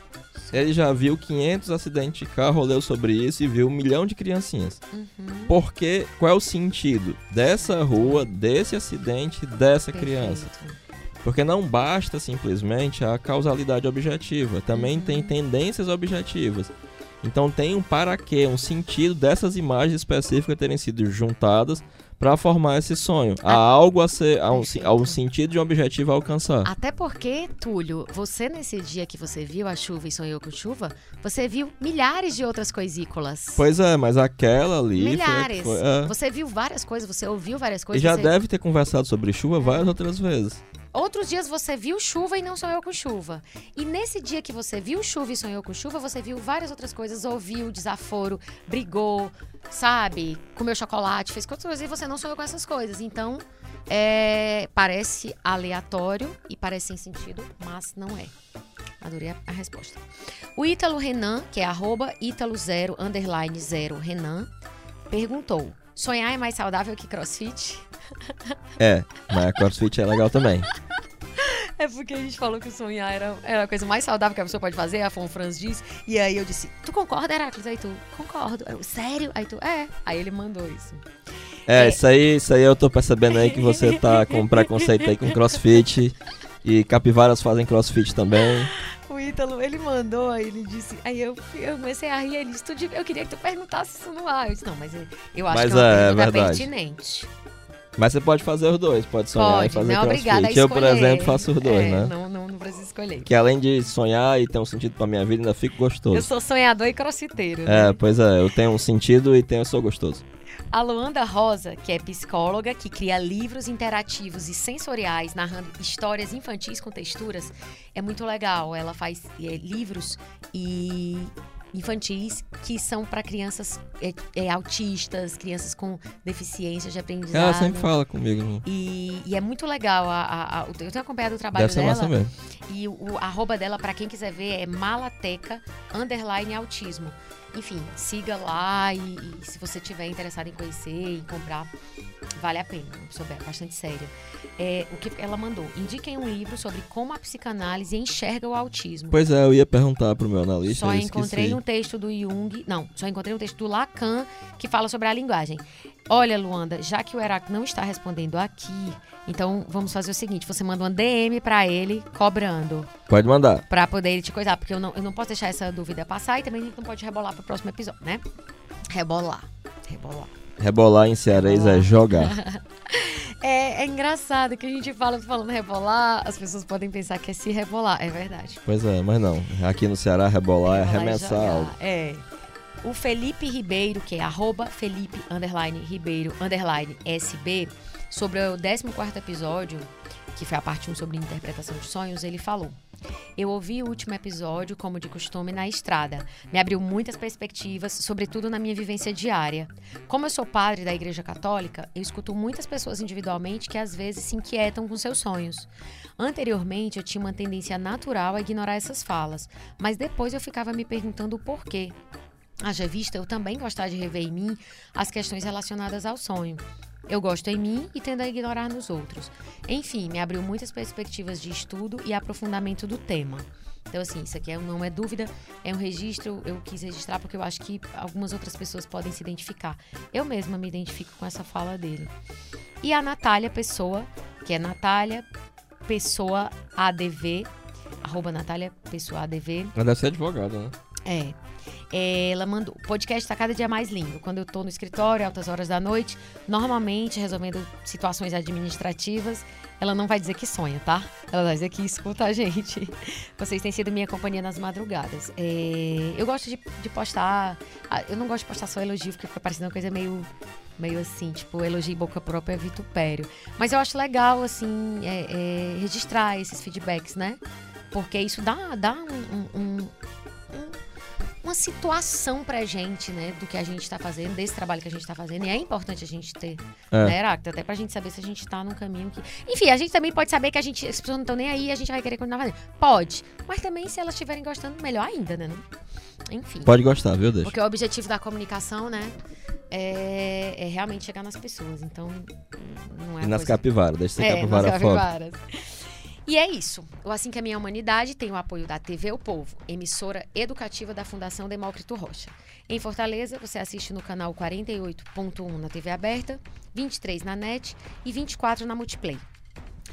Ele já viu 500 acidentes de carro, leu sobre isso e viu um milhão de criancinhas. Uhum. Porque qual é o sentido dessa rua, desse acidente, dessa criança? Porque não basta simplesmente a causalidade objetiva, também Uhum. tem tendências objetivas. Então tem um para quê, um sentido dessas imagens específicas terem sido juntadas para formar esse sonho. Há algo a ser, há um, há um sentido de um objetivo a alcançar. Até porque, Túlio, você nesse dia que você viu a chuva e sonhou com chuva, você viu milhares de outras coisícolas. Pois é, mas aquela ali foi milhares. foi- é. Você viu várias coisas, você ouviu várias E coisas. já você- deve ter conversado sobre chuva várias outras vezes. Outros dias você viu chuva e não sonhou com chuva. E nesse dia que você viu chuva e sonhou com chuva, você viu várias outras coisas, ouviu desaforo, brigou, sabe? Comeu chocolate, fez outras coisas e você não sonhou com essas coisas. Então, é, parece aleatório e parece sem sentido, mas não é. Adorei a, a resposta. O Ítalo Renan, que é arroba Ítalo zero, underline zero Renan, perguntou: sonhar é mais saudável que crossfit? É, mas a CrossFit é legal também. É porque a gente falou que sonhar era, era a coisa mais saudável que a pessoa pode fazer, a Fon Franz diz. E aí eu disse, tu concorda, Heracles? Aí tu, concordo. Eu, sério? Aí tu, é. Aí ele mandou isso. É, É. isso aí, isso aí eu tô percebendo aí que você tá com preconceito aí com CrossFit. E capivaras fazem CrossFit também. O Ítalo, ele mandou, aí ele disse. Aí eu, eu comecei a rir, ele disse, eu queria que tu perguntasse isso no ar. Eu disse, não, mas eu- eu acho Mas que é uma é, é pergunta verdade. pertinente. Mas você pode fazer os dois, pode sonhar e Pode, fazer não é CrossFit. Eu, por exemplo, faço os dois, É, né? Não, não, não precisa escolher. Que além de sonhar e ter um sentido pra minha vida, ainda fico gostoso. Eu sou sonhador e crossfiteiro. né? É, pois é, eu tenho um sentido e tenho, eu sou gostoso. A Luanda Rosa, que é psicóloga, que cria livros interativos e sensoriais narrando histórias infantis com texturas, é muito legal. Ela faz é, livros e infantis que são para crianças é, é, autistas, crianças com deficiências de aprendizado. Ela sempre fala comigo. né? E, e é muito legal. A, a- a- eu tenho acompanhado o trabalho Deve ser dela. massa mesmo. E o, o arroba dela, pra quem quiser ver, é malateca underline autismo. Enfim, siga lá e, e se você tiver interessado em conhecer e comprar, vale a pena. Uma pessoa bastante séria. É, o que ela mandou? Indiquem um livro sobre como a psicanálise enxerga o autismo. Pois é, eu ia perguntar pro meu analista. Só encontrei esqueci. um texto do Jung, não, só encontrei um texto do Lacan que fala sobre a linguagem. Olha, Luanda, já que o Heráclito não está respondendo aqui, então vamos fazer o seguinte: você manda uma DM pra ele cobrando. Pode mandar. Pra poder ele te coisar, porque eu não, eu não posso deixar essa dúvida passar e também a gente não pode rebolar pro próximo episódio, né? Rebolar. Rebolar. Rebolar em cearês é jogar. É, é engraçado que a gente fala falando rebolar, as pessoas podem pensar que é se rebolar. É verdade. pois é, mas não. Aqui no Ceará, rebolar é Rebolar e arremessar algo. É. O Felipe Ribeiro, que é arroba Felipe underline Ribeiro underline SB, sobre o 14 episódio, que foi a parte 1 sobre interpretação de sonhos, ele falou. Eu ouvi o último episódio, como de costume, na estrada. Me abriu muitas perspectivas, sobretudo na minha vivência diária. Como eu sou padre da Igreja Católica, eu escuto muitas pessoas individualmente que às vezes se inquietam com seus sonhos. Anteriormente, eu tinha uma tendência natural a ignorar essas falas, mas depois eu ficava me perguntando o porquê. Haja vista eu também gostar de rever em mim as questões relacionadas ao sonho. Eu gosto em mim e tendo a ignorar nos outros. Enfim, me abriu muitas perspectivas de estudo e aprofundamento do tema. Então, assim, isso aqui é- não é dúvida, é um registro, eu quis registrar porque eu acho que algumas outras pessoas podem se identificar. Eu mesma me identifico com essa fala dele. E a Natália Pessoa, que é Natália Pessoa ADV, arroba Natália Pessoa ADV, Mas deve ser advogada, né? é. Ela mandou. O podcast tá cada dia mais lindo. Quando eu tô no escritório, altas horas da noite, normalmente resolvendo situações administrativas, ela não vai dizer que sonha, tá? Ela vai dizer que escuta a gente. Vocês têm sido minha companhia nas madrugadas. É, eu gosto de, de postar. ah, Eu não gosto de postar só elogio, porque fica parecendo uma coisa meio. Meio assim, tipo, elogio boca própria vitupério. Mas eu acho legal, assim, é, é, registrar esses feedbacks, né? Porque isso dá, dá um- um- um, uma situação pra gente, né, do que a gente tá fazendo, desse trabalho que a gente tá fazendo. E é importante a gente ter, É. né, Heráclito? Até pra gente saber se a gente tá num caminho que. Enfim, a gente também pode saber que a gente, as pessoas não estão nem aí e a gente vai querer continuar fazendo. Pode. Mas também, se elas estiverem gostando, melhor ainda, né? Enfim. Pode gostar, viu? Deixa. Porque o objetivo da comunicação, né, é, é realmente chegar nas pessoas. Então, não é E nas coisa- capivaras, deixa ser é, capivara foda. capivaras. E é isso. O Assim Caminha a Humanidade tem o apoio da TV O Povo, emissora educativa da Fundação Demócrito Rocha. Em Fortaleza, você assiste no canal 48.1 na TV aberta, 23 na NET e 24 na Multiplay.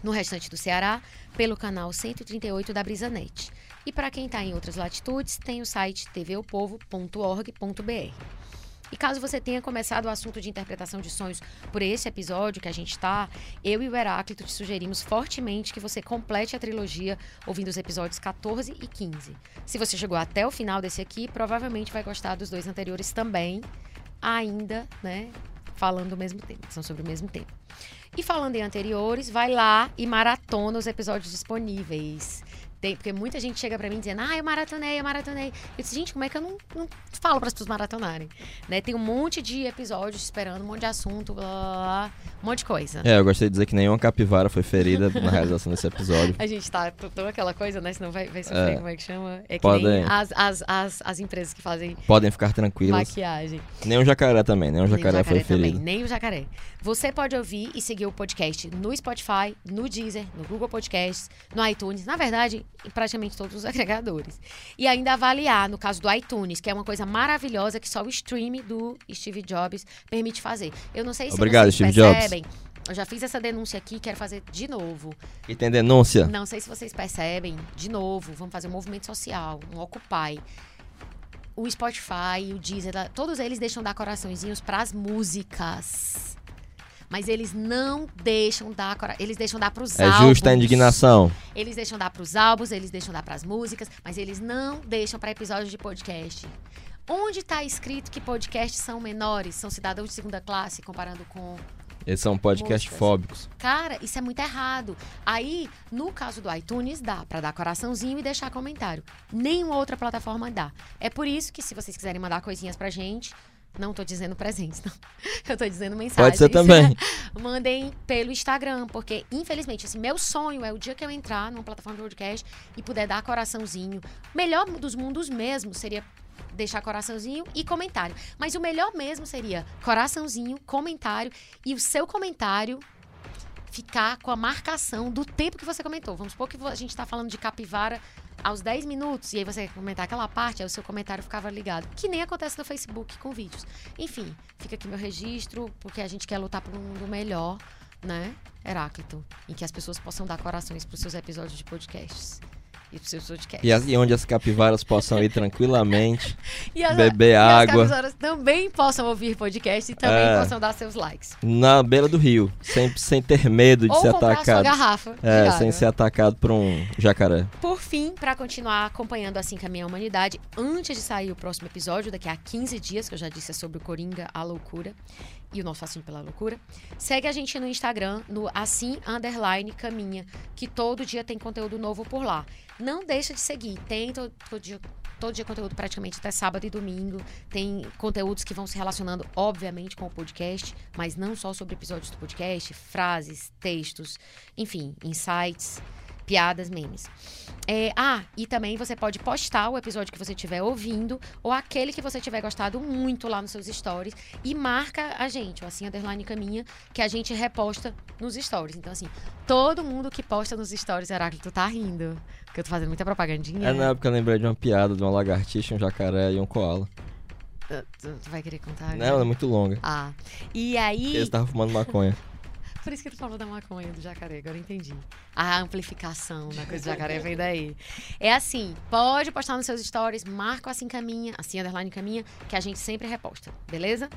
No restante do Ceará, pelo canal 138 da Brisanet. E para quem está em outras latitudes, tem o site tvopovo.org.br. E caso você tenha começado o assunto de interpretação de sonhos por esse episódio que a gente está, eu e o Heráclito te sugerimos fortemente que você complete a trilogia ouvindo os episódios 14 e 15. Se você chegou até o final desse aqui, provavelmente vai gostar dos dois anteriores também, ainda, né, falando do mesmo tema, são sobre o mesmo tema. E falando em anteriores, vai lá e maratona os episódios disponíveis. Tem, porque muita gente chega pra mim dizendo, ah, eu maratonei, eu maratonei. Eu disse, gente, como é que eu não, não falo para as pessoas maratonarem? Né? Tem um monte de episódios esperando, um monte de assunto, blá, blá, blá, um monte de coisa. É, eu gostei de dizer que nenhuma capivara foi ferida na realização desse episódio. A gente tá toda aquela coisa, né? Senão vai, vai sofrer, É. como é que chama? É que Podem. nem as, as, as, as empresas que fazem Podem ficar tranquilos. maquiagem. Nem o jacaré também, nem o Nem o jacaré, foi também, ferido. nem o jacaré. Você pode ouvir e seguir o podcast no Spotify, no Deezer, no Google Podcasts, no iTunes, na verdade, em praticamente todos os agregadores. E ainda avaliar, no caso do iTunes, que é uma coisa maravilhosa que só o stream do Steve Jobs permite fazer. Eu não sei se Obrigado, vocês Steve Jobs. percebem. Eu já fiz essa denúncia aqui, quero fazer de novo. E tem denúncia? Não sei se vocês percebem, de novo, vamos fazer um movimento social, um Occupy. O Spotify, o Deezer, todos eles deixam dar coraçõezinhos pras músicas. Mas eles não deixam dar eles deixam dar pros É álbuns. justa a indignação. Eles deixam dar pros álbuns, eles deixam dar pras músicas, mas eles não deixam pra episódios de podcast. Onde tá escrito que podcasts são menores, são cidadãos de segunda classe, comparando com Eles são podcast Músicas. fóbicos. Cara, isso é muito errado. Aí, no caso do iTunes, dá pra dar coraçãozinho e deixar comentário. Nenhuma outra plataforma dá. É por isso que, se vocês quiserem mandar coisinhas pra gente, não tô dizendo presentes, não. Eu tô dizendo mensagens. Pode ser também. Mandem pelo Instagram, porque, infelizmente, assim, meu sonho é o dia que eu entrar numa plataforma de podcast e puder dar coraçãozinho. O melhor dos mundos mesmo seria deixar coraçãozinho e comentário. Mas o melhor mesmo seria coraçãozinho, comentário e o seu comentário ficar com a marcação do tempo que você comentou. Vamos supor que a gente está falando de capivara aos 10 minutos e aí você comentar aquela parte, aí o seu comentário ficava ligado. Que nem acontece no Facebook com vídeos. Enfim, fica aqui meu registro, porque a gente quer lutar por um mundo melhor, né, Heráclito? Em que as pessoas possam dar corações para os seus episódios de podcasts. E pros seus podcasts. E, as- e onde as capivaras possam ir tranquilamente, E as- beber e água. as capivaras também possam ouvir podcast e também É. possam dar seus likes. na beira do rio, sem, sem ter medo de Ou ser comprar a sua atacado. garrafa. É, sem ser atacado por um jacaré. Por fim, para continuar acompanhando Assim Caminha a Humanidade, antes de sair o próximo episódio, daqui a 15 dias, que eu já disse é sobre o Coringa, a loucura e o nosso fascínio pela loucura, segue a gente no Instagram, no Assim Underline Caminha, que todo dia tem conteúdo novo por lá. Não deixa de seguir, tem todo, todo dia. Todo dia conteúdo praticamente até sábado e domingo. Tem conteúdos que vão se relacionando, obviamente, com o podcast, mas não só sobre episódios do podcast, frases, textos, enfim, insights, piadas, memes. É, ah, e também você pode postar o episódio que você estiver ouvindo ou aquele que você tiver gostado muito lá nos seus stories e marca a gente, assim underline caminha, que a gente reposta nos stories. Então, assim, todo mundo que posta nos stories, Heráclito, tá rindo. Porque eu tô fazendo muita propagandinha. É, na época eu lembrei de uma piada de uma lagartixa, um jacaré e um koala. Tu, tu- tu vai querer contar? Não, ela é muito longa. Ah, e aí... Eles estavam fumando maconha. Por isso que tu falou da maconha do jacaré, agora eu entendi. A amplificação da coisa do jacaré vem daí. É assim, pode postar nos seus stories, marca o assim caminha, assim underline caminha, que a gente sempre reposta, beleza?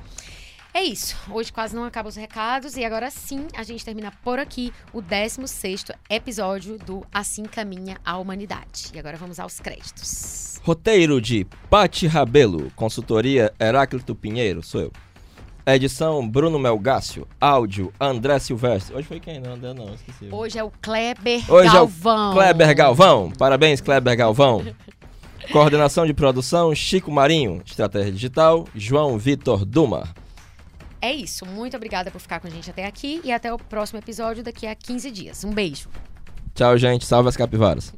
É isso. Hoje quase não acaba os recados e agora sim a gente termina por aqui o 16º episódio do Assim Caminha a Humanidade. E agora vamos aos créditos. Roteiro de Pati Rabelo, consultoria Heráclito Pinheiro, sou eu. Edição Bruno Melgácio, áudio André Silvestre. Hoje foi quem? Não, André não, esqueci. Hoje é o Kleber Hoje Galvão. é o Kleber Galvão. Parabéns, Kleber Galvão. Coordenação de produção Chico Marinho. Estratégia digital João Vitor Duma. É isso. Muito obrigada por ficar com a gente até aqui e até o próximo episódio daqui a 15 dias. Um beijo. Tchau, gente. Salve as capivaras.